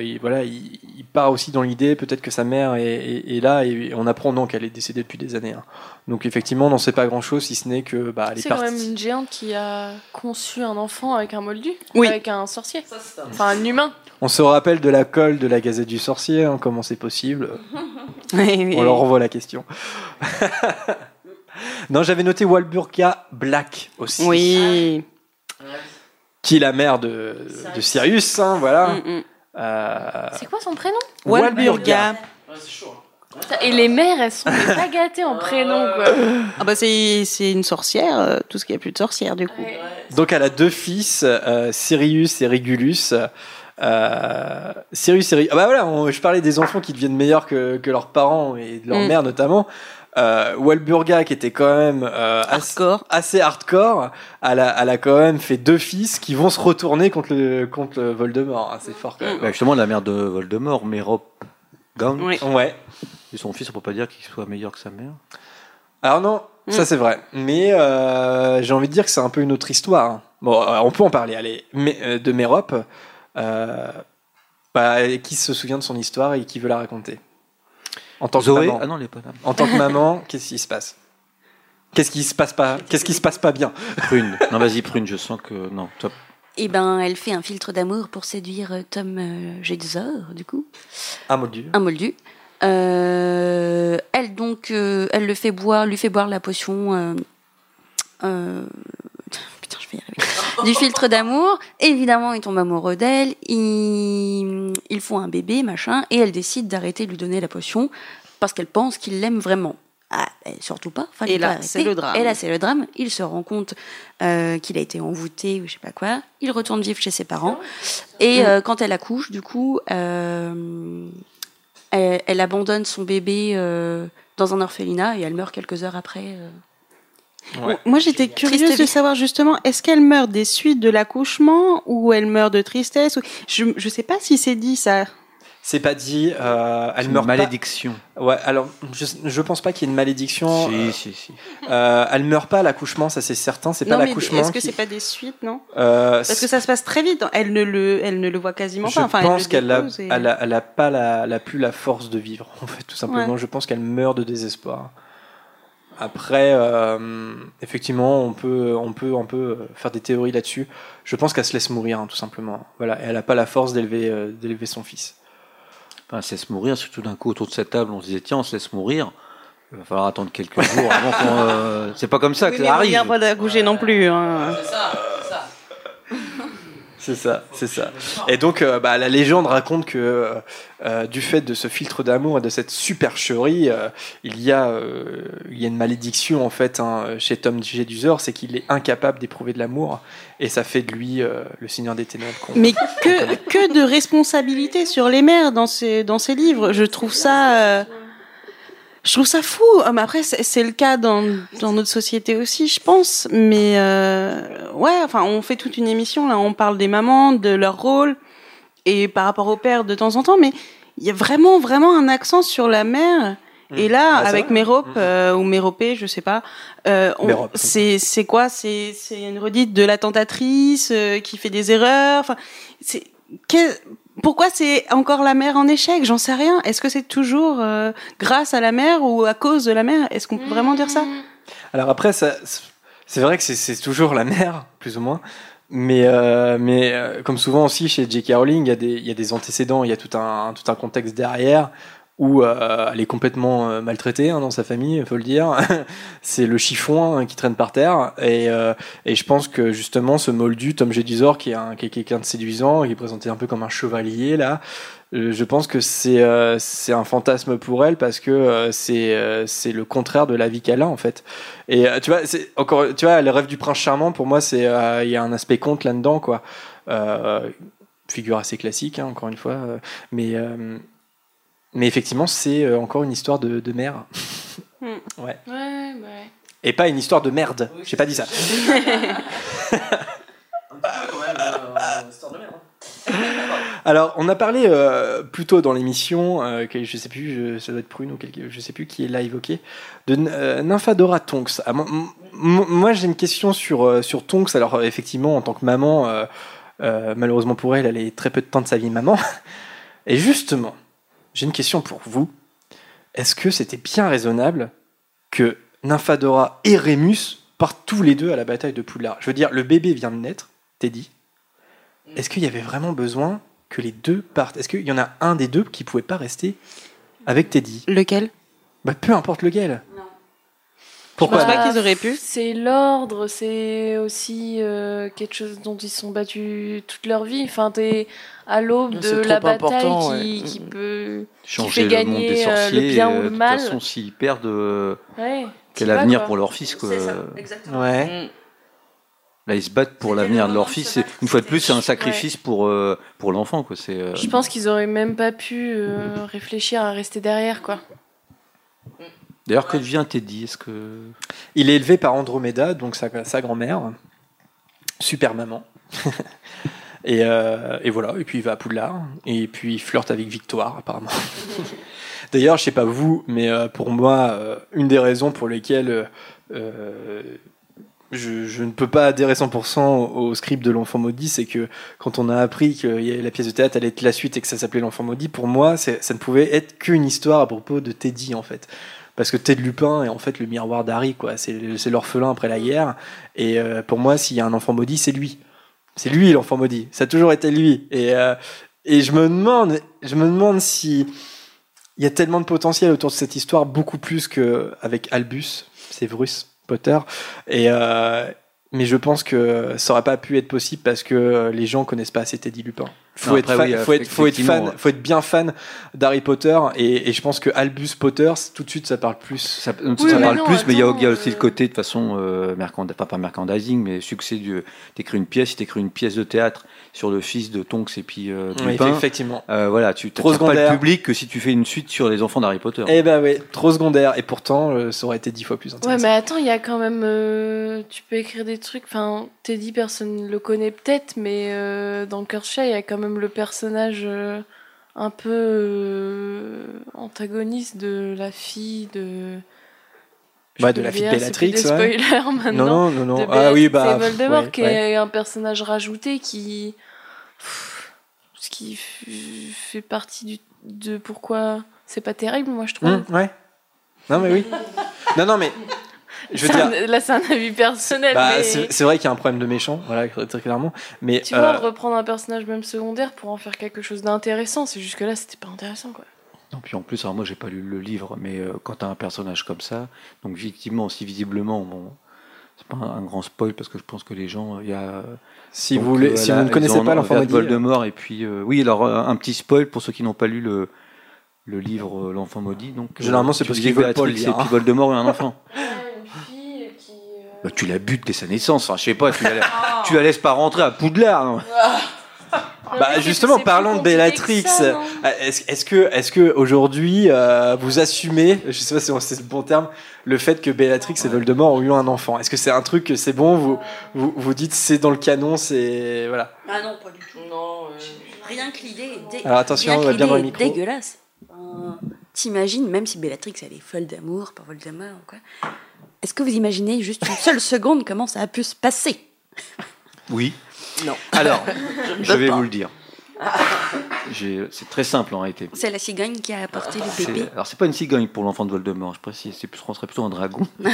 il, voilà, il, il part aussi dans l'idée peut-être que sa mère est, est- est là et on apprend donc qu'elle est décédée depuis des années. hein. Donc effectivement, on n'en sait pas grand-chose si ce n'est que bah, elle est C'est quand même une géante qui a conçu un enfant avec un moldu, Oui. avec un sorcier, enfin un humain. On se rappelle de la colle de la Gazette du Sorcier, hein, comment c'est possible. Oui, oui. On leur renvoie la question. non, j'avais noté Walburga Black aussi. Oui. Qui est la mère de, de Sirius, hein, voilà. Mm, mm. Euh, C'est quoi son prénom? Walburga. Putain, Et les mères, elles sont pas gâtées en prénom, quoi. Ah bah c'est c'est une sorcière, euh, tout ce qui est plus de sorcière du coup. Donc elle a deux fils, euh, Sirius et Regulus. Euh, Sirius et Reg- ah bah voilà, on- je parlais des enfants qui deviennent meilleurs que, que leurs parents et de leur Mm. mère notamment. Euh, Walburga qui était quand même euh, assez, Hardcore. assez hardcore, elle a, elle a quand même fait deux fils qui vont se retourner contre le, contre le Voldemort. hein, c'est fort quand même. Bah, justement, la mère de Voldemort, Mérop Gaunt, Oui. Ouais. et son fils, on peut pas dire qu'il soit meilleur que sa mère. Alors non, ça Mm. c'est vrai. Mais euh, j'ai envie de dire que c'est un peu une autre histoire. hein. Bon, on peut en parler. Allez, mais, de Mérop, euh, bah, qui se souvient de son histoire et qui veut la raconter En tant que Zoé maman. Ah non, elle est pas là. En tant que maman, qu'est-ce qui se passe? Qu'est-ce qui se passe pas? Qu'est-ce qui se passe pas bien? Prune. Non, vas-y, Prune, je sens que. Non, toi. Eh ben, elle fait un filtre d'amour pour séduire euh, Tom euh, Jedusor, du coup, Un moldu. un moldu. Euh, elle donc, euh, elle le fait boire, lui fait boire la potion. Putain, je vais y arriver. du filtre d'amour. Évidemment, il tombe amoureux d'elle. Ils, ils font un bébé, machin, et elle décide d'arrêter de lui donner la potion parce qu'elle pense qu'il l'aime vraiment. Ah, ben, surtout pas. fallait Et là, c'est le drame. Et là, c'est le drame. Il se rend compte euh, qu'il a été envoûté ou je sais pas quoi. Il retourne vivre chez ses parents. Et euh, quand elle accouche, du coup, euh, elle, elle abandonne son bébé dans un orphelinat et elle meurt quelques heures après. Euh. Ouais. Moi j'étais curieuse de savoir justement, est-ce qu'elle meurt des suites de l'accouchement ou elle meurt de tristesse ou... je, je sais pas si c'est dit ça. C'est pas dit. euh, elle meurt une malédiction. pas. Ouais. Alors, je, je pense pas qu'il y ait une malédiction. Si, si, si. Euh, elle meurt pas à l'accouchement, ça c'est certain. C'est pas l'accouchement. est-ce que qui- c'est pas des suites, non? Euh, Parce que ça se passe très vite. Elle ne le, elle ne le voit quasiment Je pas. Enfin, elle pense le qu'elle a, dépose et- elle a, elle a pas la, la plus la force de vivre, en fait, tout simplement. Je pense qu'elle meurt de désespoir. Après, euh, effectivement, on peut, on peut, on peut faire des théories là-dessus. Je pense qu'elle se laisse mourir, hein, tout simplement. Voilà, et elle n'a pas la force d'élever, euh, d'élever son fils. Enfin, se laisse mourir, surtout d'un coup autour de cette table, on se disait tiens, on se laisse mourir. Il va falloir attendre quelques jours avant qu'on. euh, C'est pas comme ça Oui, que mais ça on arrive. vient pas d'accoucher non plus. hein. C'est ça, c'est ça. Et donc, euh, bah, la légende raconte que euh, euh, du fait de ce filtre d'amour et de cette supercherie, euh, il y a, il y a une malédiction en fait hein, chez Tom Jedusor, c'est qu'il est incapable d'éprouver de l'amour, et ça fait de lui le Seigneur des Ténèbres. Mais que, que de responsabilité sur les mères dans ces, dans ces livres. Je trouve ça, je trouve ça fou. Ah, mais après, c'est le cas dans, dans notre société aussi, je pense. Mais euh, ouais, enfin, on fait toute une émission là, on parle des mamans, de leur rôle et par rapport au père de temps en temps. Mais il y a vraiment, vraiment un accent sur la mère. Et là, Ah, c'est avec. Mérope euh, ou Méropé, je sais pas, euh, c'est c'est quoi? C'est c'est une redite de la tentatrice euh, qui fait des erreurs. Enfin, c'est pourquoi c'est encore la mère en échec? J'en sais rien. Est-ce que c'est toujours euh, grâce à la mère ou à cause de la mère Est-ce qu'on peut vraiment dire ça? Alors après, c'est vrai que c'est- toujours la mère, plus ou moins. Mais, euh, mais euh, comme souvent aussi chez J.K. Rowling, il y, a des, y a des antécédents, il y a tout un, tout un contexte derrière où euh, elle est complètement euh, maltraitée hein, dans sa famille, il faut le dire. c'est le chiffon hein, qui traîne par terre. Et, euh, et je pense que justement, ce moldu, Tom Jedusor, qui est, quelqu'un de séduisant, qui est présenté un peu comme un chevalier, là, je pense que c'est un fantasme pour elle parce que c'est le contraire de la vie qu'elle a en fait. Et tu vois, encore, tu vois, le rêve du prince charmant pour moi, c'est il y a un aspect conte là-dedans quoi. Figure assez classique, hein, encore une fois, mais mais effectivement, c'est euh, encore une histoire de, de mère. Hmm. ouais. Ouais, ouais. Et pas une histoire de merde. J'ai pas dit ça. Alors, on a parlé euh, plus tôt dans l'émission, euh, je sais plus, je- ça doit être Prune ou quelque, je sais plus qui l'a évoqué, de euh, Nymphadora Tonks. Ah, mo- m- m- moi, j'ai une question sur, euh, sur Tonks. Alors, effectivement, en tant que maman, euh, euh, malheureusement pour elle, elle est très peu de temps de sa vie maman. Et justement, j'ai une question pour vous. Est-ce que c'était bien raisonnable que Nymphadora et Rémus partent tous les deux à la bataille de Poudlard? Je veux dire, le bébé vient de naître, Teddy. Est-ce qu'il y avait vraiment besoin que les deux partent? Est-ce qu'il y en a un des deux qui pouvait pas rester avec Teddy? Lequel? Bah peu importe lequel. Pourquoi Je pense pas qu'ils auraient pu. C'est l'ordre, c'est aussi euh, quelque chose dont ils se sont battus toute leur vie. Enfin, t'es à l'aube de la bataille qui, ouais. qui peut qui Changer fait le monde des euh, sorciers. le bien et, ou euh, le de mal. toute façon, s'ils perdent, euh, Ouais, quel avenir quoi. pour leur fils quoi. C'est ça, exactement. Ouais. Là, ils se battent pour l'avenir de leur de fils. Une fois de plus, c'est un sacrifice pour, euh, pour l'enfant. quoi. C'est, euh, Je pense qu'ils auraient même pas pu euh, réfléchir à rester derrière, quoi. D'ailleurs, que devient Teddy? Est-ce que Il est élevé par Andromeda, donc sa, sa grand-mère, super maman. et, euh, et voilà, et puis il va à Poudlard, et puis il flirte avec Victoire, apparemment. D'ailleurs, je sais pas vous, mais euh, pour moi, euh, une des raisons pour lesquelles euh, je, je ne peux pas adhérer 100% au, script de l'enfant maudit, c'est que quand on a appris que y a- la pièce de théâtre allait être la suite et que ça s'appelait l'enfant maudit, pour moi, ça ne pouvait être qu'une histoire à propos de Teddy, en fait. Parce que Ted Lupin est en fait le miroir d'Harry, quoi. C'est c'est l'orphelin après la guerre. Et euh, pour moi, s'il y a un enfant maudit, c'est lui. C'est lui l'enfant maudit. Ça a toujours été lui. Et, euh, et je me demande, je me demande si il y a tellement de potentiel autour de cette histoire, beaucoup plus qu'avec Albus, Severus Potter. Et euh, mais je pense que ça aurait pas pu être possible parce que les gens connaissent pas assez Teddy Lupin. Faut, Non, être, après, fan- oui, faut, être, faut être fan, effectivement, faut être bien fan d'Harry Potter et, et je pense que Albus Potter, tout de suite, ça parle plus. Ça, ça Oui, mais parle non, plus, mais il y a, aussi le euh, côté de façon euh, mercand- pas, pas merchandising, mais succès du. T'écris une pièce, t'écris une pièce de théâtre sur le fils de Tonks et puis euh, Oui, Lupin, effectivement. euh, voilà, tu Trop pas le public que si tu fais une suite sur les enfants d'Harry Potter. Eh ben oui, trop secondaire. Et pourtant, euh, ça aurait été dix fois plus Ouais, intéressant. mais attends, il y a quand même. euh, tu peux écrire des trucs. Enfin, Teddy, personne le connaît peut-être, mais euh, dans Kershaw, il y a quand même le personnage euh, un peu euh, antagoniste de la fille de. je Bah, de la le fille de c'est Bellatrix, des ouais. spoilers maintenant. Non, non, non. de Ah oui, bah. et Voldemort, ouais, qui ouais. est un personnage rajouté qui. Ce qui fait partie du, de pourquoi c'est pas terrible, moi je trouve. Hum, ouais. Non, mais oui. non, non, mais. Je veux C'est un- dire. Là, c'est un avis personnel. Bah, mais... c'est vrai qu'il y a un problème de méchant, voilà, très clairement. Mais Tu euh, vois, reprendre un personnage même secondaire pour en faire quelque chose d'intéressant, c'est juste que là, c'était pas intéressant, quoi. Non, puis en plus, alors moi j'ai pas lu le livre, mais euh, quand tu as un personnage comme ça, donc effectivement, aussi visiblement, bon, c'est pas un, un grand spoil parce que je pense que les gens, il y a. si donc, vous, voulez, euh, si voilà, vous ne connaissez pas l'enfant maudit, Voldemort, et puis euh, oui, alors euh, un petit spoil pour ceux qui n'ont pas lu le, le livre euh, L'enfant maudit. Donc, euh, Généralement, c'est parce dis qu'ils veulent pas le lire, Et puis. Voldemort et un enfant. Bah, tu la butes dès sa naissance, enfin, je sais pas, tu la, tu la laisses pas rentrer à Poudlard. non Bah justement, parlons de Bellatrix. Euh, Est-ce est-ce que, est-ce que aujourd'hui euh, vous assumez, je sais pas si c'est le bon terme, le fait que Bellatrix et Voldemort ont eu un enfant? Est-ce que c'est un truc que c'est bon vous, vous vous dites c'est dans le canon, c'est voilà. Ah non, pas du tout. Non, Rien que l'idée est dé- Alors attention, rien on va bien dans le est micro. dégueulasse. Euh, T'imagines, même si Bellatrix elle est folle d'amour pour Voldemort ou quoi, est-ce que vous imaginez juste une seule seconde comment ça a pu se passer? Oui. Non. Alors, je vais pas. vous le dire. C'est très simple en réalité. C'est la cigogne qui a apporté le bébé. Alors c'est pas une cigogne pour l'enfant de Voldemort, je précise, c'est plus, on serait plutôt un dragon.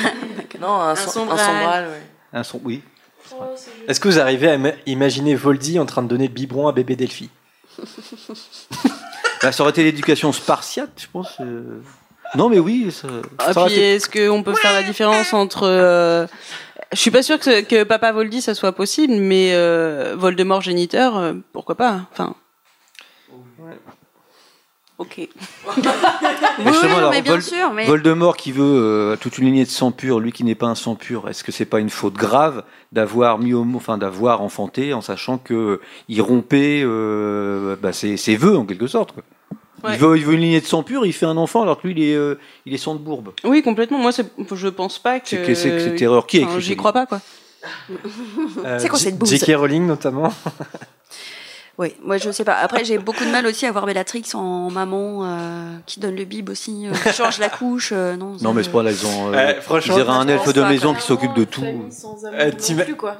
Non, un, Un som- sombral. un sombral, ouais. Un son, oui. Est-ce que vous arrivez à ima- imaginer Voldy en train de donner le biberon à bébé Delphi? Bah, ça aurait été l'éducation spartiate, je pense. euh. Non, mais oui. Ça, Ah, ça puis est-ce qu'on peut faire la différence entre euh, je suis pas sûre que, que Papa Voldy ça soit possible, mais euh, Voldemort géniteur, euh, pourquoi pas Enfin. Ok. Mais Oui, justement, oui, alors, mais bien Vol- sûr, mais- Voldemort qui veut euh, toute une lignée de sang pur, lui qui n'est pas un sang pur, est-ce que c'est pas une faute grave d'avoir mis au mot, enfin d'avoir enfanté en sachant que il rompait euh, bah, ses, ses vœux en quelque sorte quoi. Ouais. Il, veut, il veut une lignée de sang pur, il fait un enfant alors que lui il est, euh, il est sang de bourbe. Oui, complètement. Moi, je pense pas que. C'est que- cette erreur qui a Enfin, écrit J'y crois pas, quoi. Euh, C'est quoi cette bouse J.K. Rowling notamment. Oui, moi je sais pas. Après, j'ai beaucoup de mal aussi à voir Bellatrix en maman euh, qui donne le bib aussi, euh, qui change la couche. euh, non, Non mais c'est pas là, ils ont. Euh, franchement, ils un elfe de maison qui s'occupe de tout. Sans amour Euh, non plus, quoi.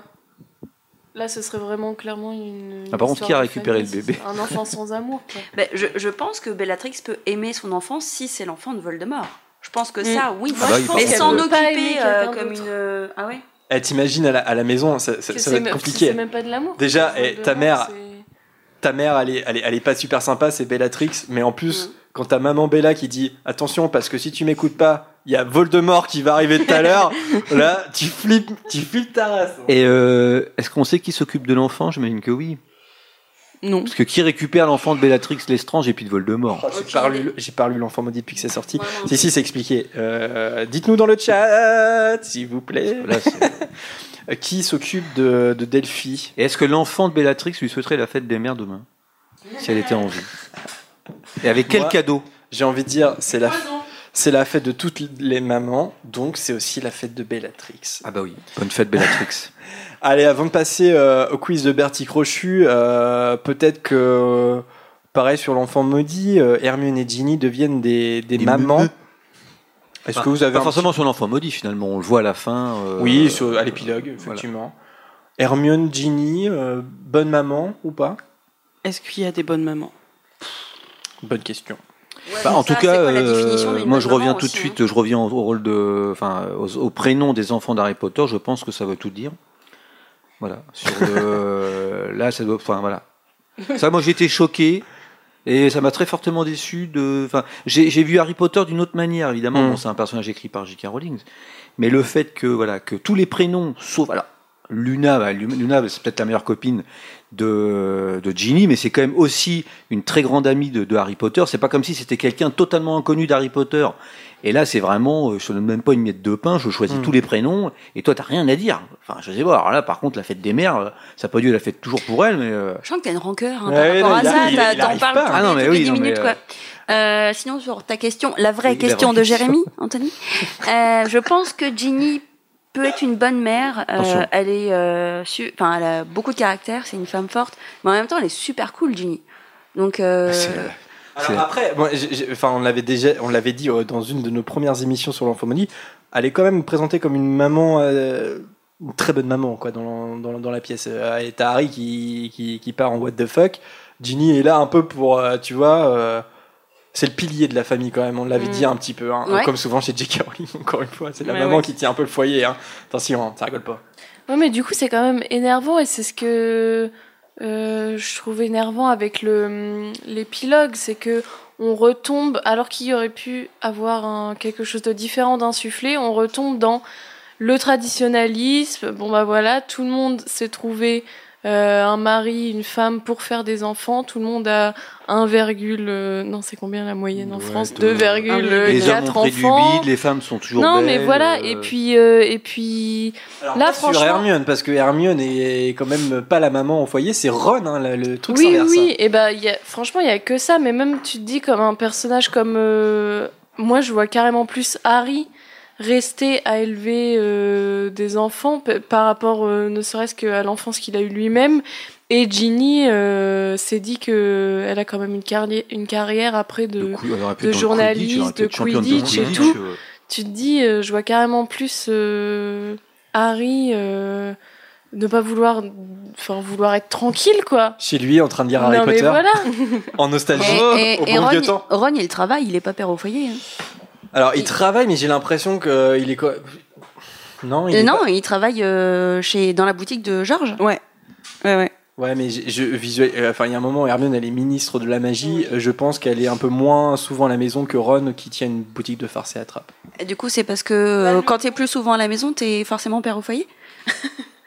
Là, ce serait vraiment clairement une. Ah, par contre, qui a récupéré famille, le bébé Un enfant sans amour, quoi. Ben, je, je pense que Bellatrix peut aimer son enfant si c'est l'enfant de Voldemort. Je pense que Mm. ça, oui. Ah bah mais s'en peut pas aimer occuper euh, comme une. euh, Ah ouais Eh, T'imagines à la, à la maison, ça, ça- ça va être compliqué. C'est même pas de l'amour. Déjà, eh, ta mère- Ta mère, elle est, elle, est, elle est pas super sympa, c'est Bellatrix, mais en plus, Mm. quand ta maman Bella qui dit attention parce que si tu m'écoutes pas, il y a Voldemort qui va arriver tout à l'heure, là, tu flippes, tu flippes ta race. Et euh, est-ce qu'on sait qui s'occupe de l'enfant? J'imagine que oui. Non. Parce que qui récupère l'enfant de Bellatrix Lestrange et puis de Voldemort? Oh, j'ai pas lu- j'ai pas lu l'enfant maudit depuis que c'est sorti. Si, si, c'est expliqué. Euh, Dites-nous dans le chat, s'il vous plaît. Là, Qui s'occupe de, de Delphi? Et est-ce que l'enfant de Bellatrix lui souhaiterait la fête des mères demain? Si elle était en vie. Et avec quel Moi- cadeau? J'ai envie de dire, c'est la, c'est la fête de toutes les mamans, donc c'est aussi la fête de Bellatrix. Ah bah oui. Bonne fête Bellatrix. Allez, avant de passer euh, au quiz de Bertie Crochu, euh, peut-être que, pareil sur l'enfant maudit, euh, Hermione et Ginny deviennent des, des, Des mamans. Est-ce que vous avez pas un forcément sur l'enfant maudit finalement, on le voit à la fin. euh, Oui, sur- à l'épilogue, voilà. effectivement. Hermione, Ginny, euh, bonne maman ou pas? Est-ce qu'il y a des bonnes mamans? Bonne question. Ouais, Bah, en ça, tout cas, quoi euh, moi je reviens tout de suite, hein je reviens au, au rôle de, enfin, aux- au prénom des enfants d'Harry Potter. Je pense que ça veut tout dire. Voilà. Sur le- là, ça doit, enfin voilà. Ça, moi j'ai été choqué et ça m'a très fortement déçu. De, enfin, j'ai j'ai vu Harry Potter d'une autre manière. Évidemment, Mm. bon, c'est un personnage écrit par J.K. Rowling, mais le fait que voilà que tous les prénoms, sauf alors Luna, bah, Lu- Luna, c'est peut-être la meilleure copine de, de Ginny, mais c'est quand même aussi une très grande amie de, de Harry Potter. C'est pas comme si c'était quelqu'un totalement inconnu d'Harry Potter. Et là, c'est vraiment, euh, je ne donne même pas une miette de pain, je choisis Mm. tous les prénoms, et toi, t'as rien à dire. Enfin, je sais pas. Alors là, par contre, la fête des mères, euh, ça n'a pas dû la fête toujours pour elle, mais euh, Je sens que t'as une rancœur hein, Ouais, par rapport non, à il ça. T'en parles Ah non, mais oui, les 10 non, mais, minutes. euh, Quoi. Euh, sinon, sur ta question, la vraie Oui, la question vraie de. Jérémy, Anthony, euh, je pense que Ginny peut être une bonne mère. Euh, elle est, euh, su- elle a beaucoup de caractère. C'est une femme forte, mais en même temps, elle est super cool, Ginny. Donc, euh, c'est- Alors C'est- après, enfin, on l'avait déjà, on l'avait dit euh, dans une de nos premières émissions sur l'enfant maudit, elle est quand même présentée comme une maman, euh, une très bonne maman, quoi, dans, dans, dans la pièce. Euh, Et t'as Harry qui, qui, qui part en what the fuck. Ginny est là un peu pour, euh, tu vois, euh, c'est le pilier de la famille quand même. On l'avait Mm. dit un petit peu, hein, Ouais. comme souvent chez J.K. Rowling. Encore une fois, c'est la maman ouais. qui tient un peu le foyer. Hein. Attention, ça rigole pas. Ouais, mais du coup, c'est quand même énervant et c'est ce que euh, je trouve énervant avec le l'épilogue, c'est que on retombe alors qu'il y aurait pu avoir un, quelque chose de différent d'insufflé, on retombe dans le traditionnalisme. Bon bah voilà, tout le monde s'est trouvé euh, un mari, une femme pour faire des enfants. Tout le monde a 1, euh, non c'est combien la moyenne en Ouais, France deux- 2,4 les hommes ont pris du enfants. bide, les femmes sont toujours non belles. mais voilà, euh, et puis euh, et puis Alors, Là, pas sur franchement- Hermione, parce que Hermione est quand même pas la maman au foyer, c'est Ron, hein, le, le truc oui, oui, et ben y a, franchement, il y a que ça, mais même tu te dis comme un personnage comme euh, moi, je vois carrément plus Harry rester à élever euh, des enfants par rapport euh, ne serait-ce qu'à l'enfance qu'il a eu lui-même. Et Ginny euh, s'est dit que elle a quand même une carrière, une carrière après de. de Quidditch, journaliste, de Quidditch et tout. Tu te dis, euh, je vois carrément plus euh, Harry euh, ne pas vouloir, enfin vouloir être tranquille quoi. Chez lui, en train de lire Harry non mais Potter, voilà. en nostalgie, et, au et Ron, temps. Ron, il travaille, il est pas père au foyer. hein. Alors, il travaille, mais j'ai l'impression qu'il est quoi Non, il Euh, est non, pas- il travaille euh, chez, dans la boutique de Georges. Ouais. Ouais, ouais. Ouais, mais je, je- visuel- euh, enfin, il y a un moment où Hermione, elle est ministre de la magie. euh, Je pense qu'elle est un peu moins souvent à la maison que Ron, qui tient une boutique de farce et attrape. Et du coup, c'est parce que euh, quand t'es plus souvent à la maison, t'es forcément père au foyer?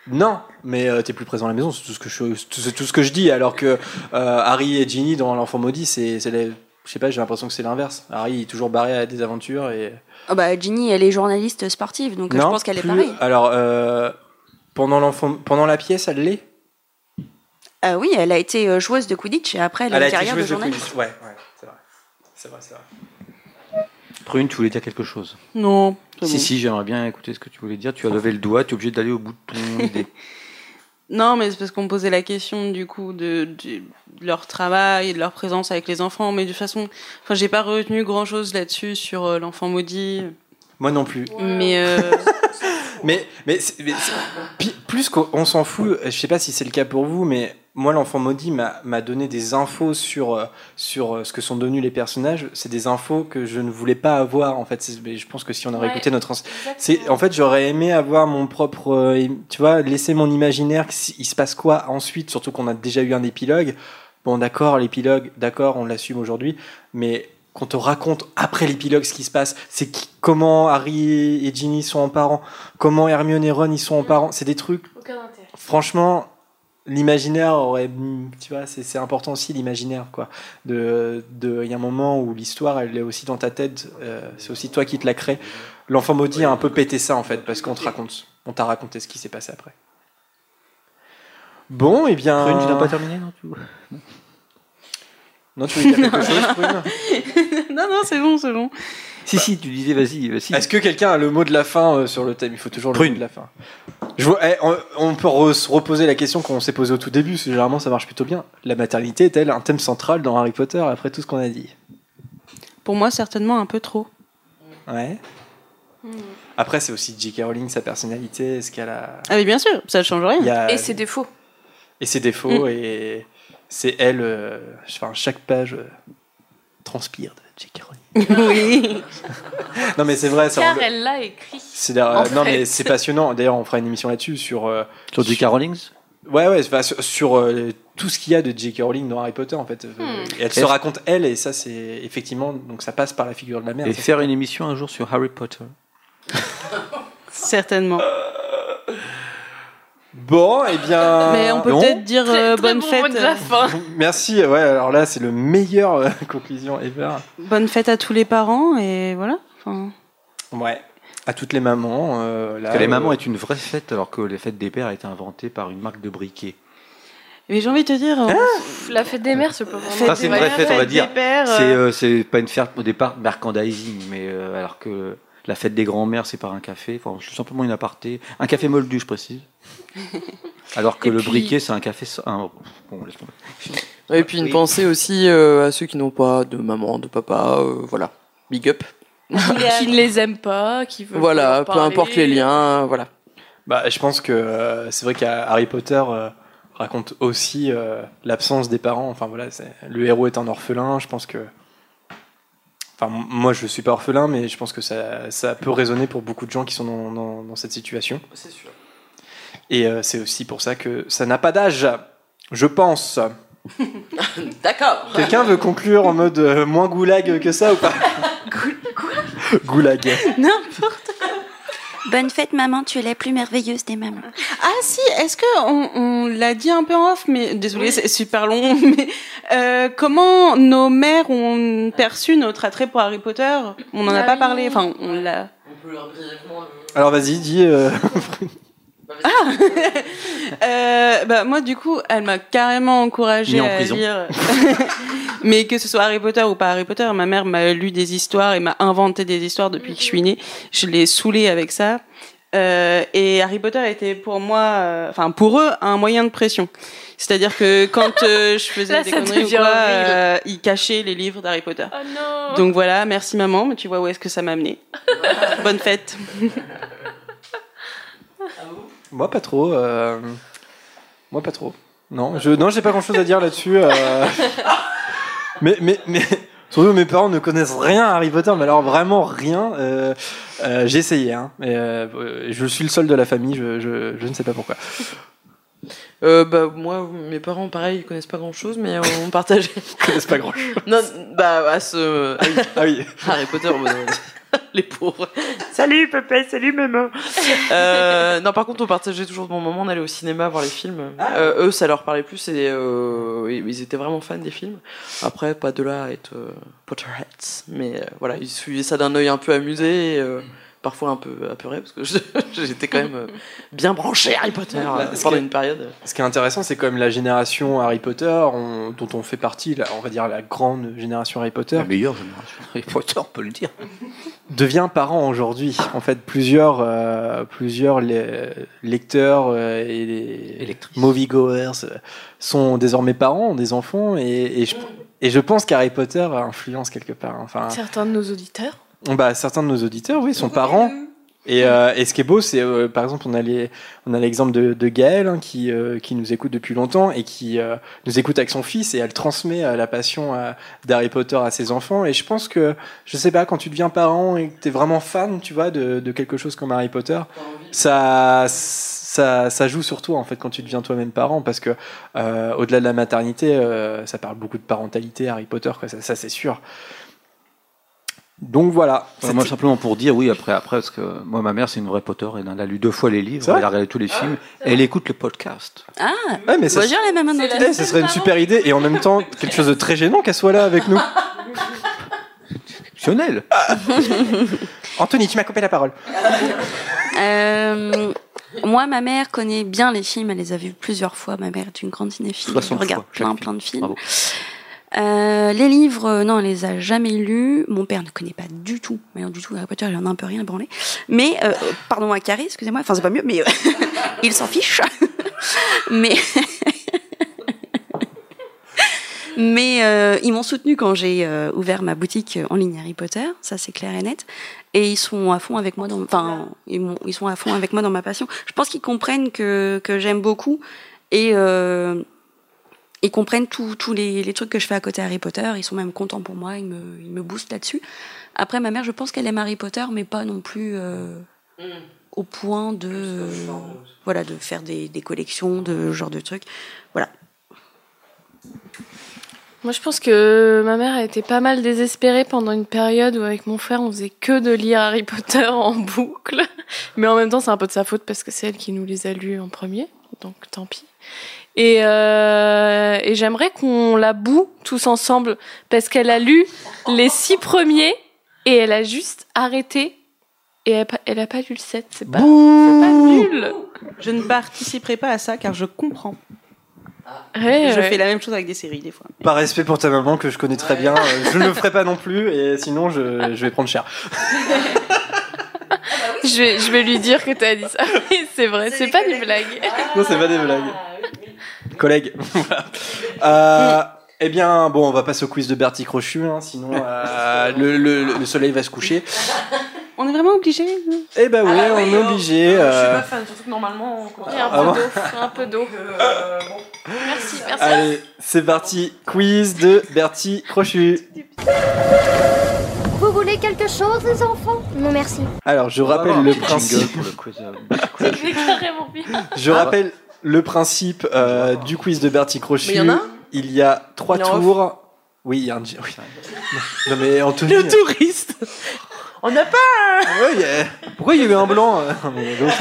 Non, mais euh, t'es plus présent à la maison, c'est tout ce que je, tout, ce que je dis. Alors que euh, Harry et Ginny dans l'enfant maudit, c'est, c'est les- je sais pas, j'ai l'impression que c'est l'inverse. Harry est toujours barré à des aventures et. Oh bah, Ginny, elle est journaliste sportive, donc je pense qu'elle est pareille. Alors, euh, pendant l'enfant, pendant la pièce, elle l'est? Ah oui, elle a été euh, joueuse de Quidditch et après elle, a une carrière de journaliste. Quidditch. Ouais, ouais, c'est vrai. C'est vrai, c'est vrai. Prune, tu voulais dire quelque chose? Non. Si, bon. si, j'aimerais bien écouter ce que tu voulais dire. Tu as levé le doigt, tu es obligé d'aller au bout de ton idée. Non, mais c'est parce qu'on me posait la question du coup de, de leur travail et de leur présence avec les enfants, mais de toute façon, enfin, j'ai pas retenu grand chose là-dessus sur euh, l'enfant maudit. Moi non plus. Mais euh, Mais, mais, mais plus qu'on s'en fout, je sais pas si c'est le cas pour vous, mais moi, l'enfant maudit m'a donné des infos sur, euh, sur euh, ce que sont devenus les personnages. C'est des infos que je ne voulais pas avoir, en fait. Je pense que si on aurait Ouais, écouté notre. C'est, en fait, j'aurais aimé avoir mon propre. euh, tu vois, laisser mon imaginaire, il se passe quoi ensuite, surtout qu'on a déjà eu un épilogue. Bon, d'accord, l'épilogue, d'accord, on l'assume aujourd'hui, mais qu'on te raconte après l'épilogue ce qui se passe, c'est comment Harry et Ginny sont en parents, comment Hermione et Ron ils sont en parents, c'est des trucs. Aucun intérêt. Franchement, l'imaginaire aurait, tu vois, c'est important aussi l'imaginaire quoi. De, de, il y a un moment où l'histoire elle est aussi dans ta tête, euh, c'est aussi toi qui te la crée. L'enfant maudit a un peu pété ça en fait parce qu'on te raconte, on t'a raconté ce qui s'est passé après. Bon, et bien. Prune, tu n'as pas terminé, non tu... Non, tu veux dire quelque chose, Prune? Non, non, c'est bon, c'est bon. Si, si, tu disais, vas-y, vas-y. Est-ce que quelqu'un a le mot de la fin euh, sur le thème? Il faut toujours le Prune. mot de la fin. Je vois, eh, on, on peut re- se reposer la question qu'on s'est posée au tout début, parce que généralement ça marche plutôt bien. La maternité est-elle un thème central dans Harry Potter après tout ce qu'on a dit? Pour moi, certainement un peu trop. Ouais. Après, c'est aussi J.K. Rowling, sa personnalité, ce qu'elle a. Ah, mais bien sûr, ça ne change rien. Il y a- Et ses défauts. et ses défauts, Mm. et c'est elle. euh, enfin, chaque page euh, transpire de J.K. Rowling. Oui. Non, mais c'est vrai, ça. Car on- elle l'a écrit. la- en non, fait. mais c'est passionnant. D'ailleurs, on fera une émission là-dessus sur. euh, Sur J.K. Rowling Ouais, ouais, enfin, sur, sur, euh, tout ce qu'il y a de J.K. Rowling dans Harry Potter, en fait. Euh, Hmm. et elle se raconte elle, et ça, c'est effectivement. Donc, ça passe par la figure de la mère. Et ça, faire une émission un jour sur Harry Potter. Certainement. Bon, et bien. Mais on peut peut-être dire Très, euh, très bonne bon fête. mot de la fin. Merci, ouais, alors là, c'est le meilleur euh, conclusion ever. Bonne fête à tous les parents et voilà. Enfin, Ouais. À toutes les mamans. euh, là, Parce que les euh, mamans est une vraie fête, alors que les fêtes des pères a été inventée par une marque de briquet. Mais j'ai envie de te dire. euh, Pff, La fête des mères, c'est pas vraiment. Ça, c'est une vraie fête, on va dire. des pères, euh, C'est euh, c'est pas une fête au départ merchandising, mais euh, alors que la fête des grands-mères, c'est par un café. Enfin, c'est simplement une aparté. Un café moldu, je précise. Alors que Et le puis- briquet, c'est un café. so- un- Bon, laisse tomber. Et puis une pensée aussi euh, à ceux qui n'ont pas de maman, de papa, euh, voilà. Big up. qui ne les aime pas, qui veut. Voilà, peu parler. importe les liens, voilà. Bah, je pense que euh, c'est vrai qu'Harry Potter euh, raconte aussi euh, l'absence des parents. Enfin voilà, le héros est un orphelin. Je pense que. Enfin, moi, je suis pas orphelin, mais je pense que ça, ça peut résonner pour beaucoup de gens qui sont dans, dans- dans cette situation. C'est sûr. Et euh, c'est aussi pour ça que ça n'a pas d'âge, je pense. D'accord. Quelqu'un veut conclure en mode euh, moins goulag que ça ou pas Goulag. N'importe Bonne fête, maman, tu es la plus merveilleuse des mamans. Ah si, est-ce que on, on l'a dit un peu en off, mais désolé, c'est super long. Mais euh, comment nos mères ont perçu notre attrait pour Harry Potter? On n'en a Ah pas oui. parlé. Enfin, on l'a. On peut leur brièvement. Alors vas-y, dis. euh, Euh, bah moi du coup, elle m'a carrément encouragée Mis en à prison. lire. Mais que ce soit Harry Potter ou pas Harry Potter, ma mère m'a lu des histoires et m'a inventé des histoires depuis que je suis née. Je l'ai saoulée avec ça. Euh, et Harry Potter était pour moi, euh, enfin pour eux, un moyen de pression. C'est-à-dire que quand euh, je faisais Là, des conneries ou quoi, euh, ils cachaient les livres d'Harry Potter. Oh non Donc voilà, merci maman, mais tu vois où est-ce que ça m'a amené. Bonne fête. Moi, pas trop. euh, Moi, pas trop. Non, je non, j'ai pas grand-chose à dire là-dessus. euh. mais, mais, mais surtout, mes parents ne connaissent rien à Harry Potter, mais alors vraiment rien. euh, euh, j'ai essayé, hein, mais, euh, je suis le seul de la famille. Je, je, je ne sais pas pourquoi. Euh, bah moi, mes parents, pareil, ils connaissent pas grand chose, mais on partageait. Ils connaissent pas grand chose. Non, bah à ce. Ah oui. Ah oui. Harry Potter, bah, les pauvres. Salut papa, salut maman. Euh, non, par contre, on partageait toujours de bons moments. On allait au cinéma voir les films. Euh, eux, ça leur parlait plus et euh, ils étaient vraiment fans des films. Après, pas de là à être Potterheads, mais voilà, ils suivaient ça d'un œil un peu amusé. Et, Parfois un peu apeuré parce que j'étais quand même euh, bien branché Harry Potter ce pendant qui- une période. Ce qui est intéressant, c'est quand même la génération Harry Potter, on- dont on fait partie, la- on va dire la grande génération Harry Potter, La meilleure génération Harry Potter, on peut le dire. devient parent aujourd'hui. En fait, plusieurs, euh, plusieurs le- lecteurs euh, et les moviegoers sont désormais parents, ont des enfants, et, et je, et je pense qu'Harry Potter influence quelque part. Enfin, Certains de nos auditeurs. Bah, certains de nos auditeurs, oui, sont parents. Et, euh, et ce qui est beau, c'est euh, par exemple, on a les- on a l'exemple de, de Gaëlle hein, qui, euh, qui nous écoute depuis longtemps et qui euh, nous écoute avec son fils et elle transmet euh, la passion euh, d'Harry Potter à ses enfants. Et je pense que, je sais pas, quand tu deviens parent et que tu es vraiment fan, tu vois, de, de quelque chose comme Harry Potter, ça, ça, ça joue sur toi en fait quand tu deviens toi-même parent parce que euh, au-delà de la maternité, euh, ça parle beaucoup de parentalité, Harry Potter, quoi, ça, ça c'est sûr. Donc voilà. Moi, simplement pour dire, oui, après, après, parce que moi, ma mère, c'est une vraie Potter, et elle a lu deux fois les livres, elle a regardé tous les films, et elle écoute le podcast. Ah, Ouais, mais ça, bonjour les mamans d'Anthony. ce serait une super idée et en même temps quelque chose de très gênant qu'elle soit là avec nous. Exceptionnel. Anthony, tu m'as coupé la parole. Euh, moi, ma mère connaît bien les films, elle les a vus plusieurs fois. Ma mère est une grande cinéphile, elle 60 regarde fois, plein, film. plein de films. Bravo. Euh, les livres, euh, non, elle les a jamais lus. Mon père ne connaît pas du tout, mais du tout Harry Potter, il en a un peu rien à branler. Mais, euh, pardon à Carré, excusez-moi, enfin c'est pas mieux, mais il s'en fiche. mais mais ils m'ont soutenu quand j'ai ouvert ma boutique en ligne Harry Potter, ça c'est clair et net. Et ils sont à fond avec moi dans, enfin ils, sont à fond avec moi dans ma passion. Je pense qu'ils comprennent que j'aime beaucoup et ils comprennent tous les, les trucs que je fais à côté Harry Potter. Ils sont même contents pour moi, ils me, ils me boostent là-dessus. Après, ma mère, je pense qu'elle aime Harry Potter, mais pas non plus euh, au point de, euh, voilà, de faire des, des collections, de ce genre de trucs. Voilà. Moi, je pense que ma mère a été pas mal désespérée pendant une période où, avec mon frère, on faisait que de lire Harry Potter en boucle. Mais en même temps, c'est un peu de sa faute parce que c'est elle qui nous les a lus en premier. Donc, tant pis. Et, euh, et j'aimerais qu'on la boue tous ensemble parce qu'elle a lu les six premiers et elle a juste arrêté. Et elle a pas, elle a pas lu le 7. C'est pas, pas nul. Je ne participerai pas à ça car je comprends. Ouais, je ouais. fais la même chose avec des séries des fois. Par respect pour ta maman que je connais très bien, euh, je ne le ferai pas non plus et sinon je, je vais prendre cher. Je vais, je vais lui dire que t'as dit ça. Oui, c'est vrai, c'est pas des blagues. Non, c'est pas des blagues. Collègues. Voilà. Euh, eh bien, bon, on va passer au quiz de Bertie Crochu, hein, sinon euh, le, le- le soleil va se coucher. On est vraiment obligé Eh ben oui, Ah, on oui, est oh. obligé. Je suis euh, pas fan, surtout que normalement. on. Et un Ah peu bon d'eau, un peu d'eau. Merci, merci. Allez, c'est parti. Quiz de Bertie Crochu. Vous voulez quelque chose, les enfants? Non, merci. Alors, je On rappelle le principe. jingle pour le quiz, euh, C'est carrément bien. Je rappelle le principe euh, du quiz de Bertie Crochu. Mais il y en a un Il y a trois Il est en tours. Oui, il y a un. oui. Non mais Anthony. Le touriste. On n'a pas. Ouais, il y a- Pourquoi il y a eu un blanc euh, mais l'autre,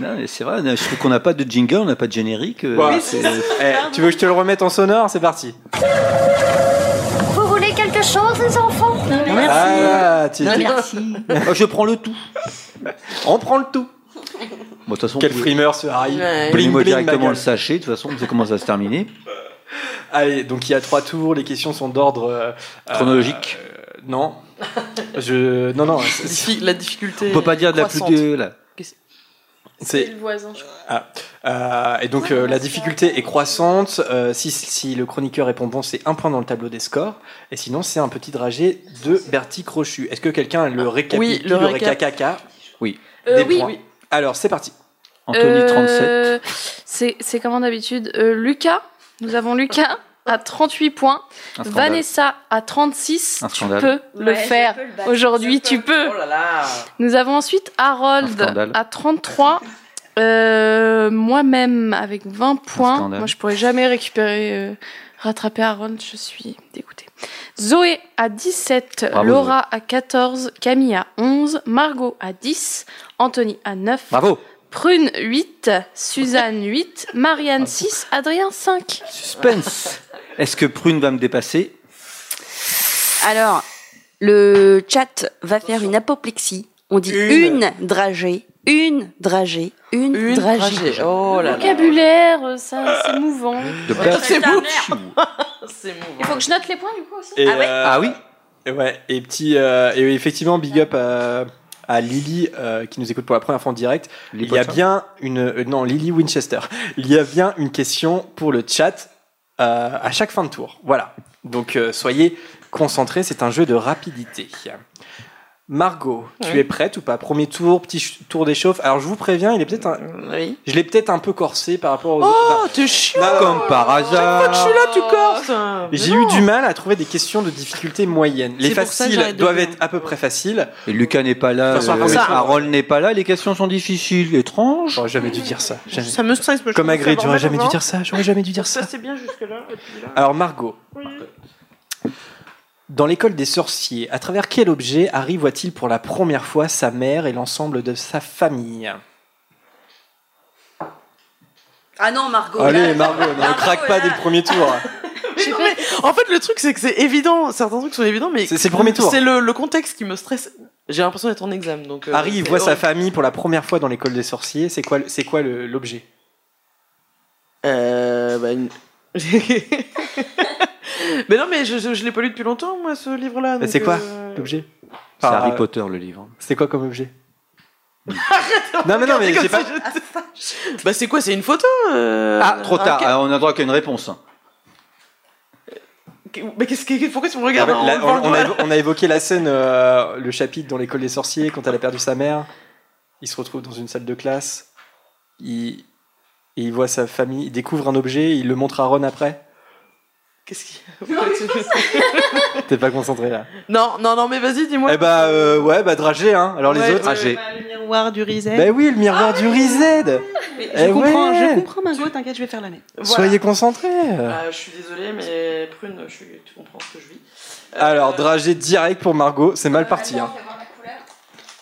Non, mais c'est vrai, je trouve qu'on n'a pas de jingle, on n'a pas de générique. euh, c'est- eh, tu veux que je te le remette en sonore? C'est parti. Vous voulez quelque chose, les enfants? Ah, tu- Non, tu- merci. Ah, je prends le tout. On prend le tout. Bon, de toute façon, Quel frimeur ce Harry. Ouais. Bling directement le sachet, de toute façon, on sait comment ça va se terminer. Allez, donc il y a trois tours. Les questions sont d'ordre euh, Chronologique. euh, non. Je non non. La difficulté. On peut pas dire de la plus de. Là. C'est C'est le voisin, je crois. Ah, euh, et donc euh, la difficulté est croissante. Euh, si, si le chroniqueur répond bon, c'est un point dans le tableau des scores. Et sinon, c'est un petit dragé de Bertie Crochu. Est-ce que quelqu'un a le récapitule, Oui, le le Oui. Euh, des oui. points Alors, c'est parti. Anthony, 37. Euh, C'est c'est comment d'habitude. Euh, Lucas, nous avons Lucas à 38 points. Un scandale. Vanessa à 36. Un tu scandale. peux le faire. Aujourd'hui, tu, Oh. Oh, peux. Nous avons ensuite Un Harold scandale. à 33. Euh, moi-même avec 20 points. scandale. Moi, je pourrais jamais récupérer, euh, rattraper Aaron. Je suis dégoûtée. Zoé à 17, Bravo, Laura à 14, Camille à 11, Margot à 10, Anthony à 9, Bravo. Prune 8, Suzanne 8, Marianne 6, Adrien 5. Suspense. Est-ce que Prune va me dépasser? Alors, le chat va faire une apoplexie. On dit une, dragée, une dragée, une, Une dragée. dragée. Oh là là. Vocabulaire, ça, c'est mouvant. De perdre C'est. C'est mouvant. Il faut que je note les points du coup aussi. Et, Ah ouais euh, Ah oui et Ouais, et petit, euh, et effectivement, big up à, à Lily euh, qui nous écoute pour la première fois en direct. Il y a bien une, euh, non, Lily Winchester. Il y a bien une question pour le chat euh, à chaque fin de tour. Voilà. Donc euh, soyez concentrés, c'est un jeu de rapidité. Margot, tu Oui. es prête ou pas? Premier tour, petit tour d'échauffe. Alors je vous préviens, il est peut-être, un- Oui. je l'ai peut-être un peu corsé par rapport aux. Oh, autres. t'es chiant. Non, Comme par Chaque fois que je hasard. suis là, tu corses. J'ai eu du mal à trouver des questions de difficulté moyenne. Les ça faciles doivent être à peu près faciles. Et Lucas n'est pas là. Euh. Harold n'est pas là. Les questions sont difficiles, étranges. J'aurais jamais dû dire ça. Jamais. Ça me stresse. Comme à j'aurais jamais dû dire ça. J'aurais jamais dû dire. Ça, ça. c'est bien puis là- Alors Margot, Oui. Dans l'école des sorciers, à travers quel objet Harry voit-il pour la première fois sa mère et l'ensemble de sa famille? Ah non, Margot. Allez là. Margot, ne Margot, craque pas là. dès le premier tour. Mais non, mais en fait, le truc, c'est que c'est évident. Certains trucs sont évidents, mais C'est le premier tour. c'est le, le contexte qui me stresse. J'ai l'impression d'être en examen. Donc, euh, Harry voit sa famille pour la première fois dans l'école des sorciers. C'est quoi, c'est quoi l'objet? Euh, bah, une- mais non, mais je, je, je l'ai pas lu depuis longtemps, moi, ce livre-là. Mais C'est quoi euh, l'objet C'est Enfin, Harry euh, Potter le livre. C'est quoi comme objet Non mais non mais j'ai pas. si je- Bah, c'est quoi C'est une photo euh, Ah, trop tard. Ah, on a droit qu'à une réponse. Mais qu'est-ce que pourquoi tu me regardes en on, on a, on a évoqué la scène, euh, le chapitre dans l'école des sorciers, quand elle a perdu sa mère. Il se retrouve dans une salle de classe. Il, il voit sa famille. Il découvre un objet. Il le montre à Ron après. Qu'est-ce qu'il y a T'es pas concentré là. Non, non, non, mais vas-y, dis-moi. Eh bah euh, ouais, bah dragé hein. Alors les autres. Dragé. Bah, le miroir du Rizet. Bah oui, le miroir du Rized. Mais eh je comprends, ouais. je comprends, Margot, t'inquiète, je vais faire la même. Voilà. Soyez concentrés. Ah, je suis désolée, mais Prune, je suis... tu comprends ce que je vis. Euh, Alors dragé direct pour Margot. C'est mal parti. Hein.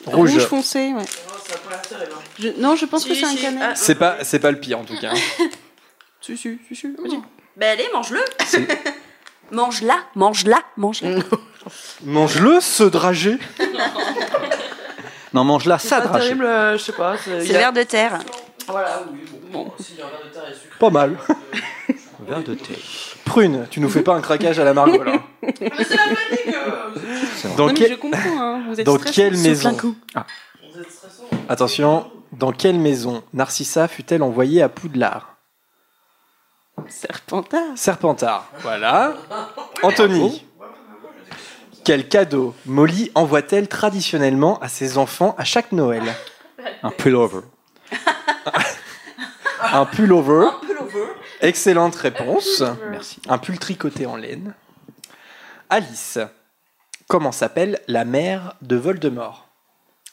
Rouge. Rouge foncé, ouais. ça a pas l'air terrible. hein. Je- Non, je pense que Si, c'est un. Ah, C'est pas, c'est pas le pire en tout cas. Si, si, si, si, vas-y. Ben allez, mange-le. mange-la, mange-la, mange-la. Mange-le ce dragé. Non, mange-la, ça, pas dragé. terrible, euh, je sais pas. C'est l'air de terre. Voilà, oui, bon. bon. Si, il y a un verre de terre et sucre. Pas mal. Verre de thé. Prune, tu nous fais pas un craquage à la Margot là. Mais c'est la panique euh, Dans, Non, mais quel- je comprends, hein, vous êtes dans stressés. quelle maison coup. Vous êtes stressant. Attention, dans quelle maison Narcissa fut-elle envoyée à Poudlard? Serpentard. Serpentard. Voilà. Anthony. Quel cadeau Molly envoie-t-elle traditionnellement à ses enfants à chaque Noël Un pullover. Un pullover. Excellente réponse. Merci. Un pull tricoté en laine. Alice. Comment s'appelle la mère de Voldemort?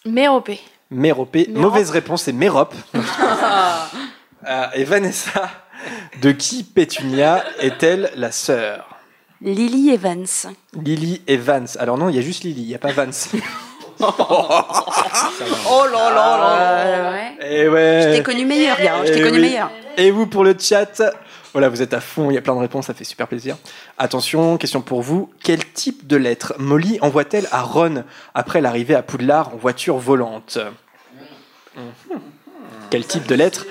Méropée. Méropée. Mérop. Mauvaise réponse, c'est Mérop. Euh, et Vanessa, de qui Pétunia est-elle la sœur? Lily Evans. Lily et Vance. Alors non, il y a juste Lily, il n'y a pas Vance. Oh là là là ouais. Et Je ouais. t'ai connu meilleur, gars. Je Eh t'ai connu oui. meilleur. Et vous pour le chat? Voilà, vous êtes à fond, il y a plein de réponses, ça fait super plaisir. Attention, question pour vous. Quel type de lettre Molly envoie-t-elle à Ron après l'arrivée à Poudlard en voiture volante? Mhm. Quel type de lettre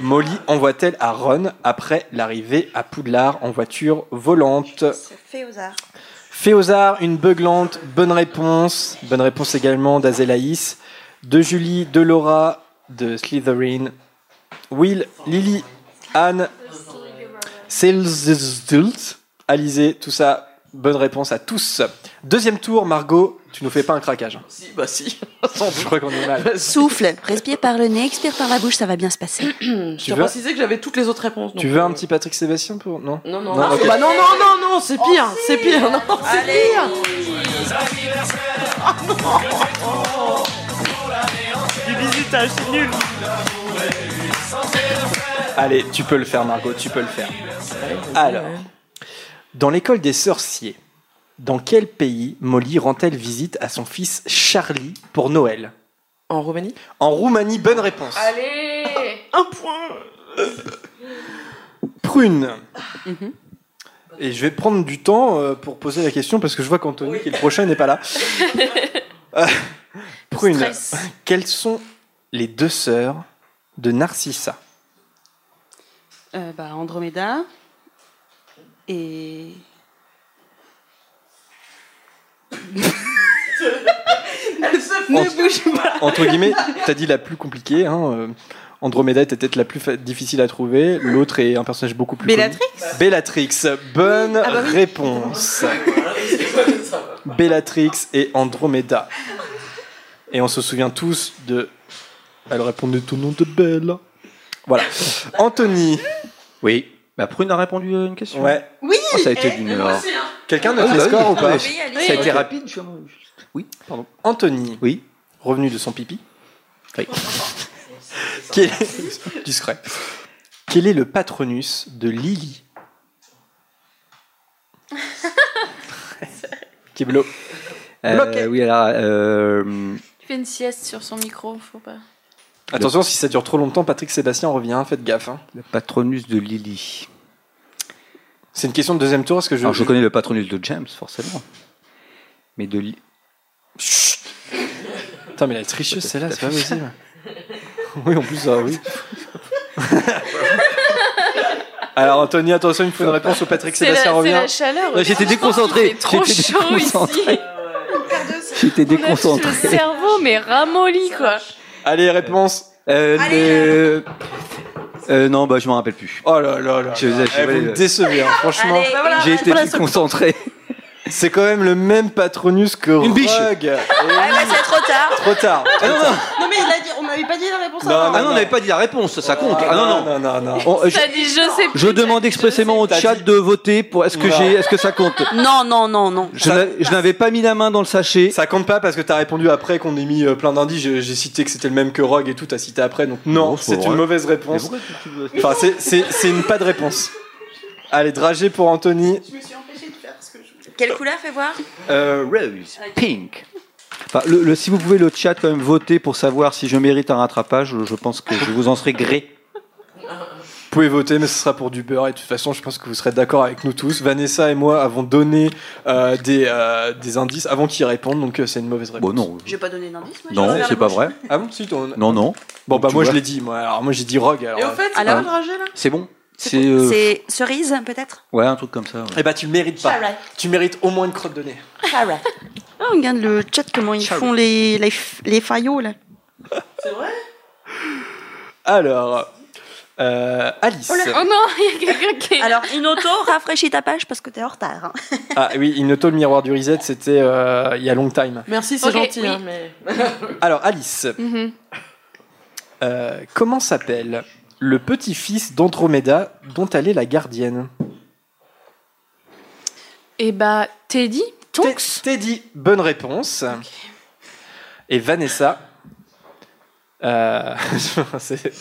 Molly envoie-t-elle à Ron après l'arrivée à Poudlard en voiture volante arts. Féozard, une beuglante, bonne réponse. Bonne réponse également d'Azélaïs, de Julie, de Laura, de Slytherin. Will, Lily, Anne, Salesdult, Alizé, tout ça. Bonne réponse à tous. Deuxième tour, Margot, tu nous fais pas un craquage. hein. Si, bah si. Je crois qu'on est mal. Souffle, respire par le nez, expire par la bouche, ça va bien se passer. Je Tu veux, préciser que j'avais toutes les autres réponses. tu veux euh, un petit Patrick Sébastien pour. Non Non, non, Non, ok. Bah non, non, non, non, c'est pire, c'est pire, non, c'est Allez. pire. Du visitage, c'est nul. Allez, tu peux le faire, Margot, tu peux le faire. Alors, dans l'école des sorciers, dans quel pays Molly rend-elle visite à son fils Charlie pour Noël En Roumanie En Roumanie, bonne réponse. Allez Un point. Prune. Et je vais prendre du temps euh, pour poser la question parce que je vois qu'Anthony, qui est le prochain, n'est pas là. Euh, Prune, Stress. quelles sont les deux sœurs de Narcissa Euh, bah, Andromeda et. Ne bouge pas. Entre guillemets, t'as dit la plus compliquée. Hein, euh, Andromeda était peut-être la plus difficile à trouver. L'autre est un personnage beaucoup plus Bellatrix connu. Bellatrix? Bonne Ah bah oui. réponse. Bellatrix et Andromeda. Et on se souvient tous de. Elle répondait au nom de Belle. Voilà. Anthony. Oui. Bah, Prune a répondu à une question. Ouais. Oui Oh, ça a été d'une heure. Quelqu'un Ah, note les bah oui. scores ou pas Ah, mais Ça a été rapide. je suis- Oui, pardon. Anthony. Oui. Revenu de son pipi. Oui. Quel est... Discret. Quel est le patronus de Lily? Kiblo. Euh, oui, alors. euh, Il fait une sieste sur son micro, faut pas. Attention, si ça dure trop longtemps, Patrick Sébastien revient, faites gaffe. hein. le patronus de Lily. C'est une question de deuxième tour, est-ce que je... Alors, je connais le patronus de James, forcément. Mais de Lily. Chut Putain, mais la tricheuse, celle-là, c'est pas possible. Oui, en plus, ça, oui. Alors, Anthony, attention, il me faut une réponse au Patrick C'est la, Sébastien revient. la chaleur. Ouais, j'étais déconcentré. trop J'étais chaud déconcentré. ici. J'étais On a tous déconcentré. Le cerveau, mais ramolli, quoi. Allez, réponse. Euh, le- euh, non, bah, je m'en rappelle plus. Oh là là là. Je- là. je- Eh, vous me décevez, hein, franchement. Allez, Bah voilà, J'ai été plus concentré. C'est quand même le même patronus que Une biche. Rogue. Et Ah bah, c'est trop tard. Trop tard. Ah non, non, Non, mais il a dit, on m'avait pas dit la réponse Non, avant. ah, non, on n'avait pas dit la réponse, ça compte. Ah non, non. non, non, non. On- je, T'as dit, je sais plus. je demande expressément au T'as chat dit- de voter pour est-ce que j'ai, est-ce que ça compte? Non, non, non, non. Je n'a- je n'avais pas mis la main dans le sachet. Ça compte pas parce que t'as répondu après qu'on ait mis euh, plein d'indices. J'ai j'ai cité que c'était le même que Rogue et tout. T'as cité après, donc non, Bon, c'est c'est vrai. une mauvaise Mais réponse. pourquoi tu- tu veux- Enfin, c'est- c'est c'est une pas de réponse. Allez, dragé pour Anthony. Je me suis empêchée de faire ce que je voulais. Quelle couleur, fais voir Euh, Rose. Pink. Enfin, le, le- si vous pouvez le chat quand même voter pour savoir si je mérite un rattrapage, je pense que je vous en serai gré. Vous pouvez voter, mais ce sera pour du beurre. Et de toute façon, je pense que vous serez d'accord avec nous tous. Vanessa et moi avons donné euh, des, euh, des indices avant qu'ils répondent, donc euh, c'est une mauvaise réponse. Bon, non. Je vais pas donner d'indice. Non, c'est pas vrai. Ah bon, si, ton- Non, non. Bon, bah Tu moi je l'ai dit. Moi, alors moi j'ai dit Rogue. Alors, Et au fait, Alors dragé là C'est bon. C'est euh, cerise, peut-être Ouais, un truc comme ça. ouais. Eh bah tu le mérites pas. Tu mérites au moins une crotte de nez. Charlotte. Oh, regarde le chat, comment ils font les, les, les faillots, là. C'est vrai Alors, euh, Alice. Oh non, il y a quelqu'un qui. Alors, Inoto, rafraîchis ta page parce que t'es en retard. hein. Ah oui, Inoto, le miroir du reset, c'était euh, il y a long time. Merci, c'est gentil, oui. hein, mais. Alors, Alice, Mhm. euh, comment s'appelle le petit-fils d'Andromeda dont elle est la gardienne Et bah, Teddy Tonks Teddy, bonne réponse. Et Vanessa. euh, c'est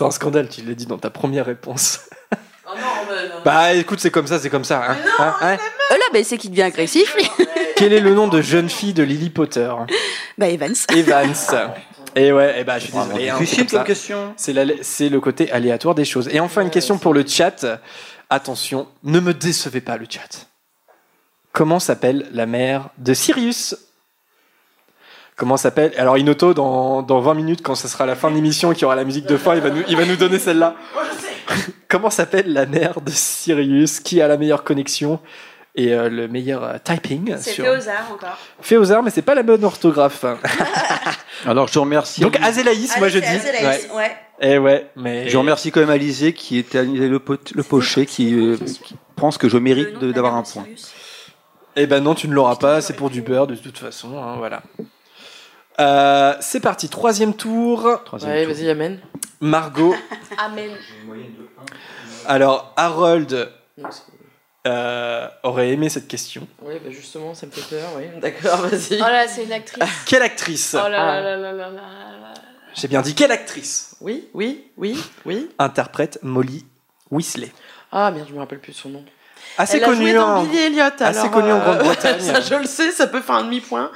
un scandale, tu l'as dit dans ta première réponse. Oh non, mais non. Bah écoute, c'est comme ça, c'est comme ça. hein. Hein, hein Euh, là, bah, c'est qui devient agressif. lui. Quel est le nom de jeune fille de Lily Potter? Bah, Evans. Evans. Et ouais, et bah, je suis désolé. hein, difficile c'est comme question. Le côté aléatoire des choses. Et enfin, une question pour le chat. Attention, ne me décevez pas le chat. Comment s'appelle la mère de Sirius? Comment s'appelle? Alors Inoto, dans, dans 20 minutes, quand ce sera la fin de l'émission et qu'il y aura la musique de fin, il va nous, il va nous donner celle-là. Comment s'appelle la mère de Sirius? Qui a la meilleure connexion? Et euh, le meilleur euh, typing C'est sur... Théosard encore. Féozard, mais c'est pas la bonne orthographe. Alors, je remercie. Donc Azélaïs, moi je dis. Azélaïs, Ouais. ouais. Eh ouais, mais... Je remercie quand même Alizé qui était Alizé le, pot- le pochet qui, euh, qui pense que je mérite d'avoir un point. Eh ben non, tu ne l'auras pas, c'est pour du beurre de toute façon, hein, voilà. Euh, c'est parti, troisième tour. Troisième Ouais, vas-y, amène. Margot. Amen. Alors, Harold Non, euh, aurait aimé cette question. Oui, bah justement, ça me fait peur, oui. D'accord, vas-y. Oh là, c'est une actrice. Quelle actrice Oh là Ah. là là là là là là. J'ai bien dit quelle actrice Oui, oui, oui, oui. interprète Molly Weasley Ah merde, je me rappelle plus de son nom. Assez Elle a connu joué dans en- Billy Elliot. assez alors, connue en euh, Grande-Bretagne. ça, je le sais, ça peut faire un demi-point.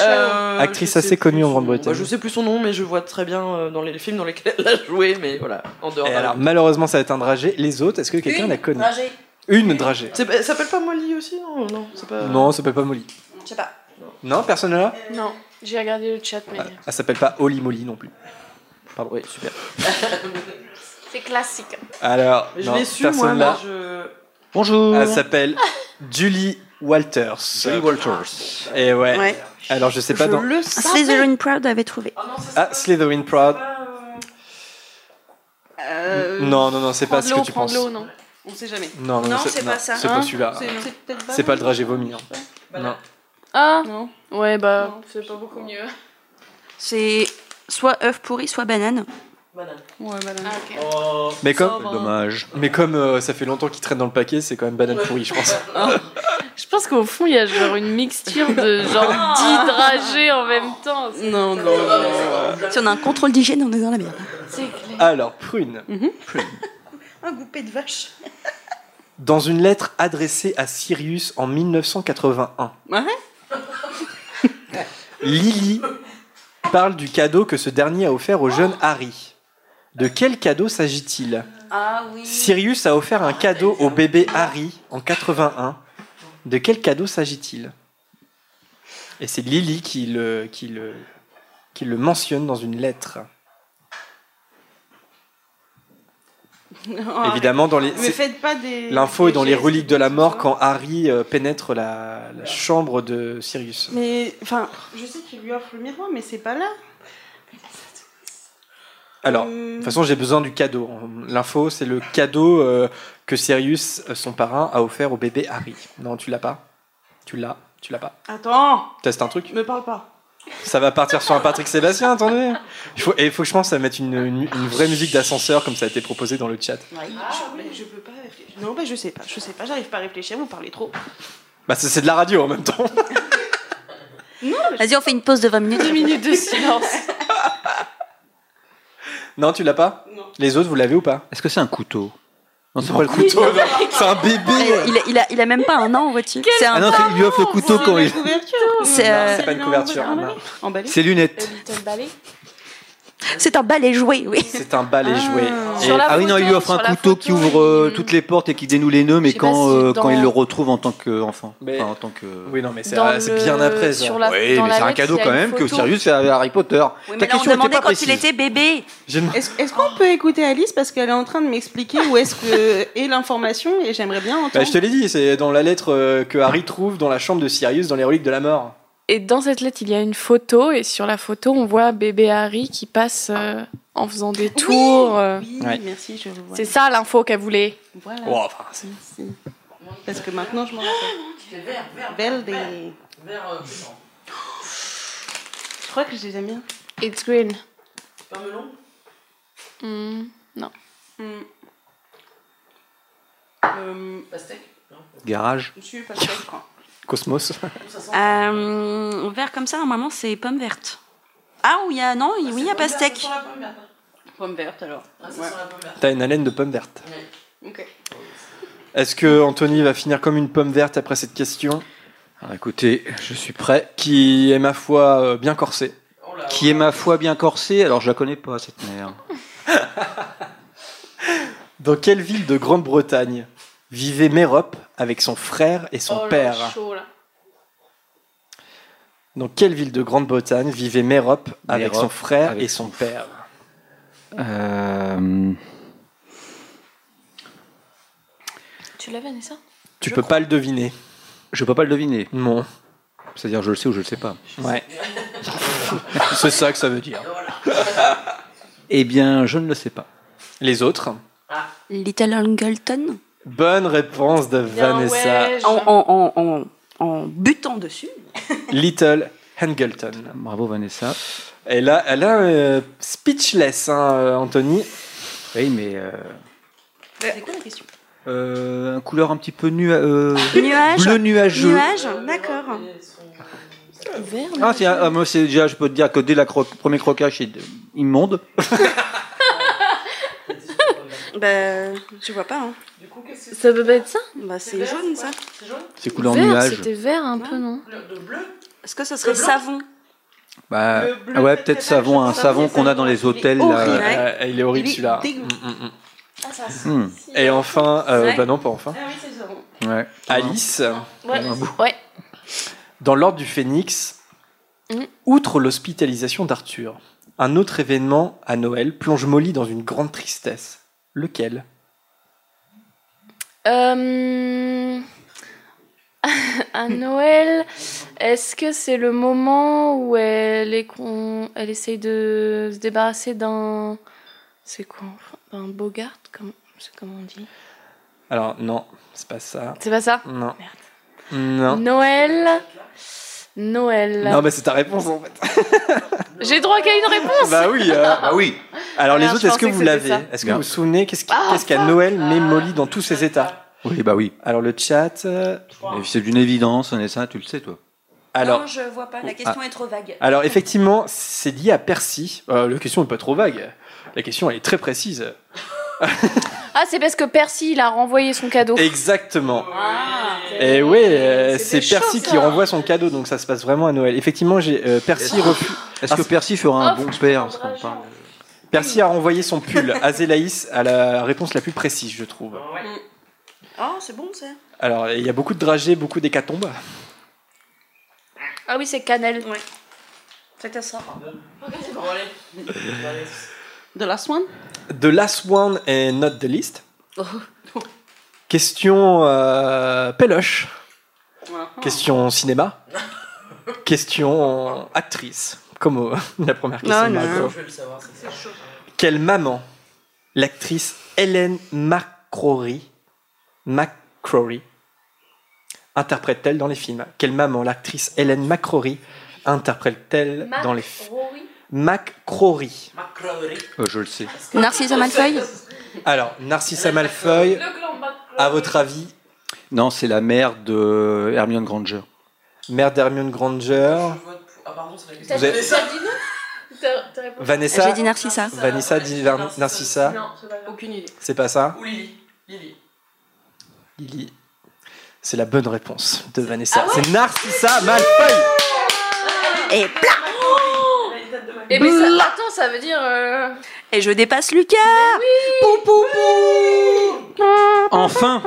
Euh, Actrice je sais assez connue en son- Grande-Bretagne. Bah, je sais plus son nom, mais je vois très bien euh, dans les films dans lesquels elle a joué, mais voilà, en dehors. Et alors, malheureusement, ça va être un dragé. Les autres, est-ce que quelqu'un la connaît Dragé. Une dragée. Elle s'appelle pas Molly aussi Non, non, c'est pas. Non, ça s'appelle pas Molly. Je sais pas. Non, personne là Non, j'ai regardé le chat, mais Elle s'appelle pas Holly Molly non plus. Pardon. Oui, super. c'est classique. Alors, je non, l'ai su, personne moi, là. je. Bonjour. Elle s'appelle Julie Walters. Julie Walters. Et ouais. Ouais. Alors, je sais pas je dans. le. Slytherin Proud avait trouvé. Ah, Slytherin Proud. Euh, Non, non, non, c'est pas ce que tu penses. non. On sait jamais. Non, non, Non, c'est pas ça. C'est Hein pas celui-là. C'est pas le dragé vomi. hein. Non. Ah Non. Ouais, bah, c'est pas beaucoup mieux. C'est soit œuf pourri, soit banane. Banane. Ouais, voilà. Ah, ok. Mais comme, Sobre. Dommage. mais comme euh, ça fait longtemps qu'il traîne dans le paquet, c'est quand même banane pourrie, je pense. Je pense qu'au fond, il y a genre une mixture de genre 10 dragées en même temps. Non, non, non. Si on a un contrôle d'hygiène, on est dans la merde. C'est clair. Alors, prune. Un goupé de vache. Dans une lettre adressée à Sirius en 1981, Ouais. Lily parle du cadeau que ce dernier a offert au jeune Harry. De quel cadeau s'agit-il? Ah oui. Sirius a offert un cadeau au bébé Harry en 81. De quel cadeau s'agit-il? Et c'est Lily qui le, qui, le, qui le mentionne dans une lettre. Évidemment, dans les, Me c'est- faites pas des. l'info est dans les reliques de la mort quand Harry euh, pénètre la, la chambre de Sirius. Mais enfin, je sais qu'il lui offre le miroir, mais c'est pas là. Alors, de Hum. toute façon, j'ai besoin du cadeau. L'info, c'est le cadeau euh, que Sirius, euh, son parrain, a offert au bébé Harry. Non, tu l'as pas Tu l'as Tu l'as pas Attends, Teste un truc me parle pas. Ça va partir sur un Patrick Sébastien, attendez. Il faut, et il faut que je pense à mettre une, une- une vraie musique d'ascenseur comme ça a été proposé dans le chat. Ah, mais je peux pas réfléchir. Non, bah je sais pas, je sais pas, j'arrive pas à réfléchir, vous parlez trop. Bah, c'est c'est de la radio en même temps. Non, Vas-y, on fait une pause de 20 minutes. Deux minutes de silence. Non, tu l'as pas? Non. Les autres, vous l'avez ou pas? Est-ce que c'est un couteau? Non, c'est Non, pas le couteau. non, C'est un bébé Il, il a, il a même pas un an, vois-tu. C'est Ah un. non, c'est- il lui offre le couteau quand il. C'est, euh, c'est pas une couverture. non. Emballé. Ses lunettes. Le Little Ballet. C'est un balai joué, oui. C'est un balai joué. Et- Ah oui, non, il lui offre un couteau photo, qui ouvre euh, toutes les portes et qui dénoue les nœuds, mais quand, si euh, dans- quand il le retrouve en tant qu'enfant. Mais- Enfin, en tant que. Oui, non, mais c'est le- bien après ça. la- Oui, dans mais c'est un cadeau quand même que. Sirius fait à Harry Potter. Oui, Ta mais là, on question demandait pas quand il était bébé. Est-ce qu'on peut écouter Alice parce qu'elle est en train de m'expliquer où est-ce que est l'information et j'aimerais bien entendre. Bah, je te l'ai dit, c'est dans la lettre euh, que Harry trouve dans la chambre de Sirius dans les reliques de la mort. Et dans cette lettre, il y a une photo, et sur la photo, on voit bébé Harry qui passe euh, en faisant des tours. euh. Oui, Ouais. merci, je vois. C'est ça l'info qu'elle voulait. Voilà. Oh, enfin, c'est- Merci. Parce que maintenant je m'en rappelle. Belle des. Je crois que je les aime bien. It's green. Pas melon? Hmm, non. Euh, Pastèque? Non. Garage. je suis pas sûre, je crois. Cosmos. Euh, vert comme ça, normalement, c'est pomme verte. Ah, oui, il y a, non, oui, il y a pastèque. La pomme verte. Pomme verte alors. Ah, Ouais. T'as une haleine de pomme verte. Ok. Est-ce que Anthony va finir comme une pomme verte après cette question Alors, écoutez, je suis prêt. qui est ma foi euh, bien corsée Oh là, Qui est ma foi bien corsée Alors, je la connais pas, cette mère. Dans quelle ville de Grande-Bretagne vivait Mérope avec son frère et son Oh père chaud, là. Dans quelle ville de Grande-Bretagne vivait Mérope avec Mérope son frère avec et son père? Euh, Tu l'as, Vanessa Tu peux pas le deviner. je peux pas le deviner. Non. C'est-à-dire, je le sais ou je le sais pas. Ouais. C'est ça que ça veut dire. Eh bien, je ne le sais pas. Les autres? Little Angleton? Bonne réponse de Bien, Vanessa. ouais, En, en, en, en, en butant dessus. Little Hangleton. Bravo, Vanessa. Et là, elle a euh, speechless, hein, euh, Anthony. Oui, mais euh, C'est quoi la question? Euh, un couleur un petit peu nu, euh, Nuage bleu nuageux. Nuage D'accord. Vert, Ah, tiens, ah, moi, c'est déjà, je peux te dire que dès le premier croquage, c'est immonde. Bah, je vois pas. Hein. Ça peut pas être ça? Bah, c'est jaune ça. C'est couleur Vert, nuage. c'était vert un peu, non Est-ce que ce serait savon? Bah, ah ouais, peut-être savon, un savon qu'on a dans les hôtels. là. Euh, il est horrible est celui-là. Mm, mm, mm. Hmm, Et enfin, euh, bah non, pas enfin. Ah oui, c'est savon. ouais. Ouais. Alice, dans l'ordre du Phénix, outre l'hospitalisation d'Arthur, un autre événement à Noël plonge Molly dans une grande tristesse. Lequel? Euh, à Noël, est-ce que c'est le moment où elle est con... elle essaye de se débarrasser d'un c'est quoi d'un Bogart comme c'est comment on dit? Alors non, c'est pas ça. C'est pas ça? Non. Merde. Non. Noël. Noël. Non, mais c'est ta réponse en fait. J'ai droit qu'à une réponse. bah oui. euh, Ah oui. Alors les Merde, autres, je est-ce que pensais vous que l'avez ça. Est-ce que Non. vous vous souvenez qu'est-ce qui- Ah, qu'est-ce qu'à Noël met Molly dans tous ses états Oui, bah oui. Alors le chat. euh, Et C'est d'une évidence, on est ça, tu le sais, toi. Alors, Non, je vois pas. La question est trop vague. alors effectivement, c'est lié à Percy. Euh, la question n'est pas trop vague. La question elle est très précise. Ah, c'est parce que Percy il a renvoyé son cadeau. Exactement. Ah, Et oui, euh, c'est Percy qui renvoie son cadeau, donc ça se passe vraiment à Noël. Effectivement, j'ai euh, Percy refuse. Est-ce que Percy fera un bon père parce qu'on parle- Percy a renvoyé son pull. Azélaïs a la réponse la plus précise, je trouve. Oh, c'est bon ça. Alors, il y a beaucoup de dragées, beaucoup d'hécatombes. Ah oui, c'est Cannelle. Ouais. C'était ça. The last one The last one and not the least. Oh. Question euh, péloche. Uh-huh. Question cinéma. Question actrice. Comme au- la première question. Non, de non, Margot. non. Je vais le savoir, ça, c'est chaud. Quelle maman l'actrice Hélène McCrory, McCrory interprète-t-elle dans les films? Quelle maman l'actrice Hélène McCrory interprète-t-elle dans les films? McCrory. Euh, Je le sais. Narcisse Malfoy Alors, Narcissa Malfoy, à votre avis, Non, c'est la mère de Hermione Granger. mère d'Hermione Granger, Ah, pardon, c'est la Vous avez- Vanessa J'ai dit Narcissa. Vanessa dit Narcissa, Non, c'est pas grave. Aucune idée. c'est pas ça Ou Lily. Lily. Lily. C'est la bonne réponse de Vanessa. c'est Narcissa Malfoy Et plat Eh mais ça, attends, ça veut dire. euh, Et je dépasse Lucas Pou, pou, pou. Enfin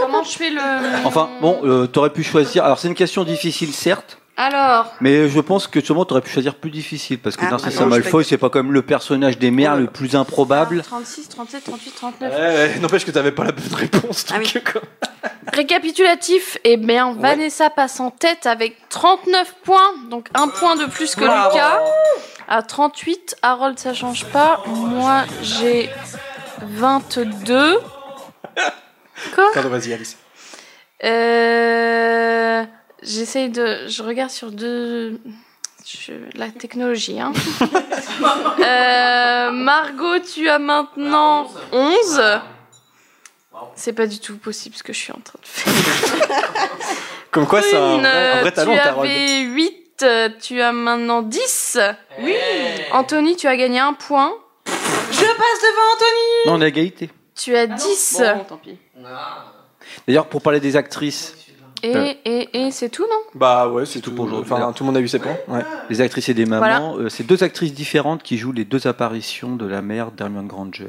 Comment je fais le. Enfin, bon, euh, t'aurais pu choisir. Alors, c'est une question difficile, certes, Alors. mais je pense que sûrement t'aurais pu choisir plus difficile parce que Ah, Narcissa Malfoy, c'est pas comme le personnage des mères le plus improbable. 36, 37, 38, Ouais, 39. ouais, N'empêche que t'avais pas la bonne réponse. Ah quoi. Récapitulatif, eh bien, Vanessa passe en tête avec 39 points, donc un point de plus que Lucas. À 38, Harold, ça change pas. Moi, j'ai 22. Quoi? Pardon, vas-y, Alice. Euh, J'essaye de. Je regarde sur deux. je- La technologie, hein. Euh, Margot, tu as maintenant 11. C'est pas du tout possible ce que je suis en train de faire. Comme quoi, c'est un, vrai- un vrai talent, tu avais 8, euh, tu as maintenant 10. Oui. Anthony, tu as gagné un point. Je passe devant Anthony Non, on est à égalité. Tu as 10. Bon, tant pis. D'ailleurs, pour parler des actrices, Et, Euh. et, et c'est tout, non? Bah ouais, c'est tout tout pour aujourd'hui. Enfin, tout le monde a eu ses points. Ouais. les actrices et des mamans, euh, c'est deux actrices différentes qui jouent les deux apparitions de la mère d'Hermione Granger.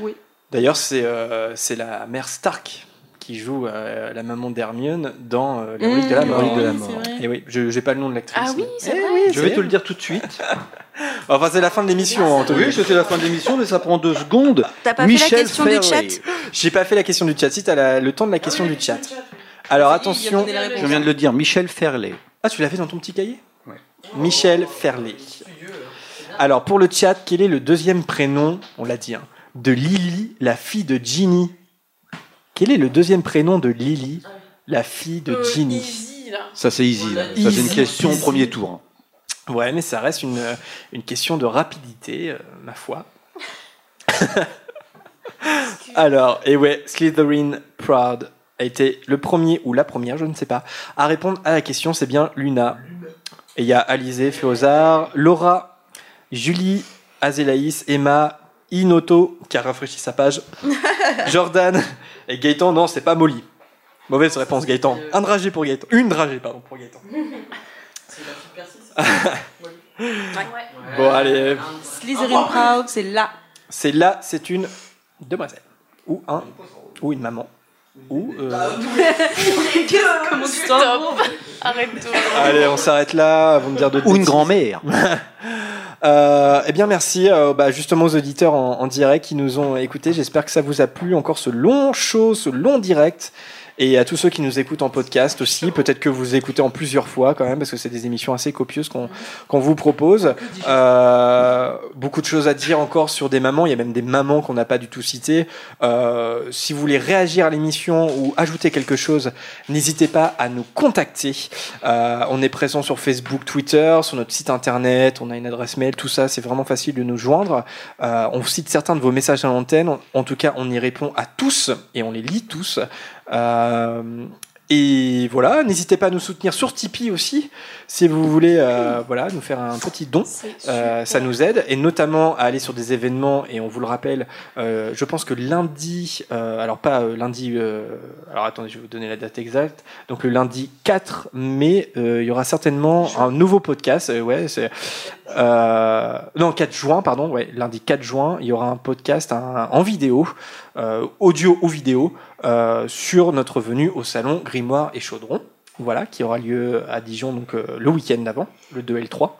Oui. D'ailleurs, c'est euh, c'est la mère Stark qui joue euh, la maman d'Hermione dans euh, Les de la Mmh, Mort. Reliques de la oui, mort. c'est. Et oui, je j'ai pas le nom de l'actrice. Ah oui, c'est Eh vrai. oui, Je vais c'est te le dire tout de suite. Enfin, c'est la fin de l'émission, Anthony. Oui, c'était la fin de l'émission, mais ça prend deux secondes. T'as pas fait Michel la question du Ferré. chat? J'ai pas fait la question du chat. Si t'as la- le temps de la question du chat. Alors attention. Je viens de le dire, Michel Ferlet. Ah, tu l'as fait dans ton petit cahier? Ouais. Michel Ferlet. Alors pour le chat, quel est le deuxième prénom, on l'a dit, hein, de Lily, la fille de Ginny? Quel est le deuxième prénom de Lily, la fille de Ginny? Easy, là. Ça, c'est easy. là. Ça, c'est une question au easy. premier tour. hein. Ouais, mais ça reste une, une question de rapidité, euh, ma foi. Alors, et ouais, Slytherin Proud a été le premier ou la première, je ne sais pas, à répondre à la question. C'est bien Luna. Et il y a Alizé, Féozard, Laura, Julie, Azélaïs, Emma, Inoto, qui a rafraîchi sa page, Jordan et Gaëtan. Non, c'est pas Molly. Mauvaise réponse, Gaëtan. Un dragé pour Gaëtan. Une dragée, pardon, pour Gaëtan. Bon, allez. Slytherin Proud, c'est là. C'est là, c'est une demoiselle. Ou un, ou une maman. Ou. euh, Comment tu t'en Stop. Arrête-toi. Allez, on s'arrête là avant de dire d'autres Ou une grand-mère. Euh, eh bien, merci euh, bah, justement aux auditeurs en, en direct qui nous ont écoutés. J'espère que ça vous a plu encore ce long show, ce long direct. Et à tous ceux qui nous écoutent en podcast aussi, peut-être que vous écoutez en plusieurs fois quand même, parce que c'est des émissions assez copieuses qu'on qu'on vous propose. Euh, beaucoup de choses à dire encore sur des mamans. Il y a même des mamans qu'on n'a pas du tout citées. Euh, si vous voulez réagir à l'émission ou ajouter quelque chose, n'hésitez pas à nous contacter. Euh, on est présent sur Facebook, Twitter, sur notre site internet. On a une adresse mail. Tout ça, c'est vraiment facile de nous joindre. Euh, on cite certains de vos messages à l'antenne. En- En tout cas, on y répond à tous et on les lit tous. Euh, et voilà, n'hésitez pas à nous soutenir sur Tipeee aussi, si vous voulez euh, voilà, nous faire un petit don. Euh, ça nous aide, et notamment à aller sur des événements, et on vous le rappelle, euh, je pense que lundi, alors pas lundi, alors attendez, je vais vous donner la date exacte, donc le lundi 4 mai, il y aura certainement un nouveau podcast, ouais, c'est... Non, 4 juin, pardon, ouais, lundi 4 juin, il y aura un podcast en vidéo, audio ou vidéo, euh, sur notre venue au salon Grimoire et Chaudron, voilà, qui aura lieu à Dijon donc euh, le week-end d'avant, le 2 et le 3.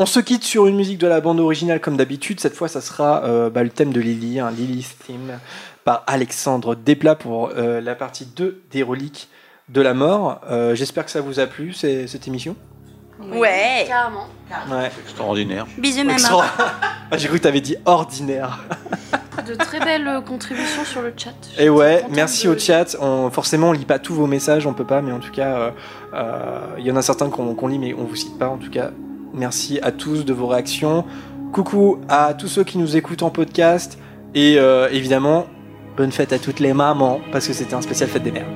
On se quitte sur une musique de la bande originale comme d'habitude. Cette fois, ça sera euh, bah, le thème de Lily, un Lily's Theme par Alexandre Desplat pour euh, la partie 2 des reliques de la mort. Euh, J'espère que ça vous a plu cette émission. Ouais. Carrément. Ouais. Extraordinaire. Bisous, maman. Extra- Ah, J'ai cru que tu avais dit ordinaire. De très belles contributions sur le chat. Et ouais, merci de- au chat. On, forcément, on lit pas tous vos messages, on peut pas, mais en tout cas, euh, euh, il y en a certains qu'on lit, mais on vous cite pas. En tout cas, merci à tous de vos réactions. Coucou à tous ceux qui nous écoutent en podcast. Et euh, évidemment, bonne fête à toutes les mamans, parce que c'était un spécial fête des mères.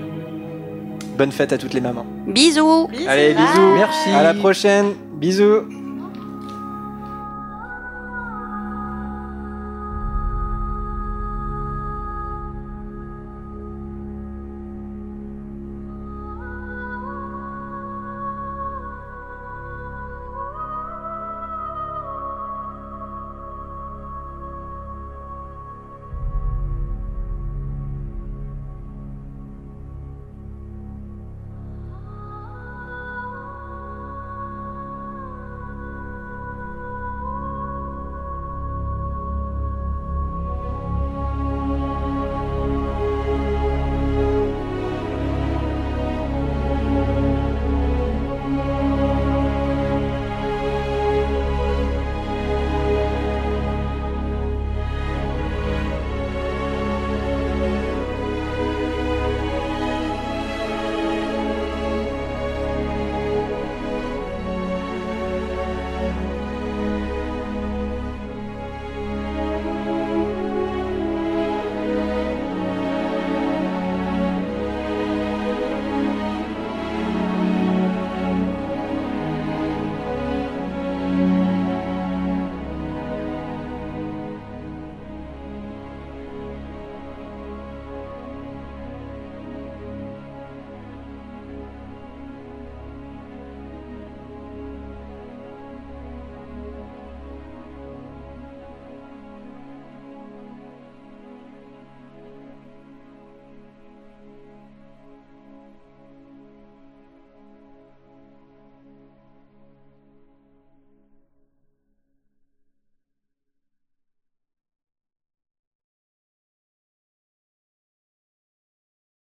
Bonne fête à toutes les mamans. Bisous. Allez, bisous. Merci. À la prochaine. Bisous.